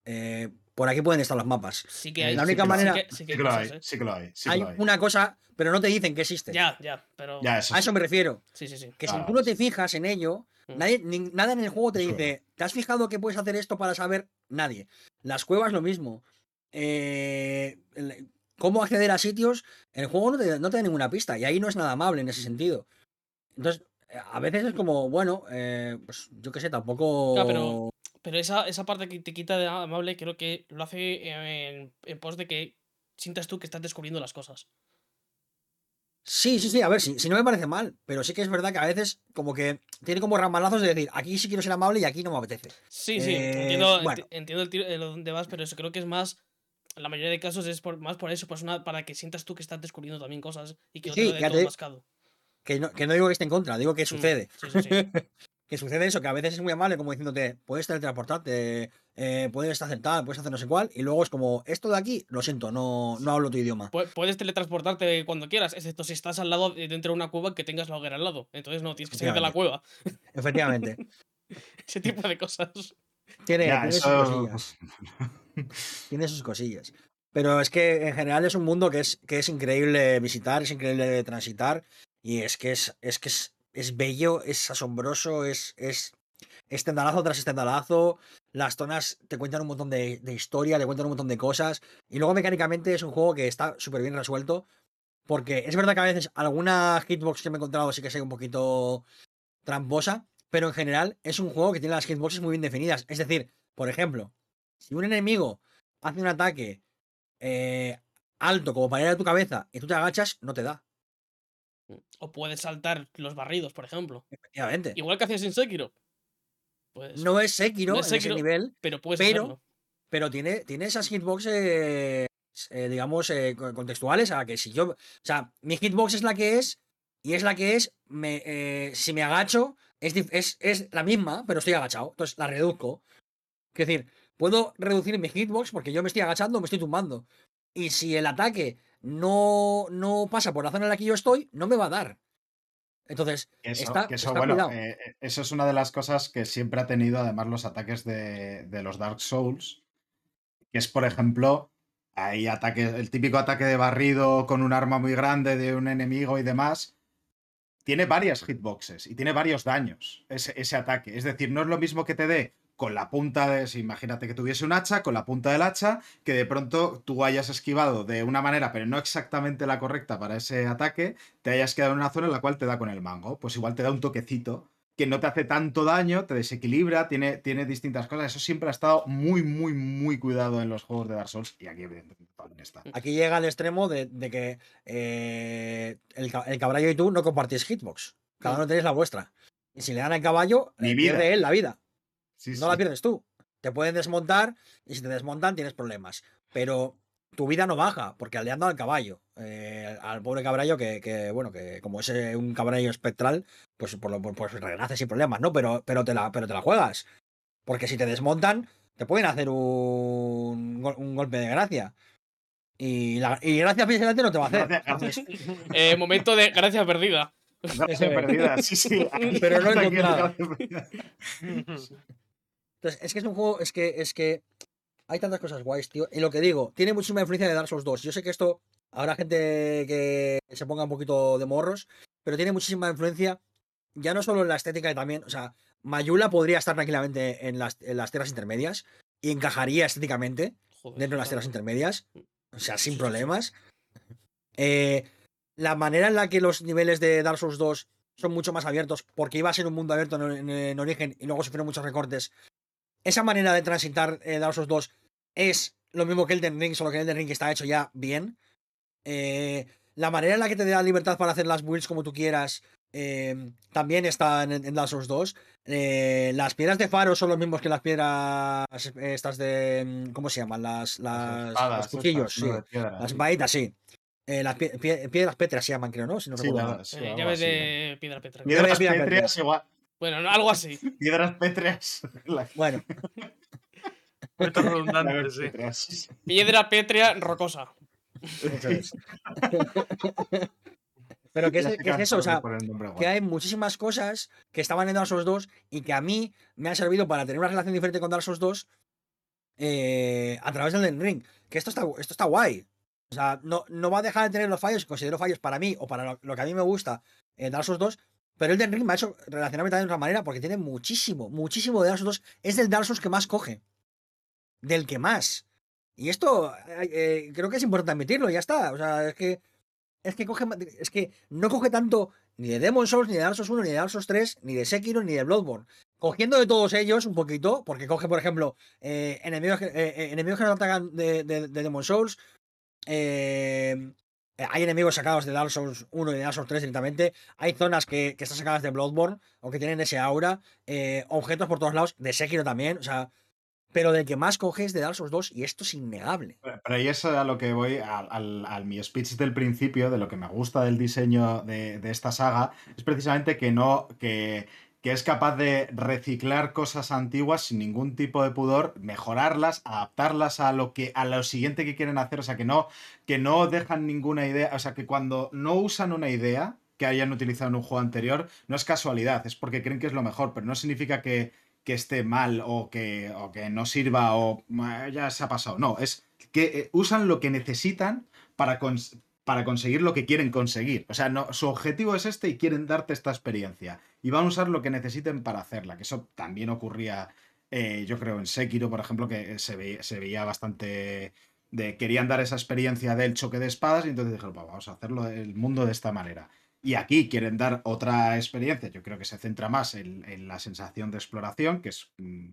eh, por aquí pueden estar los mapas. Sí que hay. la sí única que- manera- Sí que, sí Sí que que hay lo hay, cosas, ¿eh? sí que lo hay. Sí que hay lo hay. una cosa, pero no te dicen que existe. Ya, ya, pero. Ya, eso A eso me refiero. Sí, sí, sí. Que Claro. si tú no te fijas en ello, Mm. nadie, ni- nada en el juego te dice, ¿te has fijado que puedes hacer esto para saber? Nadie. Las cuevas lo mismo. Eh, el- ¿Cómo acceder a sitios? El juego no te, no te da ninguna pista y ahí no es nada amable en ese sentido. Entonces, eh, a veces es como, bueno, eh, pues yo qué sé, tampoco... Claro, pero- Pero esa, esa parte que te quita de amable, creo que lo hace en, en pos de que sientas tú que estás descubriendo las cosas. Sí, sí, sí, a ver, si, si no me parece mal, pero sí que es verdad que a veces como que tiene como ramalazos de decir, aquí sí quiero ser amable y aquí no me apetece. Sí, sí, Eh, entiendo, bueno. entiendo el tiro, de dónde vas, pero eso creo que es más. En la mayoría de casos es por, más por eso, pues una, para que sientas tú que estás descubriendo también cosas y que no Sí, te lo todo te- mascado. Que no, que no digo que esté en contra, digo que Mm, sucede. Sí, sí, sí. *laughs* que sucede eso, que a veces es muy amable como diciéndote, puedes teletransportarte, eh, puedes hacer tal, puedes hacer no sé cuál, y luego es como, esto de aquí, lo siento, no, no hablo tu idioma. Pu- Puedes teletransportarte cuando quieras, excepto si estás al lado, de- dentro de una cueva que tengas la hoguera al lado. Entonces no, tienes que salir de la cueva. Efectivamente. *laughs* Ese tipo de cosas. Tiene, Ya, tiene sus eso- cosillas. *laughs* *laughs* Tiene sus cosillas. Pero es que en general es un mundo que es, que es increíble visitar, es increíble transitar, y es que es, es que es, es bello, es asombroso, es, es estendalazo tras estendalazo. Las zonas te cuentan un montón de, historia, te cuentan un montón de cosas. Y luego mecánicamente es un juego que está súper bien resuelto. Porque es verdad que a veces alguna hitbox que me he encontrado sí que sea un poquito tramposa. Pero en general es un juego que tiene las hitboxes muy bien definidas. Es decir, por ejemplo, si un enemigo hace un ataque eh, alto como para ir a tu cabeza y tú te agachas, no te da. O puedes saltar los barridos, por ejemplo. Efectivamente. Igual que hacías en Sekiro. Pues, No es Sekiro no es en ese nivel, pero puedes pero- hacerlo. pero tiene, tiene esas hitboxes, eh, digamos, eh, co- contextuales a que si yo. O sea, mi hitbox es la que es y es la que es. Me, si me agacho, es, es, es la misma, pero estoy agachado. Entonces la reduzco. Es decir, puedo reducir mi hitbox porque yo me estoy agachando me estoy tumbando. Y si el ataque no, no pasa por la zona en la que yo estoy, no me va a dar. Entonces, Eso, está, eso, está bueno, eh, eh, eso es una de las cosas que siempre ha tenido además los ataques de, de los Dark Souls, que es, por ejemplo, hay ataques, el típico ataque de barrido con un arma muy grande de un enemigo y demás, tiene varias hitboxes y tiene varios daños ese, ese ataque. Es decir, no es lo mismo que te dé con la punta de, si imagínate que tuviese un hacha, con la punta del hacha, que de pronto tú hayas esquivado de una manera, pero no exactamente la correcta para ese ataque, te hayas quedado en una zona en la cual te da con el mango. Pues igual te da un toquecito que no te hace tanto daño, te desequilibra, tiene, tiene distintas cosas. Eso siempre ha estado muy, muy, muy cuidado en los juegos de Dark Souls y aquí evidentemente también está. Aquí llega al extremo de, de que eh, el, ca- el caballo y tú no compartís hitbox. Cada uno tenéis la vuestra. Y si le dan al caballo, eh, pierde él la vida. Sí, No sí. la pierdes tú. Te pueden desmontar y si te desmontan tienes problemas. Pero tu vida no baja porque le han dado al caballo. eh, al pobre caballo que, que, bueno, que como es eh, un caballo espectral, pues, por lo, pues renace sin problemas, ¿no? Pero, pero, te la, pero te la juegas. Porque si te desmontan, te pueden hacer un, gol- un golpe de gracia. Y, la, y gracia físicamente no te va a hacer. Gracias, *laughs* Eh, momento de gracia perdida. Gracias perdida, sí, sí. Pero no encontrada. *laughs* entonces, es que es un juego, es que, es que hay tantas cosas guays, tío. Y lo que digo, tiene muchísima influencia de Dark Souls 2. Yo sé que esto habrá gente que se ponga un poquito de morros, pero tiene muchísima influencia, ya no solo en la estética, y también, o sea, Mayula podría estar tranquilamente en las, en las tierras intermedias y encajaría estéticamente Joder, dentro de las tierras intermedias, o sea, sin problemas. Eh, la manera en la que los niveles de Dark Souls 2 son mucho más abiertos, porque iba a ser un mundo abierto en, en- en origen y luego sufrieron muchos recortes. Esa manera de transitar eh, Dark Souls 2 es lo mismo que Elden Ring, solo que Elden Ring está hecho ya bien. Eh, la manera en la que te da libertad para hacer las builds como tú quieras eh, también está en, en Dark Souls 2. Eh, las piedras de faro son los mismos que las piedras eh, estas de... mm, ¿Cómo se llaman? Las, las, espadas, los cuchillos, sí. ¿no? de piedra, Las sí. vainitas, sí. Eh, las pie- pie- piedras pétreas se llaman, creo, ¿no? Si no Sí, recuerdo nada, sí, Eh, llaves de piedra petra. Piedras Piedras igual. Bueno, no, algo así. *laughs* Piedras pétreas. *laughs* Bueno, *laughs* sí. Piedra pétrea rocosa. eso es. Pero que es, eso, o sea, que hay muchísimas cosas que estaban en Dark Souls 2 y que a mí me han servido para tener una relación diferente con Dark Souls 2 eh, a través del Elden Ring. Que esto está, esto está guay. O sea, no, no va a dejar de tener los fallos que considero fallos para mí o para lo, lo que a mí me gusta en Dark Souls 2. Pero Elden Ring me ha hecho relacionarme de otra manera porque tiene muchísimo, muchísimo de Dark Souls 2. Es del Dark Souls que más coge. Del que más. Y esto eh, eh, creo que es importante admitirlo, ya está. O sea, es que es que coge es que no coge tanto ni de Demon Souls, ni de Dark Souls 1, ni de Dark Souls 3, ni de Sekiro, ni de Bloodborne. Cogiendo de todos ellos un poquito, porque coge, por ejemplo, eh, enemigos, eh, eh, enemigos que no atacan de, de, de Demon Souls. eh, eh, hay enemigos sacados de Dark Souls 1 y de Dark Souls 3 directamente. Hay zonas que, que están sacadas de Bloodborne o que tienen ese aura. eh, objetos por todos lados, de Sekiro también. O sea, pero del que más coge es de Dark Souls 2 y esto es innegable. Pero ahí es a lo que voy, al- al mi speech del principio, de lo que me gusta del diseño de, de esta saga, es precisamente que no, que, que es capaz de reciclar cosas antiguas sin ningún tipo de pudor, mejorarlas, adaptarlas a lo que, a lo siguiente que quieren hacer. O sea, que no, que no dejan ninguna idea. O sea, que cuando no usan una idea que hayan utilizado en un juego anterior, no es casualidad, es porque creen que es lo mejor, pero no significa que, que esté mal o que, o que no sirva o "Ah, ya se ha pasado. No, es que eh, usan lo que necesitan para, cons- para conseguir lo que quieren conseguir. O sea, no, su objetivo es este y quieren darte esta experiencia. Y van a usar lo que necesiten para hacerla, que eso también ocurría, eh, yo creo, en Sekiro, por ejemplo, que se, ve- se veía bastante... Querían dar esa experiencia del choque de espadas y entonces dijeron, "Va, vamos a hacerlo el mundo de esta manera. Y aquí quieren dar otra experiencia. Yo creo que se centra más en, la sensación de exploración, que es mm,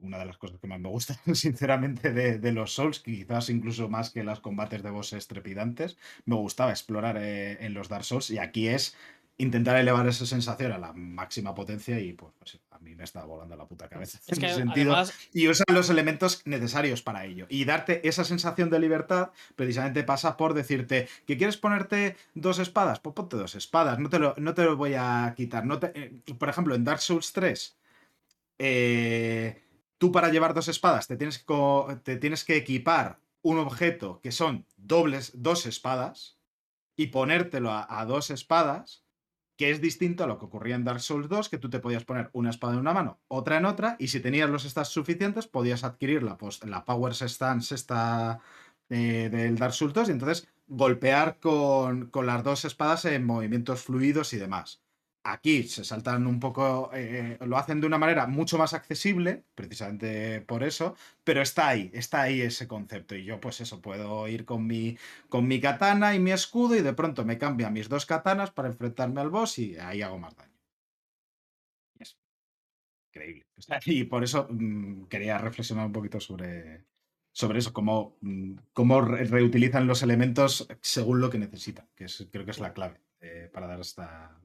una de las cosas que más me gusta, *laughs* sinceramente, de, de los Souls, quizás incluso más que los combates de bosses trepidantes. Me gustaba explorar eh, en los Dark Souls y aquí es intentar elevar esa sensación a la máxima potencia y pues, pues, a mí me está volando la puta cabeza. Es en que ese sentido además, y usan los elementos necesarios para ello. Y darte esa sensación de libertad precisamente pasa por decirte que quieres ponerte dos espadas, pues ponte dos espadas, no te lo, no te lo voy a quitar. No te- eh, por ejemplo, en Dark Souls 3, eh, tú para llevar dos espadas te tienes, que te tienes que equipar un objeto que son dobles, dos espadas y ponértelo a, a dos espadas que es distinto a lo que ocurría en Dark Souls 2, que tú te podías poner una espada en una mano, otra en otra, y si tenías los stats suficientes, podías adquirir la, pos- la Power Stance esta eh, del Dark Souls 2, y entonces golpear con, con las dos espadas en movimientos fluidos y demás. Aquí se saltan un poco, eh, lo hacen de una manera mucho más accesible, precisamente por eso, pero está ahí, está ahí ese concepto. Y yo, pues eso, puedo ir con mi, con mi katana y mi escudo y de pronto me cambia mis dos katanas para enfrentarme al boss y ahí hago más daño. Increíble. Y por eso mm, quería reflexionar un poquito sobre, sobre eso, cómo, mm, cómo re- reutilizan los elementos según lo que necesitan, que es, creo que es la clave eh, para dar esta,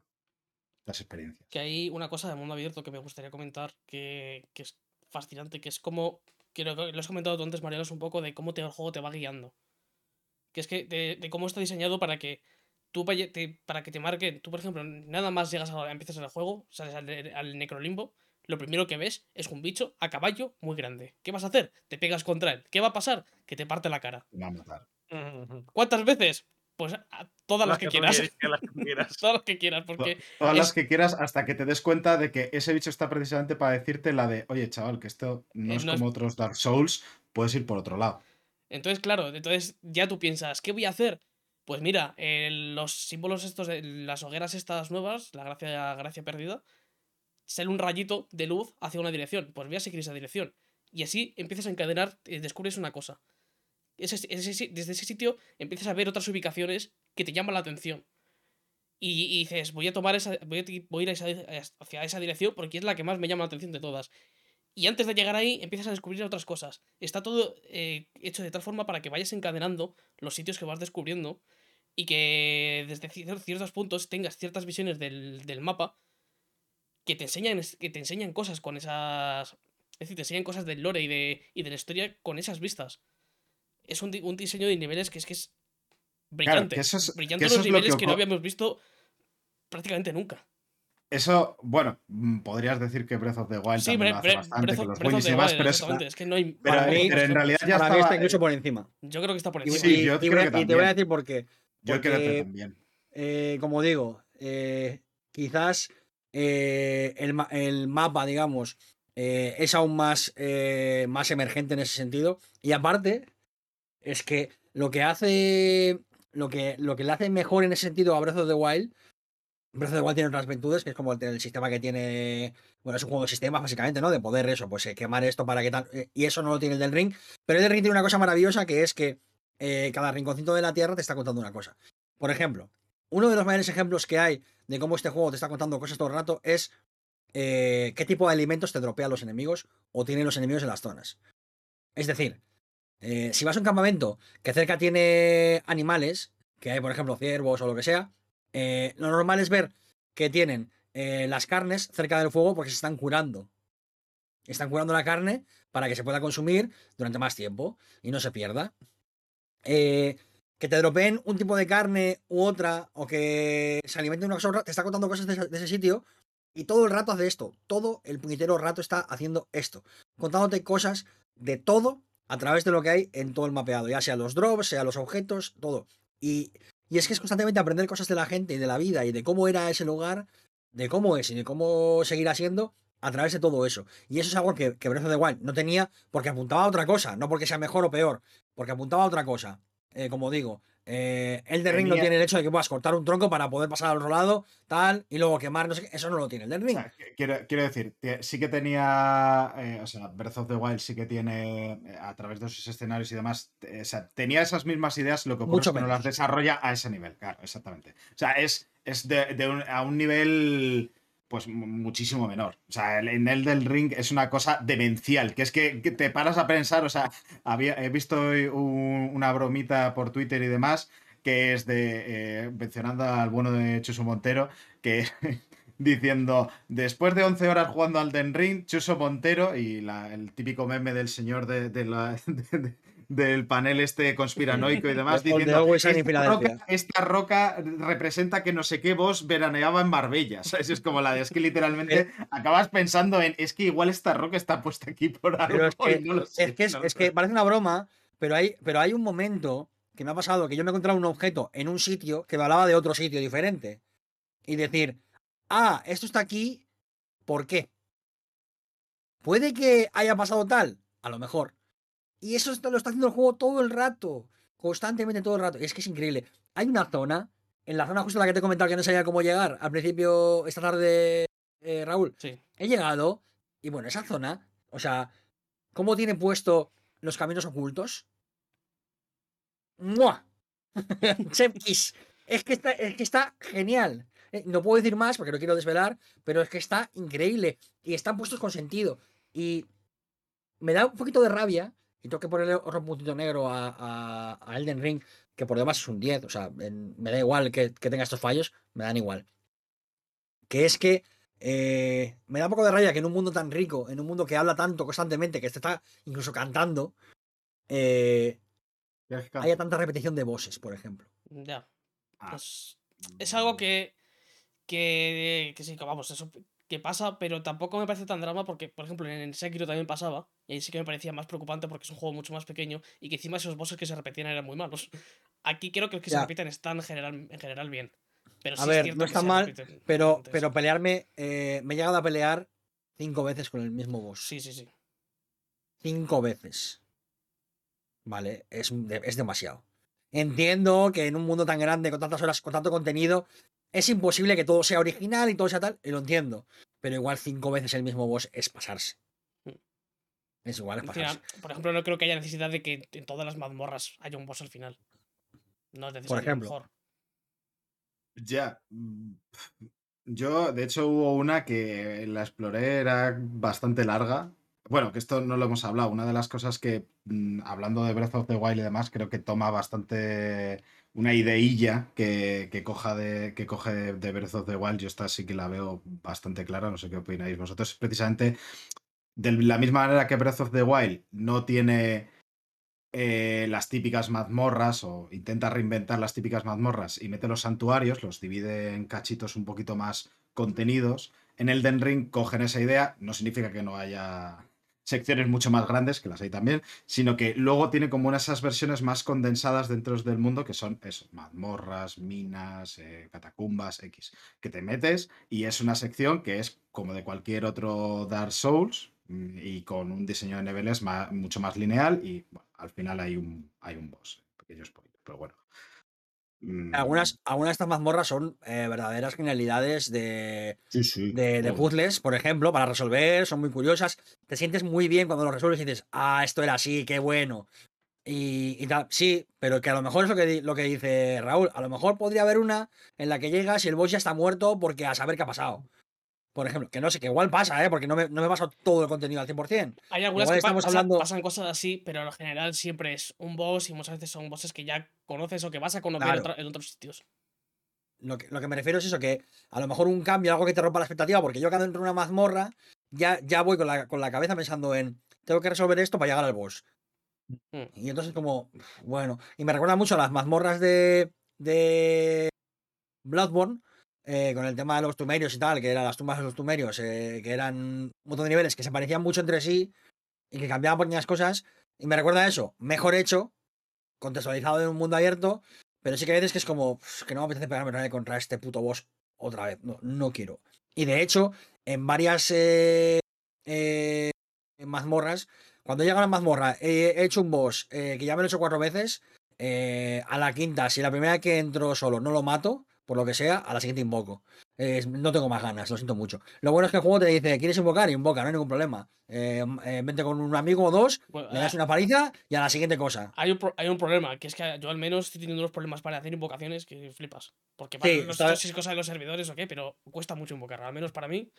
estas experiencias. que hay una cosa de mundo abierto que me gustaría comentar que, que es fascinante, que es como, creo que lo has comentado tú antes, Mariano, es un poco de cómo te, el juego te va guiando. Que es que de, de cómo está diseñado para que tú te- para que te marque, tú por ejemplo, nada más llegas a empiezas el juego, sales al, al necrolimbo, lo primero que ves es un bicho a caballo muy grande. ¿Qué vas a hacer? Te pegas contra él. ¿Qué va a pasar? Que te parte la cara. Me va a matar. ¿Cuántas veces? Pues a todas las, que, quieras. quieres, que las que *laughs* quieras. todas las que quieras, porque Todas es- las que quieras hasta que te des cuenta de que ese bicho está precisamente para decirte la de, oye, chaval, que esto no Eh, es no es- como otros Dark Souls, puedes ir por otro lado. Entonces, claro, entonces ya tú piensas, ¿qué voy a hacer? Pues mira, eh, los símbolos estos de las hogueras estas nuevas, la gracia, gracia perdida, sale un rayito de luz hacia una dirección. Pues voy a seguir esa dirección. Y así empiezas a encadenar, eh, descubres una cosa. Desde ese sitio empiezas a ver otras ubicaciones que te llaman la atención. Y, dices, voy a tomar esa. Voy a, ir a esa- hacia esa dirección porque es la que más me llama la atención de todas. Y antes de llegar ahí, empiezas a descubrir otras cosas. Está todo eh, hecho de tal forma para que vayas encadenando los sitios que vas descubriendo y que desde cier- ciertos puntos tengas ciertas visiones del, del mapa que te enseñan, que te enseñan cosas con esas. Es decir, te enseñan cosas del lore y de, y de la historia con esas vistas. Es un, un diseño de niveles que es que es brillante. que eso es- brillante que eso los es lo que niveles que, no habíamos visto prácticamente nunca. Eso, bueno, mm, podrías decir que Breath of the Wild Sí, también lo hace bastante, Breath con los Breath of the pero, es- exactamente, es que no hay. pero- Para mí- pero en realidad ya Para mí estaba... está incluso por encima. Yo creo que está por encima. Sí, y- yo y creo que y te voy a decir por qué. Yo creo que también. eh, como digo, eh, quizás eh, el, el mapa, digamos, eh, es aún más, eh, más emergente en ese sentido. Y aparte, es que lo que hace. Lo que, lo que le hace mejor en ese sentido a Breath of the Wild. Breath of the Wild tiene otras virtudes, que es como el, el sistema que tiene. Bueno, es un juego de sistemas, básicamente, ¿no? De poder eso, pues eh, quemar esto para que tal. eh, y eso no lo tiene el del ring. Pero el del ring tiene una cosa maravillosa que es que eh, cada rinconcito de la tierra te está contando una cosa. Por ejemplo, uno de los mayores ejemplos que hay de cómo este juego te está contando cosas todo el rato es qué tipo de alimentos te dropean los enemigos o tienen los enemigos en las zonas. Es decir, eh, si vas a un campamento que cerca tiene animales, que hay por ejemplo ciervos o lo que sea, eh, lo normal es ver que tienen eh, las carnes cerca del fuego porque se están curando. Están curando la carne para que se pueda consumir durante más tiempo y no se pierda. Que te dropeen un tipo de carne u otra, o que se alimenten de una cosa te está contando cosas de, de ese sitio, y todo el rato hace esto. Todo el puñetero rato está haciendo esto. Contándote cosas de todo a través de lo que hay en todo el mapeado, ya sea los drops, sea los objetos, todo. Y, y es que es constantemente aprender cosas de la gente y de la vida y de cómo era ese lugar, de cómo es y de cómo seguirá siendo a través de todo eso. Y eso es algo que, que Breath of the no tenía porque apuntaba a otra cosa, no porque sea mejor o peor, porque apuntaba a otra cosa. Eh, como digo, eh, Elden Ring no tiene el hecho de que puedas cortar un tronco para poder pasar al otro lado, tal, y luego quemar, no sé qué. Eso no lo tiene Elden O Ring. sea, quiero, quiero decir, sí que tenía, eh, o sea, Breath of the Wild sí que tiene, eh, a través de sus escenarios y demás, eh, o sea, tenía esas mismas ideas, lo que ocurre Mucho es que no menos. las desarrolla a ese nivel, claro, exactamente. O sea, es, es de, de un- a un nivel, pues, mu- muchísimo menor. O sea, en el del ring es una cosa demencial, que es que, te paras a pensar, o sea, había, he visto un- una bromita por Twitter y demás, que es de, eh, mencionando al bueno de Chuso Montero, que *laughs* diciendo, después de 11 horas jugando al Den Ring, Chuso Montero y el típico meme del señor de, la- *laughs* del panel este conspiranoico y *laughs* demás, De- de diciendo, esta Filadelfia". roca, esta roca representa que no sé qué vos veraneaba en Marbella. *laughs* ¿sabes? Es como la de, es que literalmente acabas pensando en, es que igual esta roca está puesta aquí por algo. Pero es *laughs* que, y no lo sé, es, que, es, no lo es que sé. parece una broma, pero hay, pero hay un momento que me ha pasado que yo me he encontrado un objeto en un sitio que me hablaba de otro sitio diferente. Y decir, ah, esto está aquí, ¿por qué? Puede que haya pasado tal, a lo mejor. Y eso está- lo está haciendo el juego todo el rato, constantemente todo el rato. Y es que es increíble. Hay una zona, en la zona justo en la que te he comentado que no sabía cómo llegar, al principio, esta tarde, eh, Raúl, Sí. he llegado y bueno, esa zona, o sea, ¿cómo tiene puesto los caminos ocultos? ¡Mua! *laughs* Chef Kiss. Es que está, es que está genial. Eh, No puedo decir más porque no quiero desvelar, pero es que está increíble. Y están puestos con sentido. Y me da un poquito de rabia, y tengo que ponerle otro puntito negro a, a- a Elden Ring, que por demás es un 10. O sea, en- me da igual que, que tenga estos fallos, me dan igual. Que es que eh, me da un poco de rabia que en un mundo tan rico, en un mundo que habla tanto constantemente, que te está incluso cantando, eh, haya tanta repetición de voces, por ejemplo. Ya. Ah. Pues es algo que, que, que sí, que vamos, eso que pasa, pero tampoco me parece tan drama porque, por ejemplo, en Sekiro también pasaba, y ahí sí que me parecía más preocupante porque es un juego mucho más pequeño y que encima esos bosses que se repetían eran muy malos. *laughs* Aquí creo que los que se repiten están en general, en general bien. Pero A sí ver, es cierto no está mal, repiten Pero, pero pelearme. eh, me he llegado a pelear cinco veces con el mismo boss. Sí, sí, sí. Cinco veces. Vale, es, es demasiado. Entiendo que en un mundo tan grande, con tantas horas, con tanto contenido, es imposible que todo sea original y todo sea tal, y lo entiendo. Pero igual cinco veces el mismo boss es pasarse. Mm. Es igual, es pasarse. por ejemplo, no creo que haya necesidad de que en todas las mazmorras haya un boss al final. No es necesario. lo ejemplo. mejor. Ya. mm, Yo, de hecho, hubo una que la exploré, era bastante larga. Bueno, que esto no lo hemos hablado. Una de las cosas que, mm, hablando de Breath of the Wild y demás, creo que toma bastante una ideilla que, coja de, que coge de, de Breath of the Wild. Yo esta sí que la veo bastante clara. No sé qué opináis vosotros. Precisamente, de la misma manera que Breath of the Wild no tiene eh, las típicas mazmorras o intenta reinventar las típicas mazmorras y mete los santuarios, los divide en cachitos un poquito más contenidos. En Elden Ring cogen esa idea, no significa que no haya secciones mucho más grandes, que las hay también, sino que luego tiene como esas versiones más condensadas dentro del mundo que son eso, mazmorras, minas, eh, catacumbas, X, que te metes y es una sección que es como de cualquier otro Dark Souls mm, y con un diseño de niveles ma- mucho más lineal y bueno, al final hay un, hay un boss, spoiler, pero bueno. Mm, Algunas, algunas de estas mazmorras son eh, verdaderas genialidades de, sí, sí, de, puzzles, por ejemplo, para resolver, son muy curiosas. Te sientes muy bien cuando lo resuelves y dices, ah, esto era así, qué bueno. Y, y tal, sí, pero que a lo mejor es lo que, lo que dice Raúl. A lo mejor podría haber una en la que llegas y el boss ya está muerto porque a saber qué ha pasado. Por ejemplo, que no sé, que igual pasa, ¿eh? porque no me, no me he pasado todo el contenido al 100%. Hay algunas Igual que estamos pasan, hablando- pasan cosas así, pero en general siempre es un boss y muchas veces son bosses que ya conoces o que vas a conocer Claro. otra- en otros sitios. Lo que, lo que me refiero es eso, que a lo mejor un cambio, algo que te rompa la expectativa, porque yo cuando entro en una mazmorra, ya, ya voy con la, con la cabeza pensando en, tengo que resolver esto para llegar al boss. Mm. Y entonces como, bueno, y me recuerda mucho a las mazmorras de, de Bloodborne, eh, con el tema de los tumerios y tal, que eran las tumbas de los tumerios, eh, que eran un montón de niveles que se parecían mucho entre sí y que cambiaban pequeñas cosas. Y me recuerda a eso, mejor hecho, contextualizado en un mundo abierto, pero sí que hay veces que es como "Uf, que no me apetece pegarme contra este puto boss otra vez. No, no quiero. Y de hecho, en varias eh, mazmorras, cuando llega a una mazmorra, he hecho un boss que ya me lo he hecho cuatro veces. a la quinta, si la primera que entro solo no lo mato, por lo que sea, a la siguiente invoco. Eh, no tengo más ganas, lo siento mucho. Lo bueno es que el juego te dice, ¿quieres invocar? Invoca, no hay ningún problema. Eh, eh, vente con un amigo o dos, Bueno, le das ah, una paliza y a la siguiente cosa. hay, un pro- hay un problema, que es que yo al menos estoy teniendo unos problemas para hacer invocaciones que flipas. Porque para Sí, no sé si es cosa de los servidores o qué, pero cuesta mucho invocar. Al menos para mí.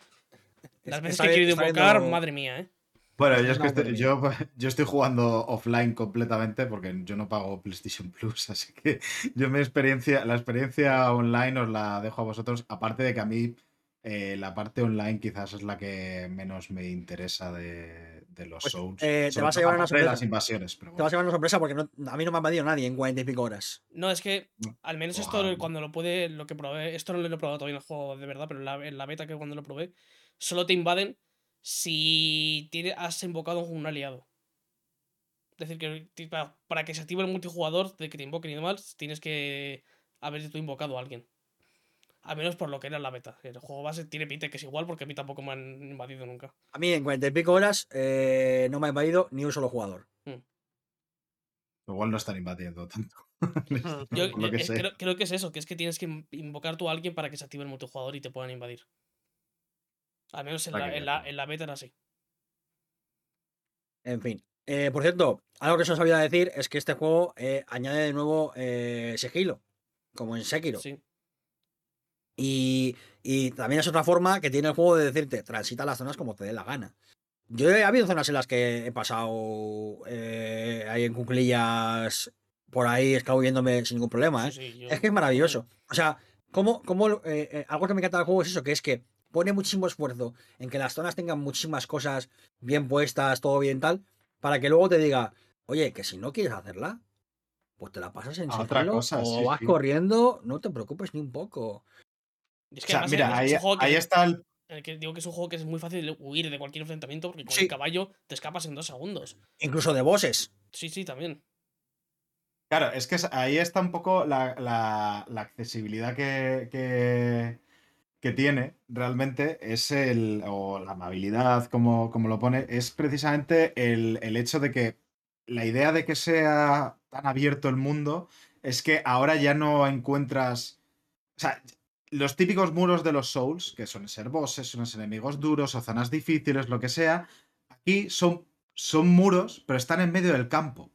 Las Es- veces que he está invocar, viendo- madre mía, ¿eh? Bueno, yo, es que estoy, yo, *laughs* yo estoy jugando offline completamente porque yo no pago PlayStation Plus, *laughs* así que yo mi experiencia, la experiencia online os la dejo a vosotros, aparte de que a mí eh, la parte online quizás es la que menos me interesa de, de los Pues, Souls. eh, te vas a llevar una las sorpresa. invasiones, pero Te vas a llevar una sorpresa porque no- a mí no me ha invadido nadie en cuarenta y pico horas. No, es que al menos esto Ojalá. cuando lo puede, lo que probé, esto no lo he probado todavía en el juego de verdad, pero en la, en la beta que cuando lo probé, solo te invaden si tiene, has invocado a un aliado. Es decir, que para, para que se active el multijugador de que te invoquen y demás, tienes que haber tú invocado a alguien. Al menos por lo que era la beta. El juego base tiene pinta que es igual porque a mí tampoco me han invadido nunca. A mí en cuarenta y pico horas eh, no me ha invadido ni un solo jugador. Igual no están invadiendo tanto. *laughs* Yo, que es- sé. creo, creo que es eso, que es que tienes que in- invocar tú a alguien para que se active el multijugador y te puedan invadir. Al menos en la, en, la, en la era así. En fin. Eh, por cierto, algo que se os olvidado decir es que este juego eh, añade de nuevo eh, sigilo, como en Sekiro. Sí. Y, y también es otra forma que tiene el juego de decirte, transita las zonas como te dé la gana. Yo he ha habido zonas en las que he pasado eh, ahí en cuclillas por ahí escabulléndome sin ningún problema, sí, sí, yo- Es que es maravilloso. O sea, como, como algo que me encanta del juego es eso, que es que pone muchísimo esfuerzo en que las zonas tengan muchísimas cosas bien puestas, todo bien tal, para que luego te diga, oye, que si no quieres hacerla, pues te la pasas en otra cosa, o sí, vas sí. corriendo, no te preocupes ni un poco. Es O que sea, además mira, es- ahí, que- ahí está el, que digo que es un juego que es muy fácil de huir de cualquier enfrentamiento porque con Sí. el caballo te escapas en dos segundos. Incluso de bosses. Sí, sí, también. Claro, es que ahí está un poco la, la- la accesibilidad que, que, que tiene realmente, es el, o la amabilidad, como, como lo pone, es precisamente el, el hecho de que la idea de que sea tan abierto el mundo es que ahora ya no encuentras, o sea, los típicos muros de los Souls, que suelen ser bosses, son enemigos duros o zonas difíciles, lo que sea, aquí son, son muros, pero están en medio del campo.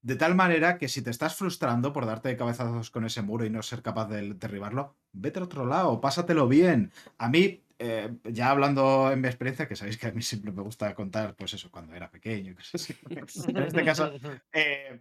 De tal manera que si te estás frustrando por darte de cabezazos con ese muro y no ser capaz de derribarlo, vete al otro lado, pásatelo bien. A mí, eh, ya hablando en mi experiencia, que sabéis que a mí siempre me gusta contar, pues eso, cuando era pequeño y cosas así. *laughs* En este caso, *laughs* eh,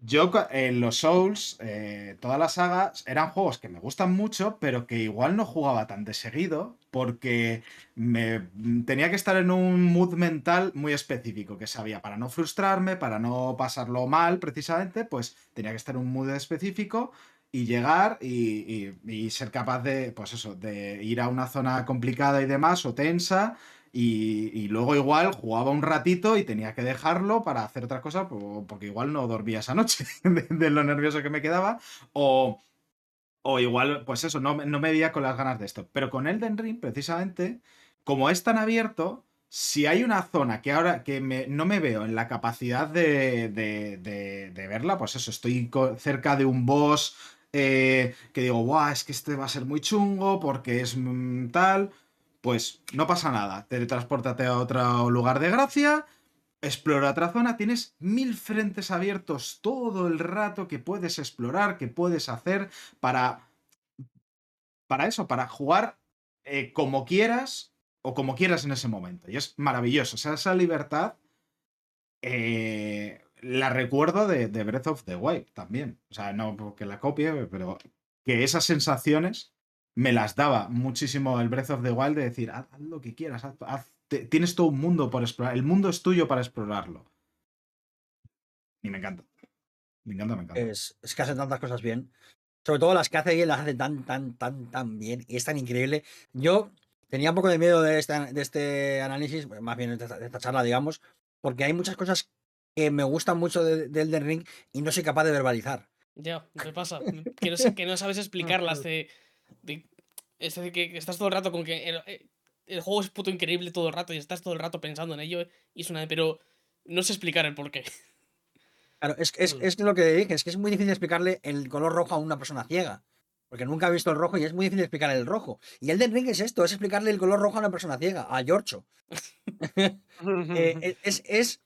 yo en los Souls, eh, toda la saga, eran juegos que me gustan mucho, pero que igual no jugaba tan de seguido porque me mm, tenía que estar en un mood mental muy específico que sabía para no frustrarme, para no pasarlo mal precisamente, pues tenía que estar en un mood específico y llegar y, y- y ser capaz de, pues eso, de ir a una zona complicada y demás o tensa y, luego igual jugaba un ratito y tenía que dejarlo para hacer otra cosa po- porque igual no dormía esa noche *laughs* de, lo nervioso que me quedaba o, o igual, pues eso, no, no me veía con las ganas de esto. Pero con Elden Ring, precisamente, como es tan abierto, si hay una zona que ahora que me- no me veo en la capacidad de, de- de- de verla, pues eso, estoy cerca de un boss eh, que digo, guau, es que este va a ser muy chungo porque es mm, tal, pues no pasa nada. Teletranspórtate a otro lugar de gracia, explora otra zona, tienes mil frentes abiertos todo el rato que puedes explorar, que puedes hacer para, para eso, para jugar eh, como quieras o como quieras en ese momento. Y es maravilloso. O sea, esa libertad eh, la recuerdo de, de Breath of the Wild también. O sea, no porque la copie, pero que esas sensaciones me las daba muchísimo el Breath of the Wild de decir, haz, haz lo que quieras, haz- haz- te- tienes todo un mundo por explorar, el mundo es tuyo para explorarlo. Y me encanta. Me encanta, me encanta. Es, es que hace tantas cosas bien. Sobre todo las que hace bien, las hace tan, tan, tan, tan bien. Y es tan increíble. Yo tenía un poco de miedo de este, de este análisis, más bien de esta, de esta charla, digamos, porque hay muchas cosas que me gustan mucho de, de Elden Ring y no soy capaz de verbalizar. Ya, me pasa. Que no, que no sabes explicarlas de, de- Es decir, que estás todo el rato con que el, eh, el juego es puto increíble todo el rato y estás todo el rato pensando en ello y es una... Pero no sé explicar el porqué. Claro, es, es, es lo que dije, es que es muy difícil explicarle el color rojo a una persona ciega. Porque nunca ha visto el rojo y es muy difícil explicar el rojo. Y Elden Ring es esto, es explicarle el color rojo a una persona ciega, a Giorgio. *laughs* Eh, es, es-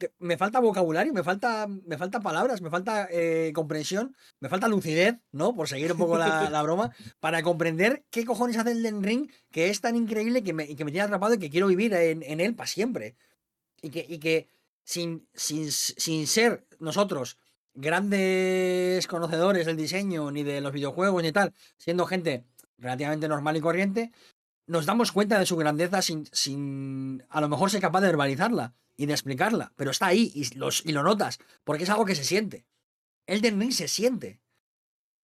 que me falta vocabulario, me falta, me falta palabras, me falta eh, comprensión, me falta lucidez, ¿no? Por seguir un poco la, *laughs* la broma, para comprender qué cojones hace el Ring que es tan increíble que me, y que me tiene atrapado y que quiero vivir en, en él para siempre. Y que, y que sin, sin, sin ser nosotros grandes conocedores del diseño, ni de los videojuegos, ni tal, siendo gente relativamente normal y corriente, nos damos cuenta de su grandeza sin, sin a lo mejor ser capaz de verbalizarla y de explicarla, pero está ahí y, los, y lo notas, porque es algo que se siente. Elden Ring se siente.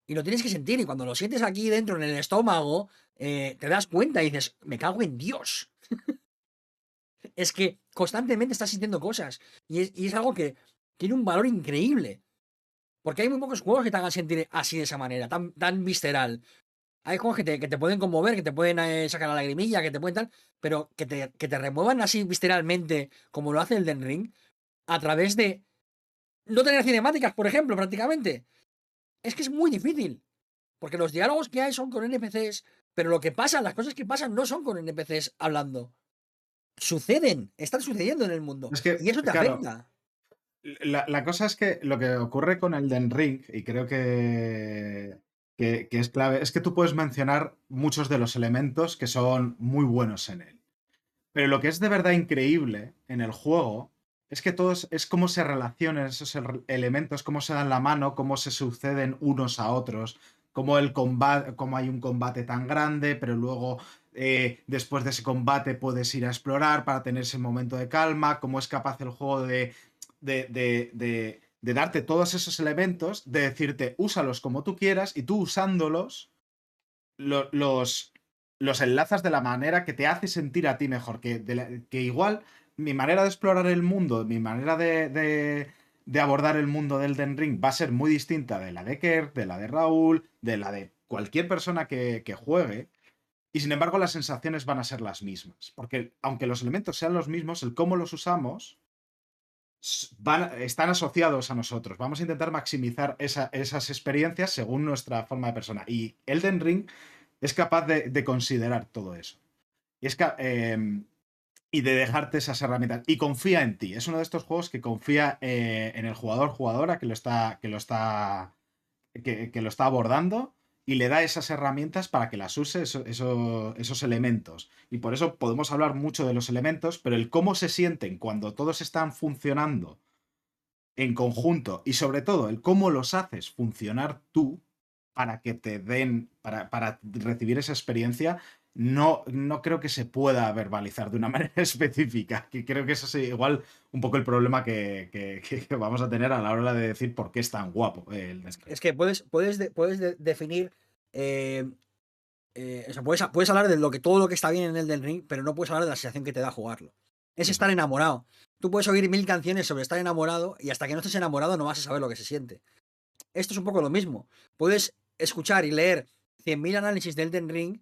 Y lo tienes que sentir, y cuando lo sientes aquí dentro en el estómago, eh, te das cuenta y dices, me cago en Dios. *laughs* es que constantemente estás sintiendo cosas. Y es, y es algo que tiene un valor increíble. Porque hay muy pocos juegos que te hagan sentir así de esa manera, tan, tan visceral. Hay juegos que te, que te pueden conmover, que te pueden eh, sacar la lagrimilla, que te pueden tal, pero que te, que te remuevan así visceralmente, como lo hace el Den Ring, a través de no tener cinemáticas, por ejemplo, prácticamente. Es que es muy difícil. Porque los diálogos que hay son con NPCs, pero lo que pasa, las cosas que pasan no son con NPCs hablando. Suceden, están sucediendo en el mundo. Es que, y eso te claro, afecta. La, la cosa es que lo que ocurre con el Den Ring, y creo que, que, es clave, es que tú puedes mencionar muchos de los elementos que son muy buenos en él. Pero lo que es de verdad increíble en el juego es que todos es cómo se relacionan esos el- elementos, cómo se dan la mano, cómo se suceden unos a otros, cómo el combate, cómo hay un combate tan grande, pero luego eh, después de ese combate puedes ir a explorar para tener ese momento de calma, cómo es capaz el juego de- de- de darte todos esos elementos, de decirte, úsalos como tú quieras, y tú usándolos, lo- los, los enlazas de la manera que te hace sentir a ti mejor. Que, que igual mi manera de explorar el mundo, mi manera de, de- abordar el mundo del Den Ring va a ser muy distinta de la de Kerr, de la de Raúl, de la de cualquier persona que, que juegue. Y sin embargo, las sensaciones van a ser las mismas. Porque aunque los elementos sean los mismos, el cómo los usamos van- están asociados a nosotros. Vamos a intentar maximizar esa- esas experiencias según nuestra forma de persona. Y Elden Ring es capaz de, de considerar todo eso. Y, es ca- em, y de dejarte esas herramientas. Y confía en ti. Es uno de estos juegos que confía eh, en el jugador jugadora que lo está. que lo está. que, que lo está abordando. Y le da esas herramientas para que las use, eso- eso- esos elementos. Y por eso podemos hablar mucho de los elementos, pero el cómo se sienten cuando todos están funcionando en conjunto y sobre todo el cómo los haces funcionar tú para que te den, para, para recibir esa experiencia, no, no creo que se pueda verbalizar de una *laughs* manera específica. Que creo que eso es igual un poco el problema que, que- que vamos a tener a la hora de decir por qué es tan guapo el. Es que puedes, puedes, de- puedes de- definir. eh, eh, o sea, puedes, puedes hablar de lo que, todo lo que está bien en Elden Ring, pero no puedes hablar de la sensación que te da jugarlo. Es estar enamorado. Tú puedes oír mil canciones sobre estar enamorado y hasta que no estés enamorado no vas a saber lo que se siente. Esto es un poco lo mismo. Puedes escuchar y leer 100.000 análisis de Elden Ring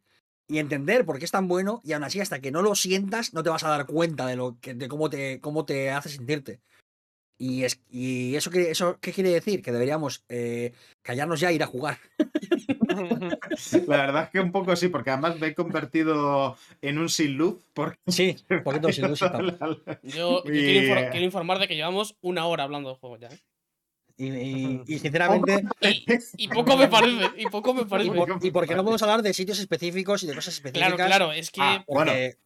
y entender por qué es tan bueno y aún así hasta que no lo sientas no te vas a dar cuenta de, lo que, de cómo, te, cómo te hace sentirte. Y, es, y eso, que, eso qué quiere decir? Que deberíamos eh, callarnos ya e ir a jugar. *laughs* La verdad es que un poco sí, porque además me he convertido en un sin luz. Porque Sí, un poquito sin luz y tal. *laughs* Yo, yo Y, quiero, infor- quiero informar de que llevamos una hora hablando del juego ya. ¿eh? Y, y- y sinceramente, Y, y poco me parece, y poco me *laughs* y, parece. por- y porque no podemos hablar de sitios específicos y de cosas específicas. Claro, claro, es que Ah, bueno, porque-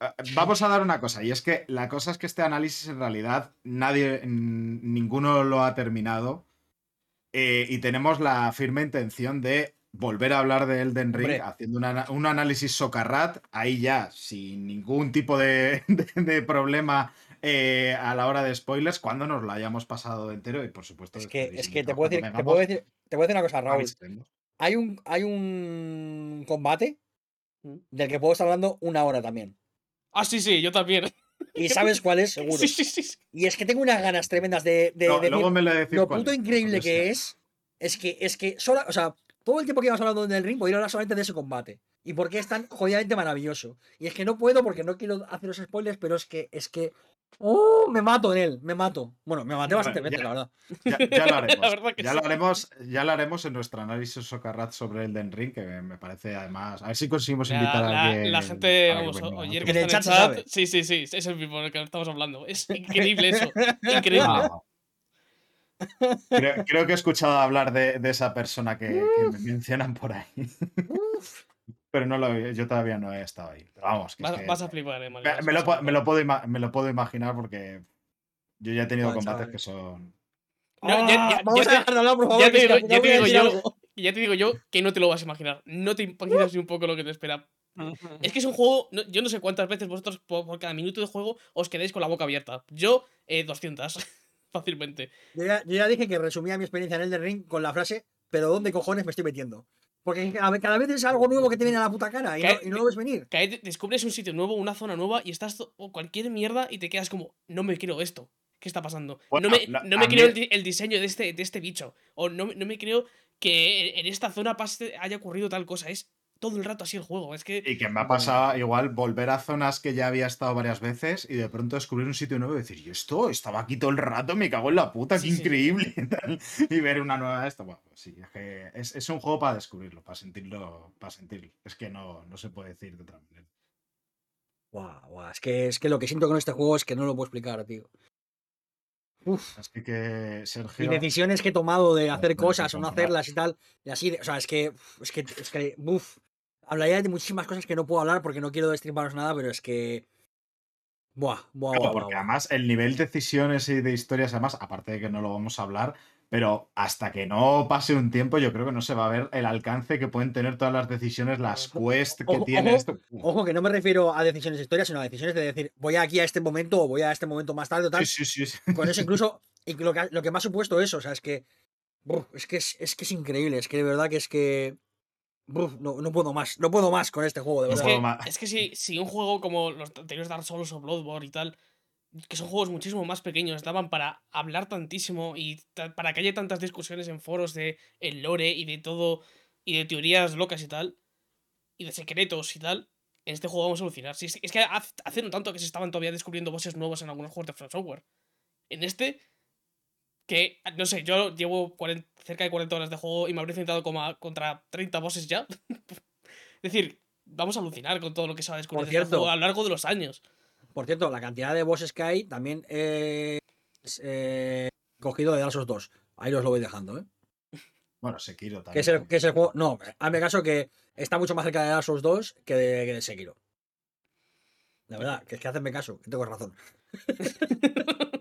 Ah, Vamos a dar una cosa, y es que la cosa es que este análisis en realidad nadie, ninguno lo ha terminado. eh, y tenemos la firme intención de volver a hablar de Elden Ring Hombre. haciendo un, ana- un análisis socarrat, ahí ya, sin ningún tipo de, *laughs* de- de problema eh, a la hora de spoilers, cuando nos lo hayamos pasado entero. Y por supuesto, es que, es que te puedo decir, te puedo decir, te puedo decir una cosa, Raúl. Hay un, hay un combate Mm. del que puedo estar hablando una hora también. Ah, sí, sí, yo también. Y sabes cuál es, *laughs* seguro. Sí, sí, sí. sí. Y es que tengo unas ganas tremendas de, de No, decir luego me lo decís lo puto es, increíble que es. Es que, es que sola, o sea, todo el tiempo que íbamos hablando del ring, podría hablar solamente de ese combate. Y por qué es tan jodidamente maravilloso. Y es que no puedo porque no quiero hacer los spoilers, pero es que, es que. ¡Oh! Me mato en él, me mato. Bueno, me maté bastante veces, la verdad. *laughs* Ya, ya lo haremos. La verdad que ya, sí. lo haremos ya lo haremos en nuestro análisis Socarrat sobre Elden Ring, que me parece además. A ver si conseguimos La, invitar a la- alguien. la gente, vamos, que el está en el chat sabe. Sí, sí, sí, es el mismo del que estamos hablando. Es increíble eso. *laughs* Increíble. Creo, creo que he escuchado hablar de, de esa persona que, que me mencionan por ahí. Pero no lo, yo todavía no he estado ahí. Pero vamos, que es Vas, que- vas a flipar, eh, me, lo, me puedo me lo puedo imaginar porque yo ya he tenido combates que son. No, ya- ya- Ah, vamos ya a te- dejar de hablar, por favor. ya te digo- yo. algo. Y ya te digo yo que no te lo vas a imaginar. No te imaginas ni un poco lo que te espera. Es que es un juego. no- yo no sé cuántas veces vosotros por, por cada minuto de juego os quedéis con la boca abierta. Yo, eh, 200. *laughs* Fácilmente. Yo ya, yo ya dije que resumía mi experiencia en Elden Ring con la frase, pero ¿dónde cojones me estoy metiendo? Porque cada, cada vez es algo nuevo que te viene a la puta cara y no, y no lo ves venir. Descubres un sitio nuevo, una zona nueva y estás o cualquier mierda y te quedas como, no me creo esto. ¿Qué está pasando? Bueno, no me, no me creo mí- el, di- el diseño de este, de este bicho. O no, me- no me creo que en esta zona pase, haya ocurrido tal cosa. Es todo el rato así el juego. Es que. Y que me ha pasado igual volver a zonas que ya había estado varias veces y de pronto descubrir un sitio nuevo y decir, yo esto estaba aquí todo el rato, me cago en la puta, Sí, qué sí. increíble. y *laughs* tal. Y ver una nueva esta, bueno, pues sí, es que es, es un juego para descubrirlo, para sentirlo, para sentirlo. Es que no, no se puede decir de otra manera. Guau, guau, Es, que, es que lo que siento con este juego es que no lo puedo explicar, tío. Uf. Así que, Y Sergio. decisiones que he tomado de hacer no cosas o no hacerlas y tal. Y así, de- o sea, es que, es que, es que, uf, hablaría de muchísimas cosas que no puedo hablar porque no quiero destriparos nada, pero es que, buah, buah, Claro, buah, porque buah. además el nivel de decisiones y de historias, además, aparte de que no lo vamos a hablar, pero hasta que no pase un tiempo, yo creo que no se va a ver el alcance que pueden tener todas las decisiones, las quests que tiene ojo, esto. Ojo, que no me refiero a decisiones de historia, sino a decisiones de decir, voy aquí a este momento o voy a este momento más tarde o tal. Sí, sí, sí. Con eso incluso, *laughs* y lo que, lo que me ha supuesto eso, o sea, es que, es que es, es que es increíble, es que de verdad que es que, Uf, no, no puedo más, no puedo más con este juego, de Es verdad. puedo que, es que si, si un juego como los anteriores Dark Souls o Bloodborne y tal, que son juegos muchísimo más pequeños, daban para hablar tantísimo y para que haya tantas discusiones en foros de el lore y de todo, y de teorías locas y tal, y de secretos y tal, en este juego vamos a alucinar. Si es, es que haz- hace no tanto que se estaban todavía descubriendo voces nuevos en algunos juegos de From Software. En este, que, no sé, yo llevo 40 cerca de 40 horas de juego y me habré enfrentado como a- contra 30 bosses ya. *laughs* es decir, vamos a alucinar con todo lo que se va a descubrir este cierto. juego a lo largo de los años. Por cierto, la cantidad de bosses que hay también eh, es eh, cogido de Dark Souls 2. Ahí os lo voy dejando, ¿eh? Bueno, Sekiro también. Que es, el, que es el juego. No, hazme caso que está mucho más cerca de Dark Souls 2 que de, que de Sekiro. De verdad, que es que hacedme caso, que tengo razón. *laughs*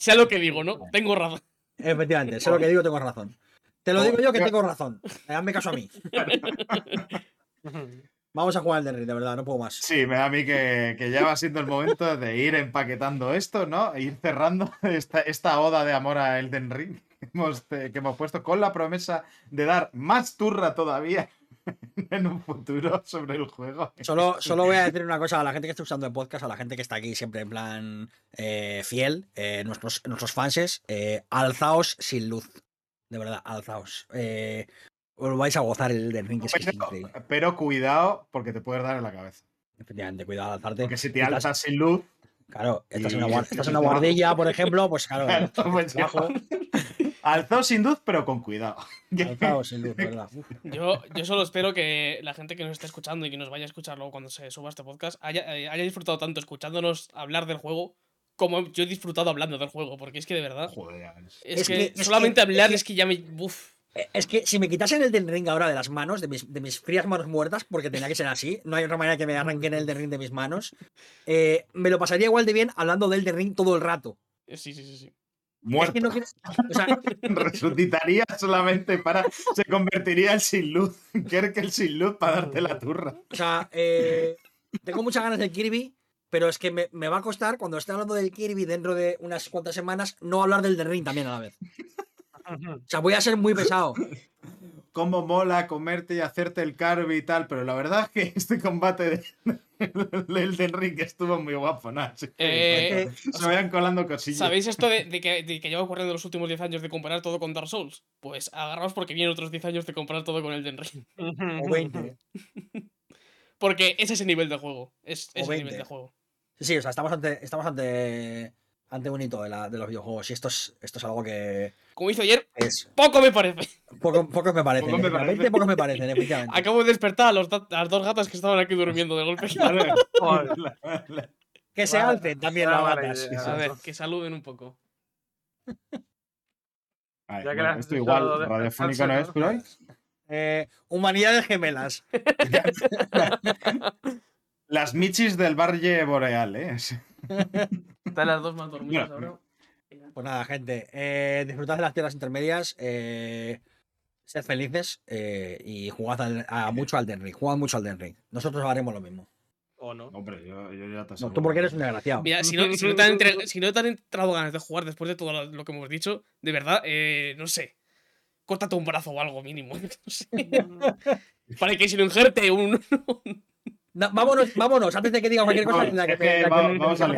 Sea lo que digo, ¿no? Tengo razón. Efectivamente, sé lo que digo, tengo razón. Te lo digo yo que tengo razón. Eh, Hazme caso a mí. *laughs* Vamos a jugar al Derry, de verdad, no puedo más. Sí, me da a mí que, que ya va siendo el momento de ir empaquetando esto, ¿no? E ir cerrando *laughs* esta, esta oda de amor a Elden Ring que hemos, que hemos puesto con la promesa de dar más turra todavía *laughs* en un futuro sobre el juego. Solo, *laughs* solo voy a decir una cosa a la gente que está usando el podcast, a la gente que está aquí siempre en plan eh, fiel, eh, nuestros, nuestros fanses, eh, alzaos sin luz. De verdad, alzaos. Eh, os vais a gozar el del ring, Pero, pero cuidado, porque te puedes dar en la cabeza. Efectivamente, cuidado al alzarte. Porque si te Estás- alzas sin luz, Claro, estás en una, guar- estás en una *laughs* guardilla, por ejemplo, pues claro, pues alzado sin luz, pero con cuidado. *laughs* alzaos sin luz, verdad. *laughs* Yo, yo solo espero que la gente que nos esté escuchando y que nos vaya a escuchar luego cuando se suba este podcast haya, eh, haya disfrutado tanto escuchándonos hablar del juego como yo he disfrutado hablando del juego. Porque es que de verdad, Joder, es, Es que, que- es solamente que- hablar es es que- que, ya me. Uf. Eh, Es que si me quitasen el del ring ahora de las manos, de mis, de mis frías manos muertas, porque tenía que ser así, no hay otra manera que me arranquen el del ring de mis manos, eh, me lo pasaría igual de bien hablando del del ring todo el rato. Sí, sí, sí, sí. Muerto. Es que no quiero- o sea, *laughs* Resucitaría solamente para. Se convertiría en sin luz. *laughs* Quiero que el sin luz para darte la turra. o sea, eh, tengo muchas ganas del Kirby, pero es que me, me va a costar, cuando esté hablando del Kirby dentro de unas cuantas semanas, no hablar del del ring también a la vez. O sea, voy a ser muy pesado. Cómo mola comerte y hacerte el carby y tal, pero la verdad es que *laughs* este combate de, *laughs* el de Enrique estuvo muy guapo, que, Eh, Es se vayan colando cosillas. ¿Sabéis esto de, *laughs* de que, de que llevo corriendo los últimos 10 años de comparar todo con Dark Souls? Pues agarraos porque vienen otros 10 años de comparar todo con Elden Ring. O 20. Porque es ese nivel de juego. Es O ese nivel 20. de juego. Sí, sí, o sea, estamos ante, estamos ante, ante un hito de, la- de los videojuegos y esto es, esto es algo que Como hizo ayer, es poco me parece. poco, pocos me parecen. Poco me efectivamente, parece. pocos me parecen, efectivamente. Acabo de despertar a, los a las dos gatas que estaban aquí durmiendo de golpe. *laughs* Que se Vale. alcen también las mala gatas. A ver, que saluden un poco. Ay, Ya que bueno, las has esto igual de radiofónico no es, pero Eh, humanidades gemelas. *laughs* las michis del Valle Boreal, ¿eh? Están las dos más dormidas ahora. Pues nada, gente. Eh, disfrutad de las tierras intermedias. Eh, sed felices eh, y jugad al- a mucho al Den Ring. Jugad mucho al Den Ring. Nosotros haremos lo mismo. O no. Hombre, yo, yo ya te No, aseguro. tú porque eres un desgraciado. Mira, si no, si no te han entre- si no te han entrado ganas de jugar después de todo lo, lo que hemos dicho, de verdad, eh, no sé. Córtate un brazo o algo mínimo. *laughs* No sé. *laughs* Para que si lo injerte un. *laughs* No, vámonos, vámonos, antes de que diga cualquier cosa Vamos, que, que que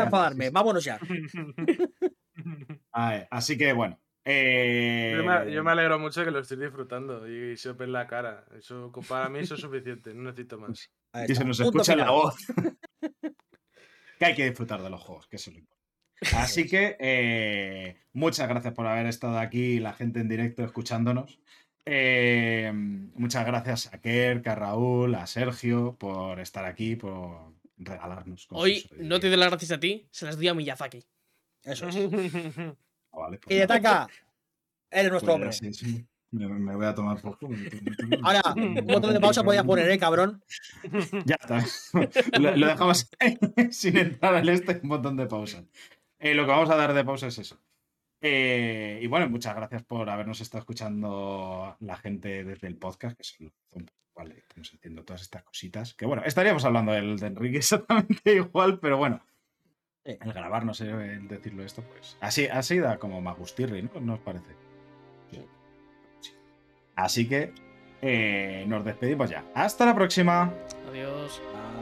a enfadarme. Vámonos ya. *laughs* Así que bueno. eh, Yo me, yo me alegro mucho que lo estoy disfrutando y se os en la cara. Eso, para mí eso es suficiente, no necesito más. Y se nos escucha la voz. *laughs* que hay que disfrutar de los juegos, que eso es lo importante. Así que eh, muchas gracias por haber estado aquí, la gente en directo escuchándonos. Eh, muchas gracias a Kerk, a Raúl, a Sergio por estar aquí, por regalarnos cosas. Hoy no te doy las gracias a ti, se las doy a Miyazaki. Eso es. Ah, vale, pues Y de nada, Taka, eres nuestro pues hombre. sí, sí. Me, me voy a tomar por culo. Ahora, *laughs* un botón de pausa podías poner, ¿eh, cabrón? *laughs* Ya está. *laughs* Lo, lo dejamos sin entrar al este, un botón de pausa. Eh, lo que vamos a dar de pausa es eso. Eh, y bueno, muchas gracias por habernos estado escuchando la gente desde el podcast, que son son- vale, estamos haciendo todas estas cositas. Que bueno, estaríamos hablando del de Enrique *laughs* exactamente igual, pero bueno, el grabarnos, eh, el decirlo esto, pues así, así da como Magustirri, ¿no? ¿No os parece? Sí. Así que eh, nos despedimos ya. Hasta la próxima. Adiós. Ah.